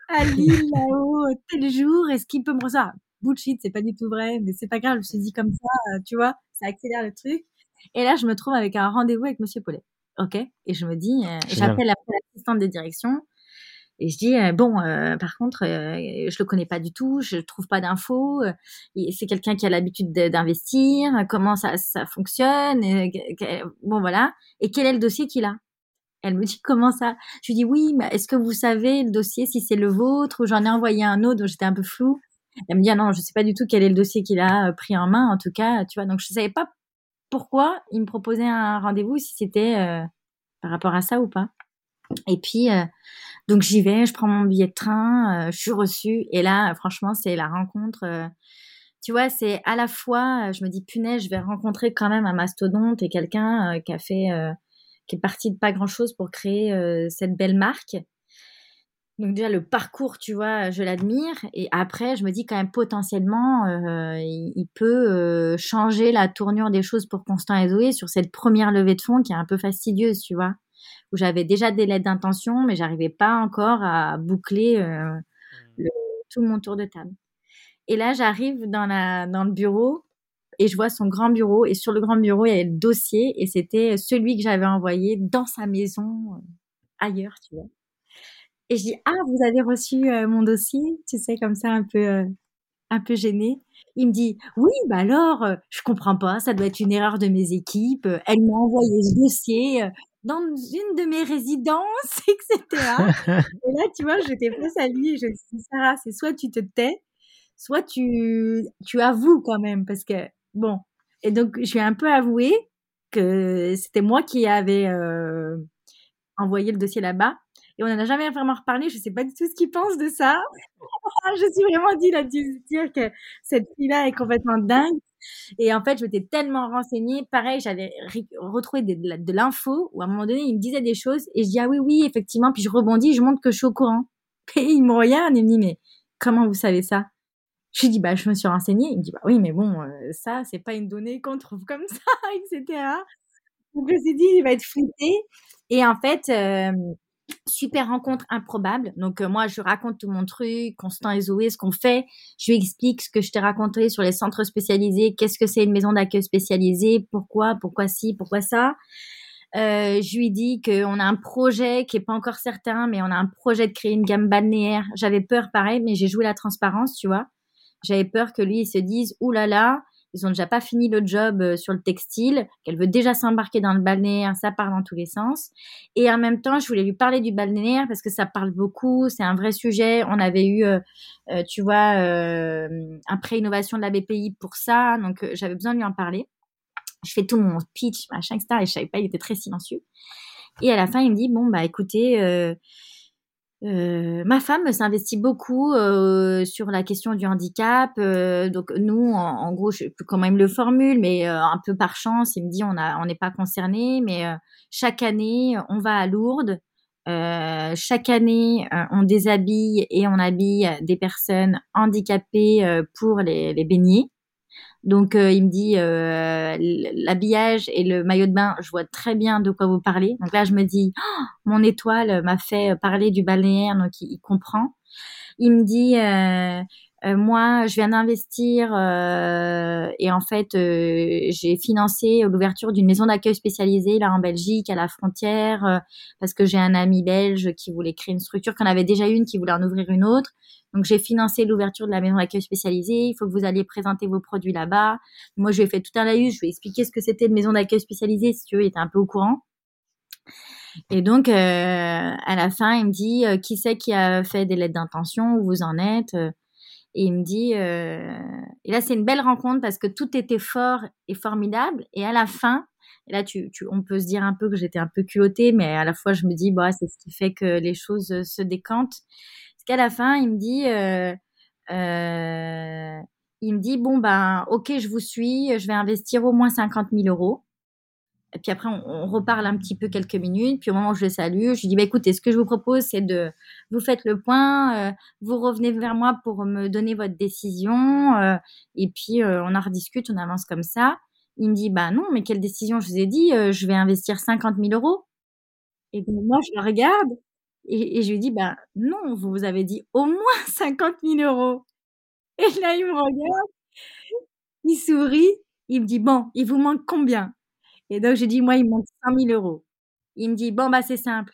à Lille là-haut tel jour, est-ce qu'il peut me recevoir? Bullshit, c'est pas du tout vrai, mais c'est pas grave, je me dis comme ça, tu vois, ça accélère le truc. Et là je me trouve avec un rendez-vous avec Monsieur Paulet. Ok, et je me dis, j'appelle l'assistante de direction et je dis euh, bon, euh, par contre, euh, je le connais pas du tout, je trouve pas d'infos. c'est quelqu'un qui a l'habitude d'investir. Comment ça, ça fonctionne Bon voilà. Et quel est le dossier qu'il a? Elle me dit comment ça? Je lui dis oui, mais est-ce que vous savez le dossier si c'est le vôtre? Ou j'en ai envoyé un autre dont j'étais un peu flou Elle me dit ah non, je sais pas du tout quel est le dossier qu'il a pris en main. En tout cas, tu vois. Donc je savais pas pourquoi il me proposait un rendez-vous si c'était par rapport à ça ou pas. Et puis, euh, donc j'y vais, je prends mon billet de train, euh, je suis reçue. Et là, franchement, c'est la rencontre. Euh, tu vois, c'est à la fois, je me dis, punaise, je vais rencontrer quand même un mastodonte et quelqu'un qui a fait, qui est parti de pas grand chose pour créer cette belle marque. Donc déjà le parcours, tu vois, je l'admire. Et après, je me dis quand même potentiellement, il, il, peut changer la tournure des choses pour Constant et Zoé sur cette première levée de fonds qui est un peu fastidieuse, tu vois où j'avais déjà des lettres d'intention, mais j'arrivais pas encore à boucler euh, mmh. tout mon tour de table. Et là, j'arrive dans, la, dans le bureau et je vois son grand bureau. Et sur le grand bureau, il y avait le dossier et c'était celui que j'avais envoyé dans sa maison euh, ailleurs, tu vois. Et je dis, ah, vous avez reçu euh, mon dossier, tu sais, comme ça, un peu, un peu gêné. Il me dit, oui, bah alors, je comprends pas, ça doit être une erreur de mes équipes. Elle m'a envoyé ce dossier dans une de mes résidences, etc. et là, tu vois, j'étais face à lui et je me suis dit, Sarah, c'est soit tu te tais, soit tu, tu avoues quand même, parce que, bon. Et donc, je lui ai un peu avoué que c'était moi qui avais euh, envoyé le dossier là-bas. Et on n'en a jamais vraiment reparlé. Je sais pas du tout ce qu'il pense de ça. je suis vraiment dit là, dire que cette fille-là est complètement dingue. Et en fait, je m'étais tellement renseignée. Pareil, j'avais retrouvé de, l'info où à un moment donné, il me disait des choses et je dis ah oui, oui, effectivement. Puis je rebondis, je montre que je suis au courant. Et il me regarde et me dit mais comment vous savez ça? Je lui dis bah je me suis renseignée. Il me dit bah oui, mais bon, euh, ça c'est pas une donnée qu'on trouve comme ça, etc. Donc je me suis dit il va être flippé. Et en fait, euh, super rencontre improbable. Donc euh, moi, je raconte tout mon truc, Constant et Zoé, ce qu'on fait. Je lui explique ce que je t'ai raconté sur les centres spécialisés, qu'est-ce que c'est une maison d'accueil spécialisée, pourquoi, pourquoi ci, pourquoi ça. Euh, je lui dis qu'on a un projet qui est pas encore certain, mais on a un projet de créer une gamme balnéaire. J'avais peur, pareil, mais j'ai joué la transparence, tu vois. J'avais peur que lui il se dise, ouh là là, ils ont déjà pas fini le job euh, sur le textile, qu'elle veut déjà s'embarquer dans le balnéaire, ça part dans tous les sens. Et en même temps, je voulais lui parler du balnéaire parce que ça parle beaucoup, c'est un vrai sujet. On avait eu, euh, euh, tu vois, un pré-innovation de la BPI pour ça, donc j'avais besoin de lui en parler. Je fais tout mon pitch, machin, etc. Et je savais pas, il était très silencieux. Et à la fin, il me dit, bon, bah écoutez, ma femme s'investit beaucoup euh, sur la question du handicap. Euh, donc nous, en, gros, je sais plus comment il me le formule, mais un peu par chance, il me dit on a, on n'est pas concerné, mais chaque année, on va à Lourdes. chaque année, on déshabille et on habille des personnes handicapées pour les, les baigner. Donc il me dit l'habillage et le maillot de bain, je vois très bien de quoi vous parlez. Donc là je me dis oh, mon étoile m'a fait parler du balnéaire, donc il, comprend. Il me dit euh, moi, je viens d'investir euh, et en fait, euh, j'ai financé l'ouverture d'une maison d'accueil spécialisée là en Belgique, à la frontière, parce que j'ai un ami belge qui voulait créer une structure, qu'on avait déjà une, qui voulait en ouvrir une autre. Donc, j'ai financé l'ouverture de la maison d'accueil spécialisée. Il faut que vous alliez présenter vos produits là-bas. Moi, je lui ai fait tout un laïus. Je lui ai expliqué ce que c'était une maison d'accueil spécialisée, si tu veux, il était un peu au courant. Et donc, à la fin, il me dit, qui c'est qui a fait des lettres d'intention, où vous en êtes? Et il me dit, euh... et là c'est une belle rencontre parce que tout était fort et formidable. Et à la fin, et là tu, tu on peut se dire un peu que j'étais un peu culottée, mais à la fois je me dis, bah c'est ce qui fait que les choses euh, se décantent. Parce qu'à la fin, il me dit, euh, euh, il me dit, bon ben, ok, je vous suis, je vais investir au moins 50 000 euros. Et puis après, on, reparle un petit peu quelques minutes. Puis au moment où je le salue, je lui dis, bah, écoutez, ce que je vous propose, c'est de, vous faites le point, euh, vous revenez vers moi pour me donner votre décision. Euh, et puis, euh, on en rediscute, on avance comme ça. Il me dit, bah non, mais quelle décision? Je vous ai dit, je vais investir 50 000 euros. Et donc, moi, je le regarde et, je lui dis, bah non, vous, vous avez dit au moins 50 000 euros. Et là, il me regarde, il sourit, il me dit, bon, il vous manque combien? Et donc, j'ai dit, moi, il me manque 100 000 euros. Il me dit, bon, bah, c'est simple.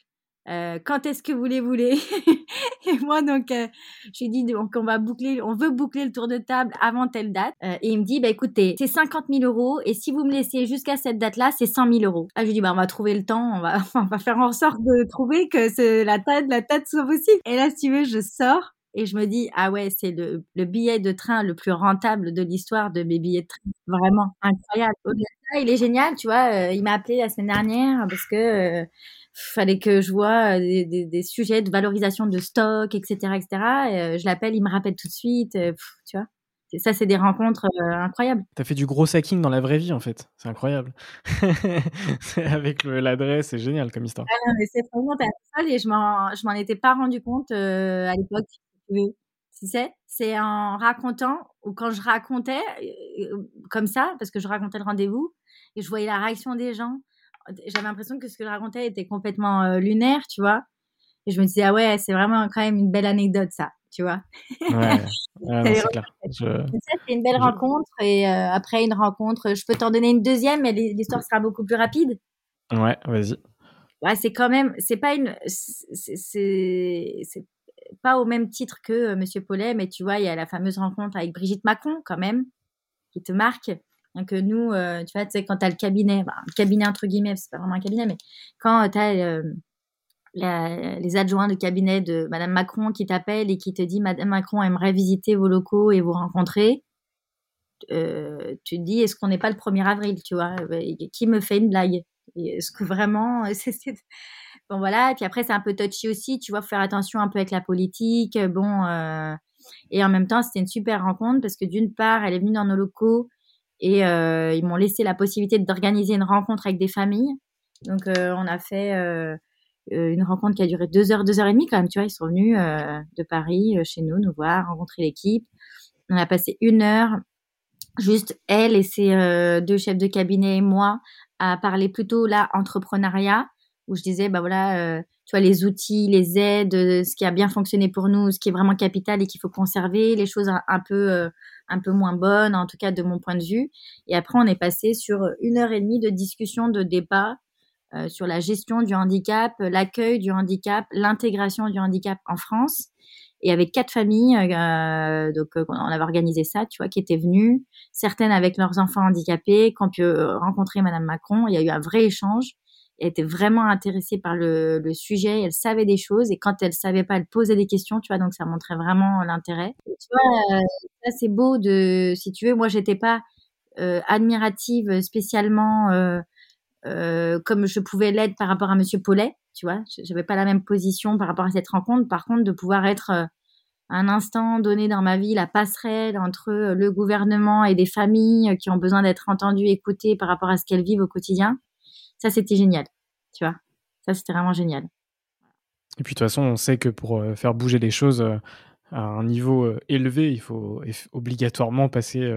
Euh, quand est-ce que vous les voulez? Et moi, donc, euh, j'ai dit, donc, on va boucler, on veut boucler le tour de table avant telle date. Euh, et il me dit, bah, écoutez, c'est 50 000 euros. Et si vous me laissez jusqu'à cette date-là, c'est 100 000 euros. Ah, je lui dis, bah, on va trouver le temps. On va, on va faire en sorte de trouver que la tête, la tête soit possible. Et là, si tu veux, je sors et je me dis ah ouais c'est le, le, billet de train le plus rentable de l'histoire de mes billets de train vraiment incroyable il est génial tu vois euh, il m'a appelé la semaine dernière parce que euh, fallait que je vois euh, des, des, des, sujets de valorisation de stock etc etc et, je l'appelle il me rappelle tout de suite tu vois ça, c'est des rencontres incroyables. Tu as fait du gros hacking dans la vraie vie, en fait. C'est incroyable. Avec l'adresse, c'est génial comme histoire. Ah non, mais c'est vraiment et je m'en étais pas rendu compte à l'époque. Oui. Tu sais, c'est en racontant, ou quand je racontais euh, comme ça, parce que je racontais le rendez-vous, et je voyais la réaction des gens, j'avais l'impression que ce que je racontais était complètement euh, lunaire, tu vois. Et je me disais, ah ouais, c'est vraiment quand même une belle anecdote, ça, tu vois. Ouais, c'est clair. C'est une belle rencontre, et euh, après une rencontre, je peux t'en donner une deuxième, mais l'histoire sera beaucoup plus rapide. Ouais, vas-y. Ouais, c'est quand même, c'est pas une, c'est pas au même titre que euh, Monsieur Paulet, mais tu vois, il y a la fameuse rencontre avec Brigitte Macron quand même, qui te marque. Hein, que nous, euh, tu vois, tu quand tu as le cabinet, bah, le cabinet entre guillemets, c'est pas vraiment un cabinet, mais quand tu as euh, les adjoints de cabinet de Madame Macron qui t'appellent et qui te dit Madame Macron aimerait visiter vos locaux et vous rencontrer, tu te dis est-ce qu'on n'est pas le 1er avril, tu vois? Qui me fait une blague? Est-ce que vraiment Bon voilà, et puis après c'est un peu touchy aussi, tu vois, faut faire attention un peu avec la politique. Bon, euh, et en même temps c'était une super rencontre parce que d'une part elle est venue dans nos locaux et euh, ils m'ont laissé la possibilité d'organiser une rencontre avec des familles. Donc euh, on a fait une rencontre qui a duré deux heures, deux heures et demie quand même, tu vois, ils sont venus de Paris chez nous nous voir, rencontrer l'équipe. On a passé une heure juste elle et ses deux chefs de cabinet et moi à parler plutôt là entrepreneuriat où je disais, bah voilà, euh, tu vois, les outils, les aides, euh, ce qui a bien fonctionné pour nous, ce qui est vraiment capital et qu'il faut conserver, les choses un, peu, euh, un peu moins bonnes, en tout cas de mon point de vue. Et après, on est passé sur une heure et demie de discussion, de débat sur la gestion du handicap, l'accueil du handicap, l'intégration du handicap en France. Et avec quatre familles, donc on avait organisé ça, tu vois, qui étaient venues, certaines avec leurs enfants handicapés, qui ont pu rencontrer Madame Macron. Il y a eu un vrai échange était vraiment intéressée par le, sujet, elle savait des choses et quand elle savait pas, elle posait des questions, tu vois, donc ça montrait vraiment l'intérêt. Tu vois, euh, c'est beau de, si tu veux, moi j'étais pas euh, admirative spécialement euh, comme je pouvais l'être par rapport à Monsieur Paulet, tu vois, j'avais pas la même position par rapport à cette rencontre. Par contre, de pouvoir être un instant donné dans ma vie la passerelle entre le gouvernement et des familles qui ont besoin d'être entendues, écoutées par rapport à ce qu'elles vivent au quotidien ça, c'était génial. Tu vois, ça, c'était vraiment génial. Et puis, de toute façon, on sait que pour euh, faire bouger les choses euh, à un niveau euh, élevé, il faut obligatoirement passer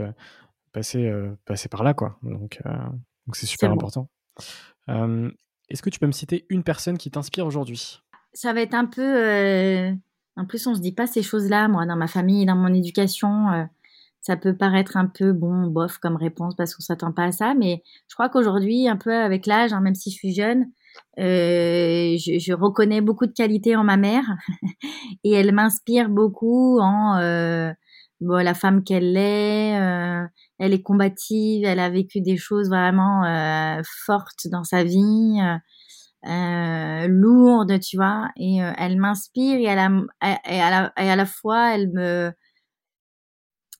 passer, passer par là, quoi. Donc, donc c'est super important. Est-ce que tu peux me citer une personne qui t'inspire aujourd'hui? Ça va être un peu. En plus, on se dit pas ces choses-là, moi, dans ma famille, dans mon éducation. Ça peut paraître un peu bon, bof comme réponse parce qu'on s'attend pas à ça, mais je crois qu'aujourd'hui, un peu avec l'âge, hein, même si je suis jeune, euh, je, je, reconnais beaucoup de qualités en ma mère et elle m'inspire beaucoup en euh, bon, la femme qu'elle est. Euh, elle est combative, elle a vécu des choses vraiment euh, fortes dans sa vie, euh, lourdes, tu vois. Et elle m'inspire et, elle a, et, à la, et à la fois elle me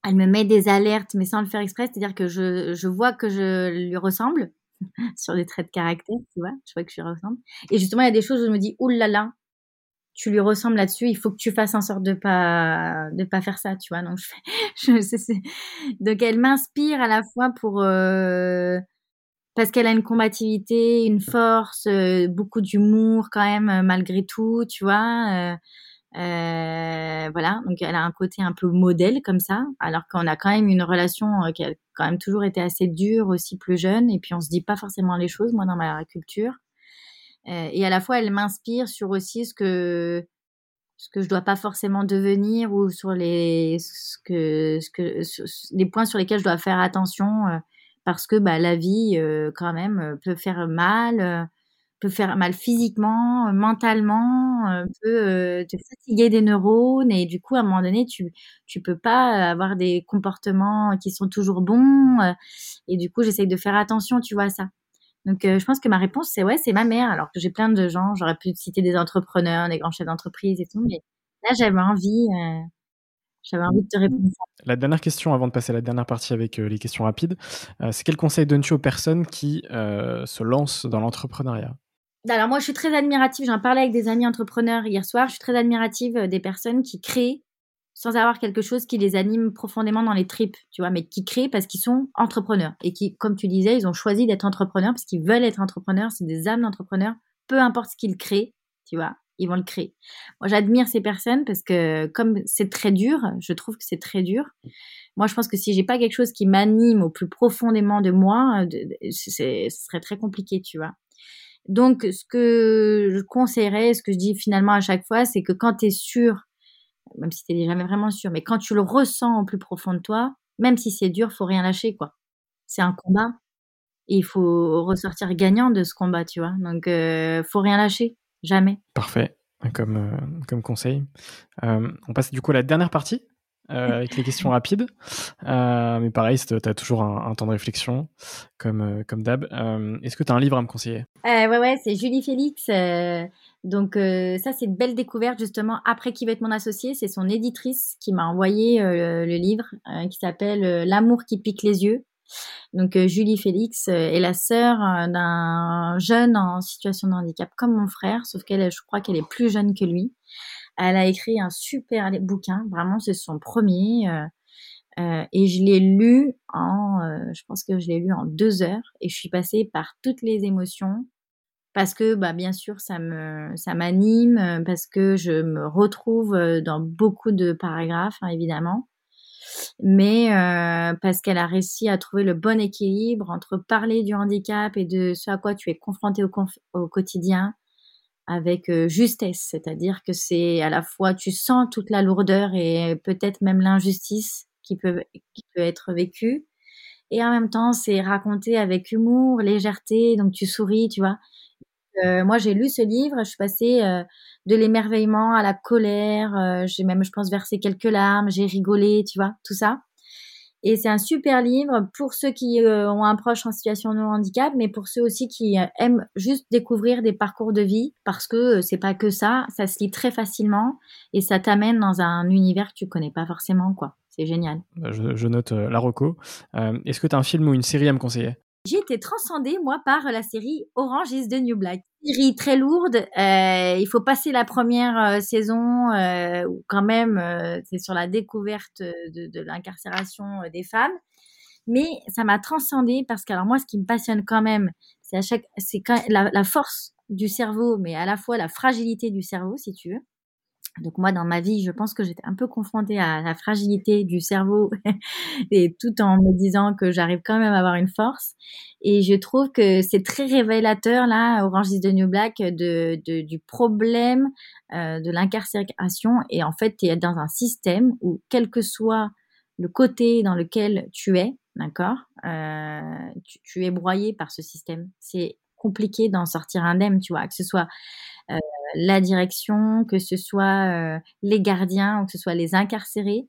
elle me met des alertes, mais sans le faire exprès, c'est-à-dire que je, je vois que je lui ressemble sur des traits de caractère, tu vois. Je vois que je lui ressemble. Et justement, il y a des choses où je me dis, oulala, tu lui ressembles là-dessus, il faut que tu fasses en sorte de pas de pas faire ça, tu vois. Donc elle m'inspire à la fois pour euh, parce qu'elle a une combativité, une force, euh, beaucoup d'humour quand même euh, malgré tout, tu vois. Voilà, donc elle a un côté un peu modèle comme ça, alors qu'on a quand même une relation euh, qui a quand même toujours été assez dure aussi plus jeune, et puis on se dit pas forcément les choses, moi dans ma culture. Euh, et à la fois, elle m'inspire sur aussi ce que ce que je dois pas forcément devenir ou sur les ce que ce que les points sur lesquels je dois faire attention parce que bah la vie quand même peut faire mal peut faire mal physiquement, euh, mentalement, euh, peut euh, te fatiguer des neurones et du coup à un moment donné tu tu peux pas avoir des comportements qui sont toujours bons et du coup j'essaye de faire attention tu vois à ça. Donc je pense que ma réponse c'est ouais c'est ma mère alors que j'ai plein de gens j'aurais pu citer des entrepreneurs des grands chefs d'entreprise et tout mais là j'avais envie j'avais envie de te répondre La dernière question avant de passer à la dernière partie avec les questions rapides, c'est quel conseil donnes-tu aux personnes qui se lancent dans l'entrepreneuriat? Alors moi, je suis très admirative. J'en parlais avec des amis entrepreneurs hier soir. Je suis très admirative euh, des personnes qui créent sans avoir quelque chose qui les anime profondément dans les tripes, tu vois, mais qui créent parce qu'ils sont entrepreneurs et qui, comme tu disais, ils ont choisi d'être entrepreneurs parce qu'ils veulent être entrepreneurs. C'est des âmes d'entrepreneurs. Peu importe ce qu'ils créent, tu vois, ils vont le créer. Moi, j'admire ces personnes parce que comme c'est très dur, je trouve que c'est très dur. Moi, je pense que si j'ai pas quelque chose qui m'anime au plus profondément de moi, euh, ce serait très compliqué, tu vois. Donc, ce que je conseillerais, ce que je dis finalement à chaque fois, c'est que quand tu es sûr, même si tu n'es jamais vraiment sûr, mais quand tu le ressens au plus profond de toi, même si c'est dur, faut rien lâcher, quoi. C'est un combat. Et il faut ressortir gagnant de ce combat, tu vois. Donc, euh, faut rien lâcher. Jamais. Parfait, comme, euh, comme conseil. Euh, on passe du coup à la dernière partie. Euh, avec les questions rapides. Euh, mais pareil, tu as toujours un, temps de réflexion, comme, euh, comme d'hab. Est-ce que tu as un livre à me conseiller? Ouais, ouais, c'est Julie Félix. donc, ça, c'est une belle découverte, justement, après qui va être mon associé. C'est son éditrice qui m'a envoyé le livre qui s'appelle L'amour qui pique les yeux. Donc, Julie Félix est la sœur d'un jeune en situation de handicap comme mon frère, sauf qu'elle, je crois qu'elle est plus jeune que lui. Elle a écrit un super bouquin, vraiment c'est son premier. Euh, euh, et je l'ai lu en, euh, je pense que je l'ai lu en deux heures et je suis passée par toutes les émotions parce que bah bien sûr ça me ça m'anime parce que je me retrouve dans beaucoup de paragraphes hein, évidemment mais parce qu'elle a réussi à trouver le bon équilibre entre parler du handicap et de ce à quoi tu es confronté au quotidien avec euh, justesse, c'est-à-dire que c'est à la fois tu sens toute la lourdeur et peut-être même l'injustice qui peut qui peut être vécue et en même temps c'est raconté avec humour, légèreté, donc tu souris, tu vois. Euh, moi j'ai lu ce livre, je suis passée euh, de l'émerveillement à la colère, j'ai même je pense versé quelques larmes, j'ai rigolé, tu vois, tout ça. Et c'est un super livre pour ceux qui euh, ont un proche en situation de handicap, mais pour ceux aussi qui euh, aiment juste découvrir des parcours de vie, parce que euh, c'est pas que ça, ça se lit très facilement et ça t'amène dans un univers que tu connais pas forcément, quoi. C'est génial. Bah, je, note la reco. Est-ce que tu as un film ou une série à me conseiller? J'ai été transcendée, moi, par la série Orange is the New Black. Série très lourde. Euh, il faut passer la première euh, saison, euh, quand même, euh, c'est sur la découverte de, l'incarcération des femmes. Mais ça m'a transcendée parce que, alors moi, ce qui me passionne quand même, c'est à chaque, c'est la force du cerveau, mais à la fois la fragilité du cerveau, si tu veux. Donc moi, dans ma vie, je pense que j'étais un peu confrontée à la fragilité du cerveau et tout en me disant que j'arrive quand même à avoir une force. Et je trouve que c'est très révélateur, là, Orange is the New Black, de, de du problème euh, de l'incarcération. Et en fait, tu es dans un système où, quel que soit le côté dans lequel tu es, d'accord, euh, tu, tu es broyé par ce système. C'est compliqué d'en sortir indemne, tu vois, que ce soit euh, la direction, que ce soit euh, les gardiens ou que ce soit les incarcérés.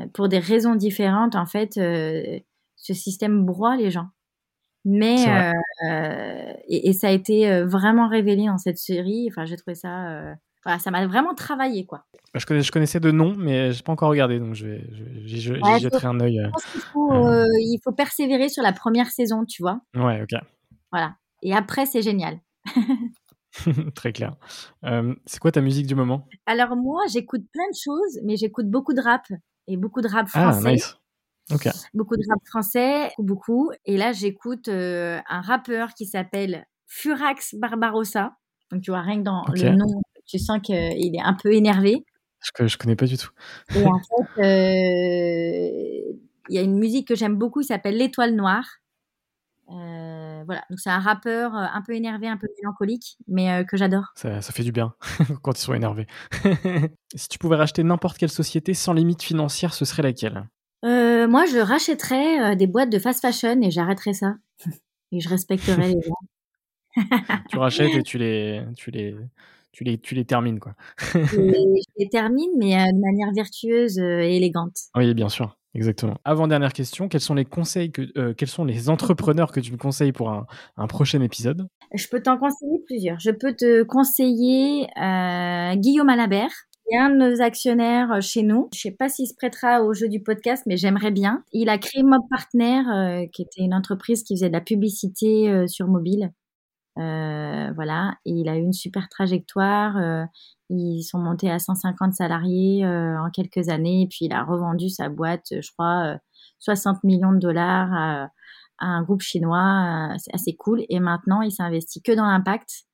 Euh, pour des raisons différentes, en fait, ce système broie les gens. Mais et, et, ça a été vraiment révélé dans cette série. Enfin, j'ai trouvé ça voilà, ça m'a vraiment travaillé, quoi. Bah, je, connais, je connaissais de nom, mais j'ai pas encore regardé, donc je vais, jetterai un œil. faut, il faut persévérer sur la première saison, tu vois. Ouais, ok. Voilà. Et après, c'est génial. Très clair. Euh, c'est quoi ta musique du moment? Alors moi, j'écoute plein de choses, mais j'écoute beaucoup de rap et beaucoup de rap français. Ah, nice. Beaucoup de rap français, beaucoup. Et là, j'écoute euh, un rappeur qui s'appelle Furax Barbarossa. Donc tu vois, rien que dans le nom, tu sens qu'il est un peu énervé. Je, je connais pas du tout. et en fait, euh, il y a une musique que j'aime beaucoup, qui s'appelle L'Étoile Noire. Euh, voilà, donc c'est un rappeur euh, un peu énervé, un peu mélancolique, mais euh, que j'adore. Ça, fait du bien quand ils sont énervés. si tu pouvais racheter n'importe quelle société sans limite financière, ce serait laquelle? Moi, je rachèterais des boîtes de fast fashion et j'arrêterais ça. et je respecterais les gens. tu rachètes et tu les, tu les, tu les, tu les termines quoi. je les termine, mais de manière vertueuse et élégante. Oui, bien sûr. Exactement. Avant-dernière question, quels sont les conseils que, euh, quels sont les entrepreneurs que tu me conseilles pour un, un prochain épisode? Je peux t'en conseiller plusieurs. Je peux te conseiller euh, Guillaume Alabert, qui est un de nos actionnaires euh, chez nous. Je sais pas s'il se prêtera au jeu du podcast, mais j'aimerais bien. Il a créé Mob Partner, euh, qui était une entreprise qui faisait de la publicité euh, sur mobile. voilà, et il a eu une super trajectoire. Ils sont montés à 150 salariés euh, en quelques années. Et puis, il a revendu sa boîte, je crois, 60 euh, millions de dollars à, un groupe chinois. Euh, c'est assez cool. Et maintenant, il s'investit que dans l'impact.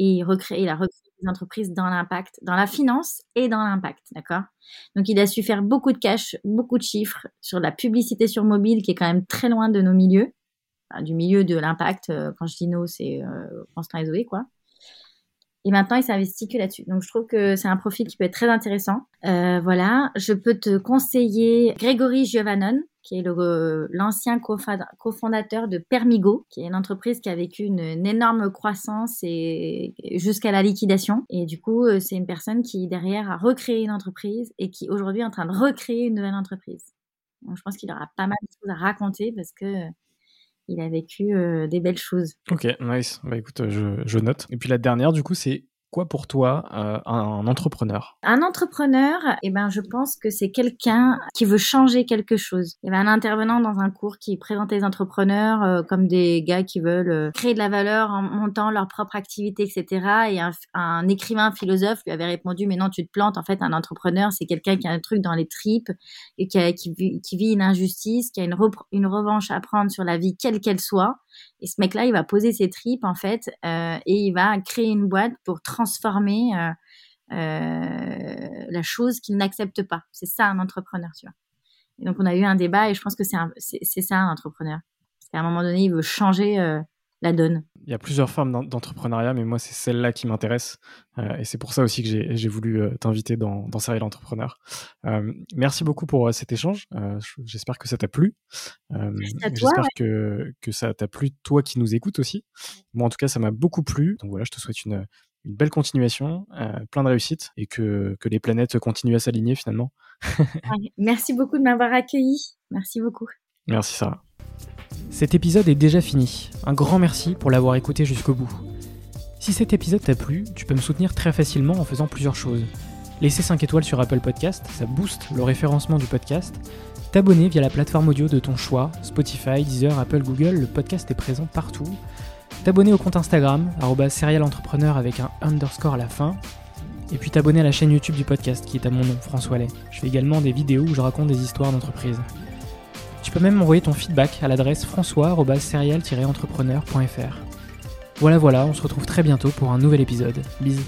Et il, recrée, il a recréé des entreprises dans l'impact, dans la finance et dans l'impact, d'accord? Donc, il a su faire beaucoup de cash, beaucoup de chiffres sur la publicité sur mobile, qui est quand même très loin de nos milieux, du milieu de l'impact. Quand je dis nos, c'est Constant et Zoé, quoi. Et maintenant, il s'investit que là-dessus. Donc, je trouve que c'est un profil qui peut être très intéressant. Euh, voilà. Je peux te conseiller Grégory Giovannon, qui est l'ancien cofondateur de Permigo, qui est une entreprise qui a vécu une, énorme croissance et jusqu'à la liquidation. Et du coup, euh, c'est une personne qui derrière a recréé une entreprise et qui aujourd'hui est en train de recréer une nouvelle entreprise. Je pense qu'il aura pas mal de choses à raconter parce que il a vécu euh, des belles choses. Ok, nice. Bah écoute, je, je, note. Et puis la dernière, du coup, c'est quoi pour toi euh, un, entrepreneur? Un entrepreneur, eh ben, je pense que c'est quelqu'un qui veut changer quelque chose. Eh ben, un intervenant dans un cours qui présente les entrepreneurs euh, comme des gars qui veulent euh, créer de la valeur en montant leur propre activité, etc. Et un, écrivain philosophe lui avait répondu, mais non, tu te plantes. En fait, un entrepreneur, c'est quelqu'un qui a un truc dans les tripes et qui, qui, vit une injustice, qui a une, une revanche à prendre sur la vie, quelle qu'elle soit et ce mec-là, il va poser ses tripes, en fait, euh, et il va créer une boîte pour transformer euh, euh, la chose qu'il n'accepte pas. C'est ça un entrepreneur, tu vois. Et donc, on a eu un débat et je pense que c'est ça un entrepreneur. Parce qu'à un moment donné, il veut changer la donne. Il y a plusieurs formes d'entrepreneuriat, mais moi, c'est celle-là qui m'intéresse. Euh, et c'est pour ça aussi que j'ai voulu euh, t'inviter dans, dans Serial Entrepreneur. Euh, merci beaucoup pour cet échange. J'espère que ça t'a plu. J'espère que, que ça t'a plu, toi qui nous écoutes aussi. Moi, en tout cas, ça m'a beaucoup plu. Donc voilà, je te souhaite une, une belle continuation, plein de réussite et que, que les planètes continuent à s'aligner finalement. Merci beaucoup de m'avoir accueilli. Merci beaucoup. Merci Sarah. Cet épisode est déjà fini. Un grand merci pour l'avoir écouté jusqu'au bout. Si cet épisode t'a plu, tu peux me soutenir très facilement en faisant plusieurs choses. Laisser 5 étoiles sur Apple Podcast, ça booste le référencement du podcast. T'abonner via la plateforme audio de ton choix, Spotify, Deezer, Apple, Google, le podcast est présent partout. T'abonner au compte Instagram, serialentrepreneur avec un underscore à la fin. Et puis t'abonner à la chaîne YouTube du podcast qui est à mon nom, François Lay. Je fais également des vidéos où je raconte des histoires d'entreprise. Tu peux même m'envoyer ton feedback à l'adresse françois-serial-entrepreneur.fr. Voilà voilà, on se retrouve très bientôt pour un nouvel épisode. Bisous.